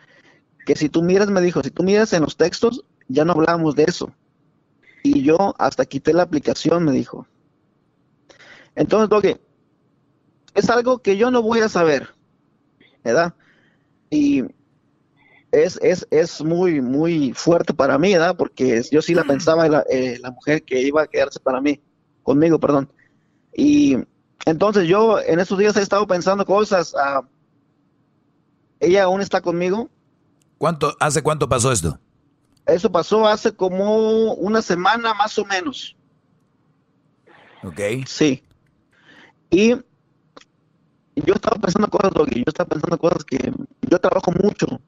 que si tú miras, me dijo, si tú miras en los textos, ya no hablamos de eso. Y yo hasta quité la aplicación, me dijo. Entonces, Doggy, es algo que yo no voy a saber, ¿verdad? Y es, es, es muy, muy fuerte para mí, ¿verdad? Porque yo sí la pensaba, la, eh, la mujer que iba a quedarse para mí, conmigo, perdón. Y entonces yo en estos días he estado pensando cosas, ah, ella aún está conmigo. ¿Cuánto, ¿Hace cuánto pasó esto? Eso pasó hace como una semana más o menos. Ok. Sí. Y yo estaba pensando cosas, Doggy, yo estaba pensando cosas que yo trabajo mucho,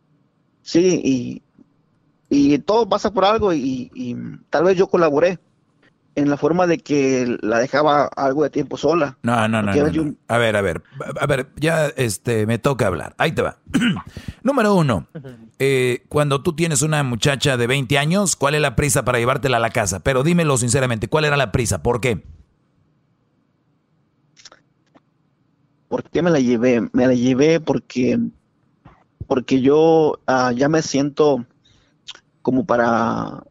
sí, y, y todo pasa por algo y, y tal vez yo colaboré en la forma de que la dejaba algo de tiempo sola. No, no, no. A ver, a ver, a ver, ya este, me toca hablar. Ahí te va. Número uno, eh, cuando tú tienes una muchacha de 20 años, ¿cuál es la prisa para llevártela a la casa? Pero dímelo sinceramente, ¿cuál era la prisa? ¿Por qué? ¿Por qué me la llevé? Me la llevé porque, porque yo ah, ya me siento como para,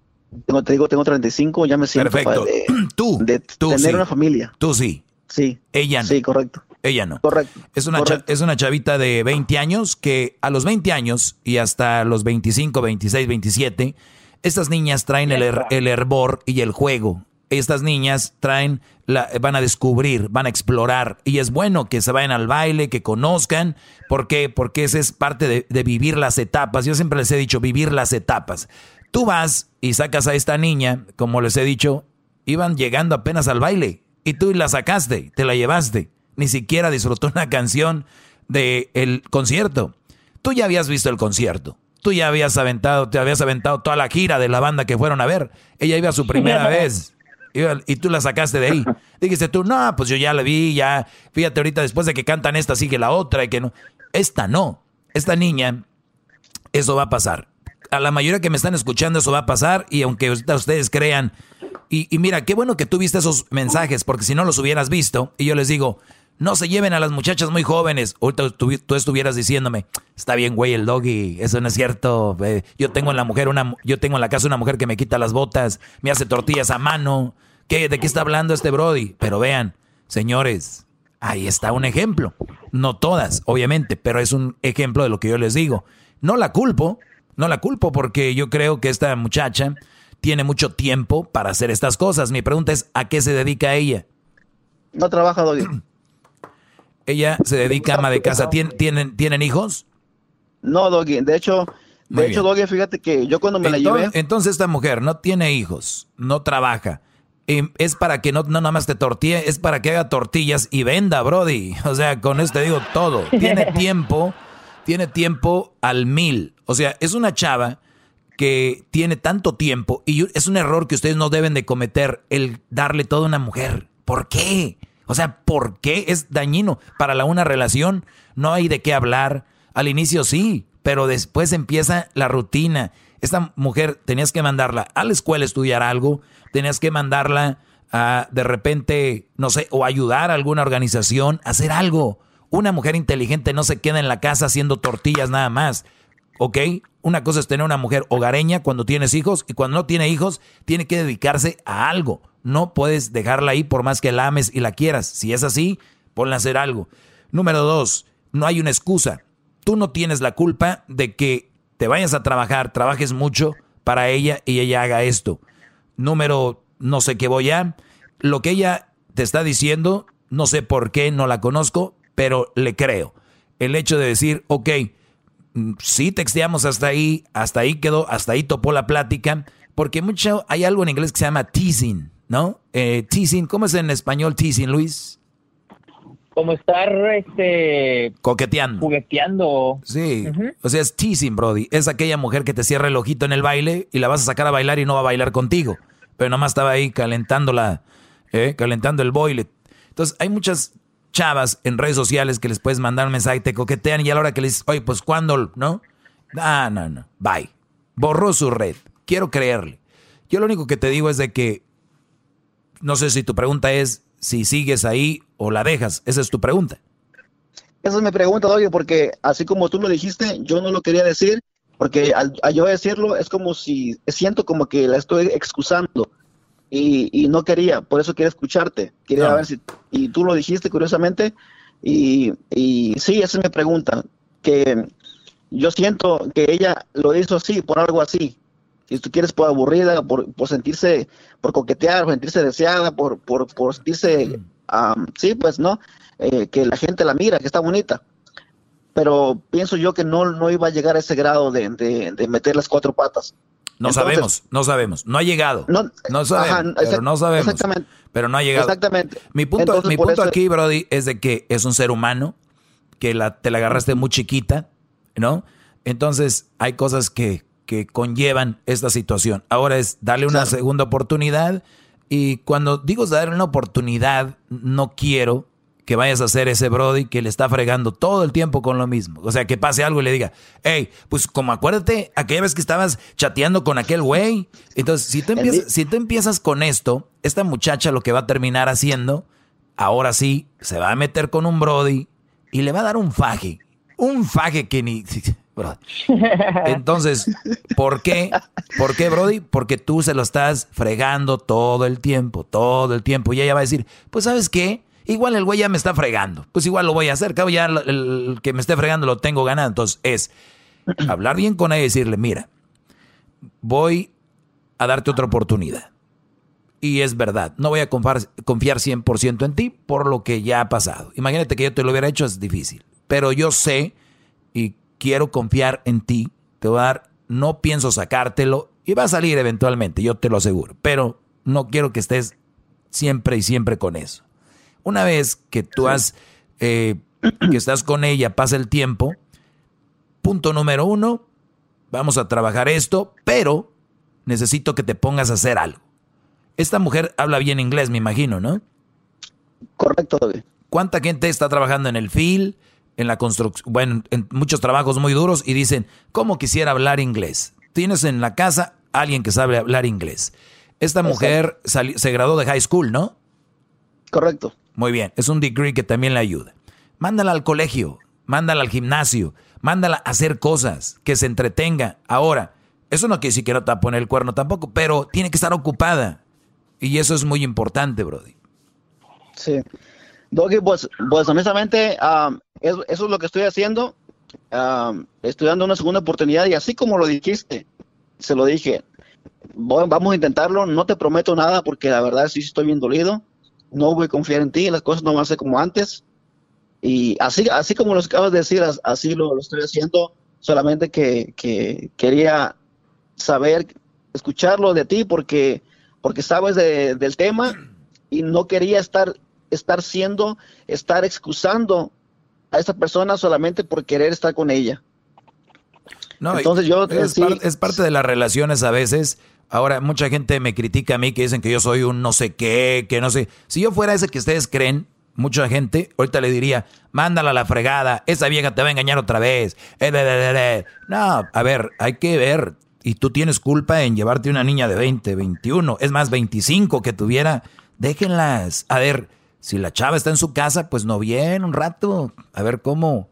tengo, te digo, tengo 35, ya me siento Perfecto. de, tú, de tú tener sí. una familia. Tú sí. Sí. Ella no. Sí, correcto. Ella no. Correcto. Es una, cha- es una chavita de 20 años que a los 20 años y hasta los 25, 26, 27, estas niñas traen el, her- el hervor y el juego. Estas niñas traen, la, van a descubrir, van a explorar. Y es bueno que se vayan al baile, que conozcan. ¿Por qué? Porque esa es parte de, de vivir las etapas. Yo siempre les he dicho, vivir las etapas. Tú vas y sacas a esta niña, como les he dicho, iban llegando apenas al baile. Y tú la sacaste, te la llevaste. Ni siquiera disfrutó una canción del el concierto. Tú ya habías visto el concierto. Tú ya habías aventado, te habías aventado toda la gira de la banda que fueron a ver. Ella iba a su primera vez. Y tú la sacaste de ahí. Dijiste tú, no, pues yo ya la vi, ya. Fíjate ahorita, después de que cantan esta, sigue la otra y que no. Esta no. Esta niña, eso va a pasar. A la mayoría que me están escuchando, eso va a pasar. Y aunque ustedes crean. Y, mira, qué bueno que tú viste esos mensajes, porque si no los hubieras visto, y yo les digo, no se lleven a las muchachas muy jóvenes. Ahorita tú, estuvieras diciéndome, está bien, güey, el doggy, eso no es cierto. yo tengo en la mujer una, yo tengo en la casa una mujer que me quita las botas, me hace tortillas a mano. ¿Qué? ¿De qué está hablando este Brody? Pero vean, señores, ahí está un ejemplo. No todas, obviamente, pero es un ejemplo de lo que yo les digo. No la culpo, no la culpo porque yo creo que esta muchacha tiene mucho tiempo para hacer estas cosas. Mi pregunta es, ¿a qué se dedica ella? No trabaja, Doggy. Ella se dedica a ama de casa. ¿Tien- ¿Tienen, ¿tienen hijos? No, Doggy. De hecho, Muy de hecho, Doggy, fíjate que yo cuando me la Entonces, llevé, entonces esta mujer no tiene hijos, no trabaja. Y es para que no, no nada más te tortille, es para que haga tortillas y venda, Brody. O sea, con esto te digo todo. Tiene tiempo, tiene tiempo al mil. O sea, es una chava que tiene tanto tiempo y es un error que ustedes no deben de cometer el darle todo a una mujer. ¿Por qué? O sea, ¿por qué es dañino? Para la una relación no hay de qué hablar. Al inicio sí, pero después empieza la rutina. Esta mujer tenías que mandarla a la escuela a estudiar algo, tenías que mandarla a de repente, no sé, o ayudar a alguna organización, a hacer algo. Una mujer inteligente no se queda en la casa haciendo tortillas nada más. ¿ok? Una cosa es tener una mujer hogareña cuando tienes hijos y cuando no tiene hijos tiene que dedicarse a algo. No puedes dejarla ahí por más que la ames y la quieras. Si es así, ponla a hacer algo. Número dos, no hay una excusa. Tú no tienes la culpa de que te vayas a trabajar, trabajes mucho para ella y ella haga esto. Número, no sé qué voy a. Lo que ella te está diciendo, no sé por qué, no la conozco, pero le creo. El hecho de decir, ok, mm, sí texteamos hasta ahí, hasta ahí quedó, hasta ahí topó la plática, porque mucho, hay algo en inglés que se llama teasing, ¿no? Eh, teasing, ¿cómo es en español teasing, Luis? Como estar este Coqueteando. jugueteando. Sí, o sea, es teasing, Brody. Es aquella mujer que te cierra el ojito en el baile y la vas a sacar a bailar y no va a bailar contigo. Pero nomás estaba ahí calentando la, ¿eh? calentando el boile. Entonces, hay muchas chavas en redes sociales que les puedes mandar un mensaje, te coquetean y a la hora que le dices, oye, pues ¿cuándo? ¿No? Ah, no, no, bye. Borró su red. Quiero creerle. Yo lo único que te digo es de que, no sé si tu pregunta es si sigues ahí o la dejas. Esa es tu pregunta. esa es mi pregunta, Doggy, porque así como tú lo dijiste, yo no lo quería decir, porque al, al yo decirlo es como si, siento como que la estoy excusando y, y no quería, por eso quería escucharte, quería No. ver si, y tú lo dijiste curiosamente, y, y sí, esa es mi pregunta, que yo siento que ella lo hizo así, por algo así, si tú quieres por aburrida, por, por sentirse, por coquetear, por sentirse deseada, por, por, por sentirse, am, sí, pues, ¿no? Eh, que la gente la mira, que está bonita. pero pienso yo que no, no iba a llegar a ese grado de, de, meter las cuatro patas. No sabemos, no sabemos, no ha llegado. No, no sabemos, pero no sabemos. Exactamente. Pero no ha llegado. Exactamente. Mi punto, mi punto aquí, Brody, es de que es un ser humano, que la, te la agarraste muy chiquita, ¿no? Entonces hay cosas que, que conllevan esta situación. Ahora es darle una segunda oportunidad y cuando digo darle una oportunidad, no quiero que vayas a hacer ese Brody que le está fregando todo el tiempo con lo mismo. O sea, que pase algo y le diga, hey, pues como acuérdate, aquella vez que estabas chateando con aquel güey. Entonces, si tú, empiezas, si tú empiezas con esto, esta muchacha lo que va a terminar haciendo, ahora sí, se va a meter con un Brody y le va a dar un faje. Un faje que ni... Entonces, ¿por qué? ¿Por qué, Brody? Porque tú se lo estás fregando todo el tiempo, todo el tiempo. Y ella va a decir, pues sabes qué, igual el güey ya me está fregando. Pues igual lo voy a hacer, cabo ya el, que me esté fregando lo tengo ganado. Entonces es hablar bien con ella y decirle, mira, voy a darte otra oportunidad. Y es verdad, no voy a confiar, confiar 100% en ti por lo que ya ha pasado. Imagínate que yo te lo hubiera hecho, es difícil. Pero yo sé y quiero confiar en ti, te voy a dar, no pienso sacártelo y va a salir eventualmente, yo te lo aseguro, pero no quiero que estés siempre y siempre con eso. Una vez que tú has, eh, que estás con ella, pasa el tiempo, punto número uno, vamos a trabajar esto, pero necesito que te pongas a hacer algo. Esta mujer habla bien inglés, me imagino, ¿no? Correcto. ¿Cuánta gente está trabajando en el FIL? en la construcción, bueno, en muchos trabajos muy duros y dicen, ¿cómo quisiera hablar inglés? Tienes en la casa alguien que sabe hablar inglés. Esta mujer se graduó de high school, ¿no? Correcto. Muy bien, es un degree que también le ayuda. Mándala al colegio, mándala al gimnasio, mándala a hacer cosas, que se entretenga. Ahora, eso no quiere decir que no te va el cuerno tampoco, pero tiene que estar ocupada. Y eso es muy importante, Brody. Sí. Doggy, pues, pues honestamente, eso, es lo que estoy haciendo. estoy dando una segunda oportunidad y así como lo dijiste, se lo dije, vamos a intentarlo, no te prometo nada porque la verdad sí estoy bien dolido, no voy a confiar en ti, las cosas no van a ser como antes. Y así, así como lo acabas de decir, así lo, estoy haciendo, solamente que, quería saber, escucharlo de ti porque, porque sabes del tema y no quería estar, estar siendo, estar excusando a esa persona solamente por querer estar con ella. No, Entonces yo es, es parte de las relaciones a veces. Ahora, mucha gente me critica a mí que dicen que yo soy un no sé qué, que no sé. Si yo fuera ese que ustedes creen, mucha gente, ahorita le diría, mándala a la fregada, esa vieja te va a engañar otra vez. Eh, no, a ver, hay que ver. Y tú tienes culpa en llevarte una niña de 20, 21, es más, 25 que tuviera. Déjenlas. A ver, si la chava está en su casa, pues no viene un rato, a ver cómo,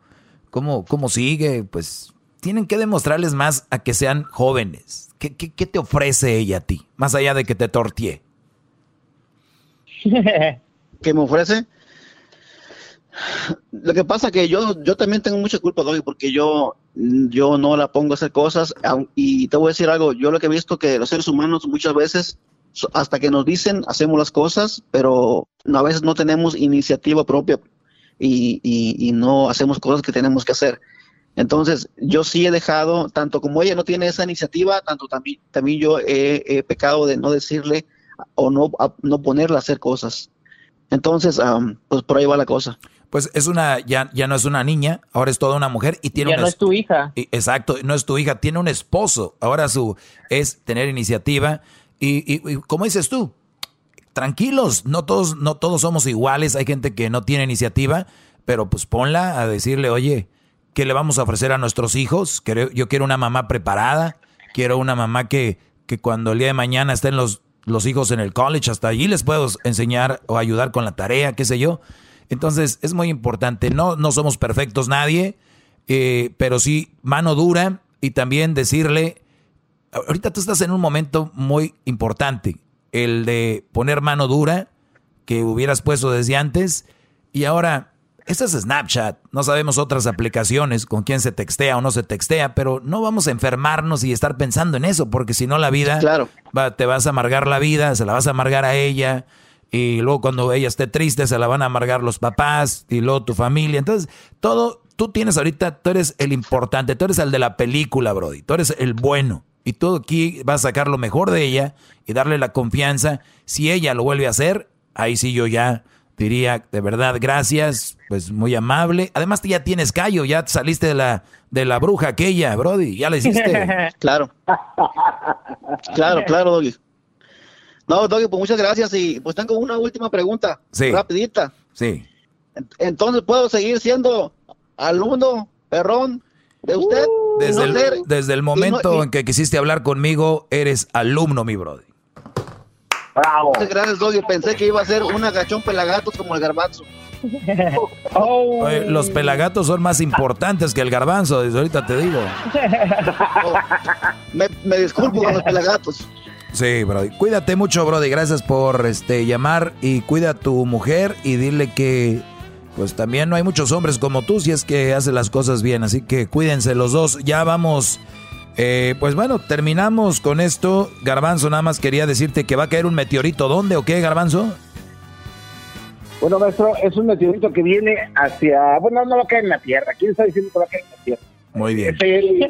cómo, cómo sigue, pues tienen que demostrarles más a que sean jóvenes. ¿Qué, te ofrece ella a ti? Más allá de que te tortee. ¿Qué me ofrece? Lo que pasa que yo, yo también tengo mucha culpa, Doggy, porque yo, yo no la pongo a hacer cosas. Y te voy a decir algo, yo lo que he visto que los seres humanos muchas veces hasta que nos dicen, hacemos las cosas, pero a veces no tenemos iniciativa propia y, y, no hacemos cosas que tenemos que hacer. Entonces, yo sí he dejado, tanto como ella no tiene esa iniciativa, tanto también, también yo he, pecado de no decirle o no, no ponerla a hacer cosas. Entonces, pues por ahí va la cosa. Pues es una, ya, ya no es una niña, ahora es toda una mujer y tiene ya no es tu hija. exacto, no es tu hija, tiene un esposo. Ahora su es tener iniciativa y, y, como dices tú, tranquilos, no todos, no todos somos iguales, hay gente que no tiene iniciativa, pero pues ponla a decirle, oye, ¿qué le vamos a ofrecer a nuestros hijos? Yo quiero una mamá preparada, quiero una mamá que, que cuando el día de mañana estén los, los hijos en el college, hasta allí les puedo enseñar o ayudar con la tarea, qué sé yo. Entonces es muy importante, no, no somos perfectos nadie, eh, pero sí mano dura y también decirle, ahorita tú estás en un momento muy importante, el de poner mano dura, que hubieras puesto desde antes, y ahora, este es Snapchat, no sabemos otras aplicaciones con quién se textea o no se textea, pero no vamos a enfermarnos y estar pensando en eso, porque si no la vida, claro. te vas a amargar la vida, se la vas a amargar a ella, y luego cuando ella esté triste se la van a amargar los papás, y luego tu familia, entonces todo tú tienes ahorita, tú eres el importante, tú eres el de la película, Brody, tú eres el bueno. Y tú aquí vas a sacar lo mejor de ella y darle la confianza. Si ella lo vuelve a hacer, ahí sí yo ya diría, de verdad, gracias, pues muy amable. Además, tú ya tienes callo, ya saliste de la, de la bruja aquella, Brody, ya la hiciste. claro. Claro, claro, Doggy. No, Doggy, pues muchas gracias y pues tengo una última pregunta. Sí. Rapidita. Sí. Entonces, ¿puedo seguir siendo alumno, perrón, de usted? Desde, No el, desde el momento y no- y- en que quisiste hablar conmigo, eres alumno, mi Brody. Muchas gracias, Doggy. Pensé que iba a ser un agachón pelagatos como el garbanzo. Oye, los pelagatos son más importantes que el garbanzo, desde ahorita te digo. me, me disculpo con los pelagatos. Sí, Brody. Cuídate mucho, Brody. Gracias por este llamar y cuida a tu mujer y dile que pues también no hay muchos hombres como tú si es que hace las cosas bien. Así que cuídense los dos. Ya vamos. Eh, pues bueno, terminamos con esto. Garbanzo, nada más quería decirte que va a caer un meteorito. ¿Dónde o qué, Garbanzo? Bueno, maestro, es un meteorito que viene hacia. Bueno, no va a caer en la Tierra. ¿Quién está diciendo que va a caer en la Tierra? Muy bien.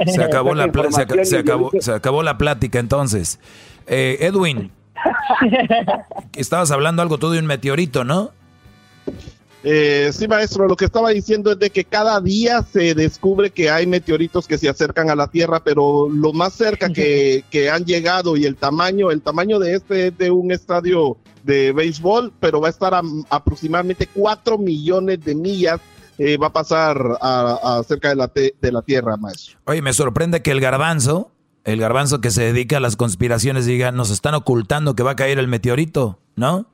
Se acabó, la, se, se acabó, se acabó la plática entonces. Eh, Edwin, estabas hablando algo tú de un meteorito, ¿no? Eh, sí, maestro, lo que estaba diciendo es de que cada día se descubre que hay meteoritos que se acercan a la Tierra, pero lo más cerca que, que han llegado y el tamaño, el tamaño de este es de un estadio de béisbol, pero va a estar a, aproximadamente 4 millones de millas, eh, va a pasar a, a cerca de la, te- de la Tierra, maestro. Oye, me sorprende que el garbanzo, el garbanzo que se dedica a las conspiraciones, diga, nos están ocultando que va a caer el meteorito, ¿no?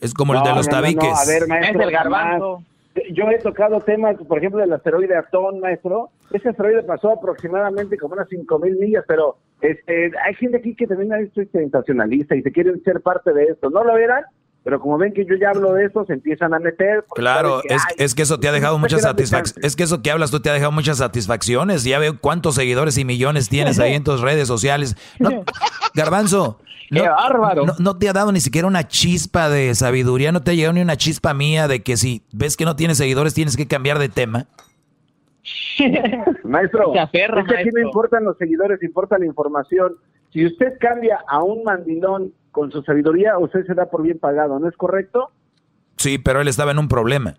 Es como el de los no, no, no, tabiques. A ver, maestro. Es el garbanzo. Yo he tocado temas, por ejemplo, del asteroide Atón, maestro. Ese asteroide pasó aproximadamente como unas 5.000 millas, pero este, hay gente aquí que también es sensacionalista y se quieren ser parte de esto. No lo verán, pero como ven que yo ya hablo de esto, se empiezan a meter. Claro, que, es, ay, es que eso te ha dejado muchas satisfacciones. Es que eso que hablas tú te ha dejado muchas satisfacciones. Ya veo cuántos seguidores y millones tienes ahí en tus redes sociales. No, Garbanzo, no, no- no te ha dado ni siquiera una chispa de sabiduría, no te ha llegado ni una chispa mía de que si ves que no tienes seguidores tienes que cambiar de tema. Maestro, Se aferra, es que aquí no importan los seguidores, importa la información. Si usted cambia a un mandilón con su sabiduría, usted se da por bien pagado, ¿no es correcto? Sí, pero él estaba en un problema.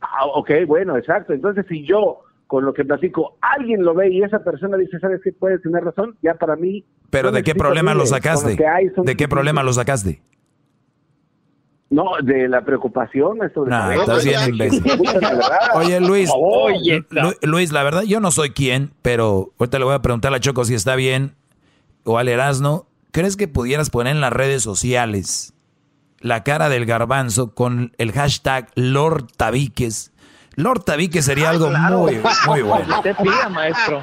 Ah, ok, bueno, exacto. Entonces, si yo, con lo que platico, alguien lo ve y esa persona dice, ¿sabes qué? Puedes tener razón, ya para mí... Pero no ¿de qué problema lo sacaste? hay ¿De qué problema lo sacaste? No, de la preocupación, maestro. de Nah, saber. estás bien imbécil. Oye, Luis, Oye, Lu- Luis, la verdad, yo no soy quien, pero ahorita le voy a preguntar a Choco si está bien o al Erasno. ¿Crees que pudieras poner en las redes sociales la cara del garbanzo con el hashtag Lord Tabiques? Lord Tabiques sería algo muy, muy bueno. Usted pida, maestro.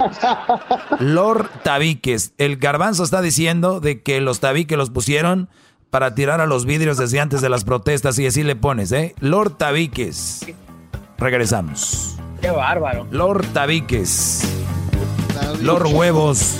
Lord Tabiques. El garbanzo está diciendo de que los tabiques los pusieron para tirar a los vidrios desde antes de las protestas y así le pones, ¿eh? Lord Tabiques. Regresamos. Qué bárbaro. Lord Tabiques. Lord Huevos.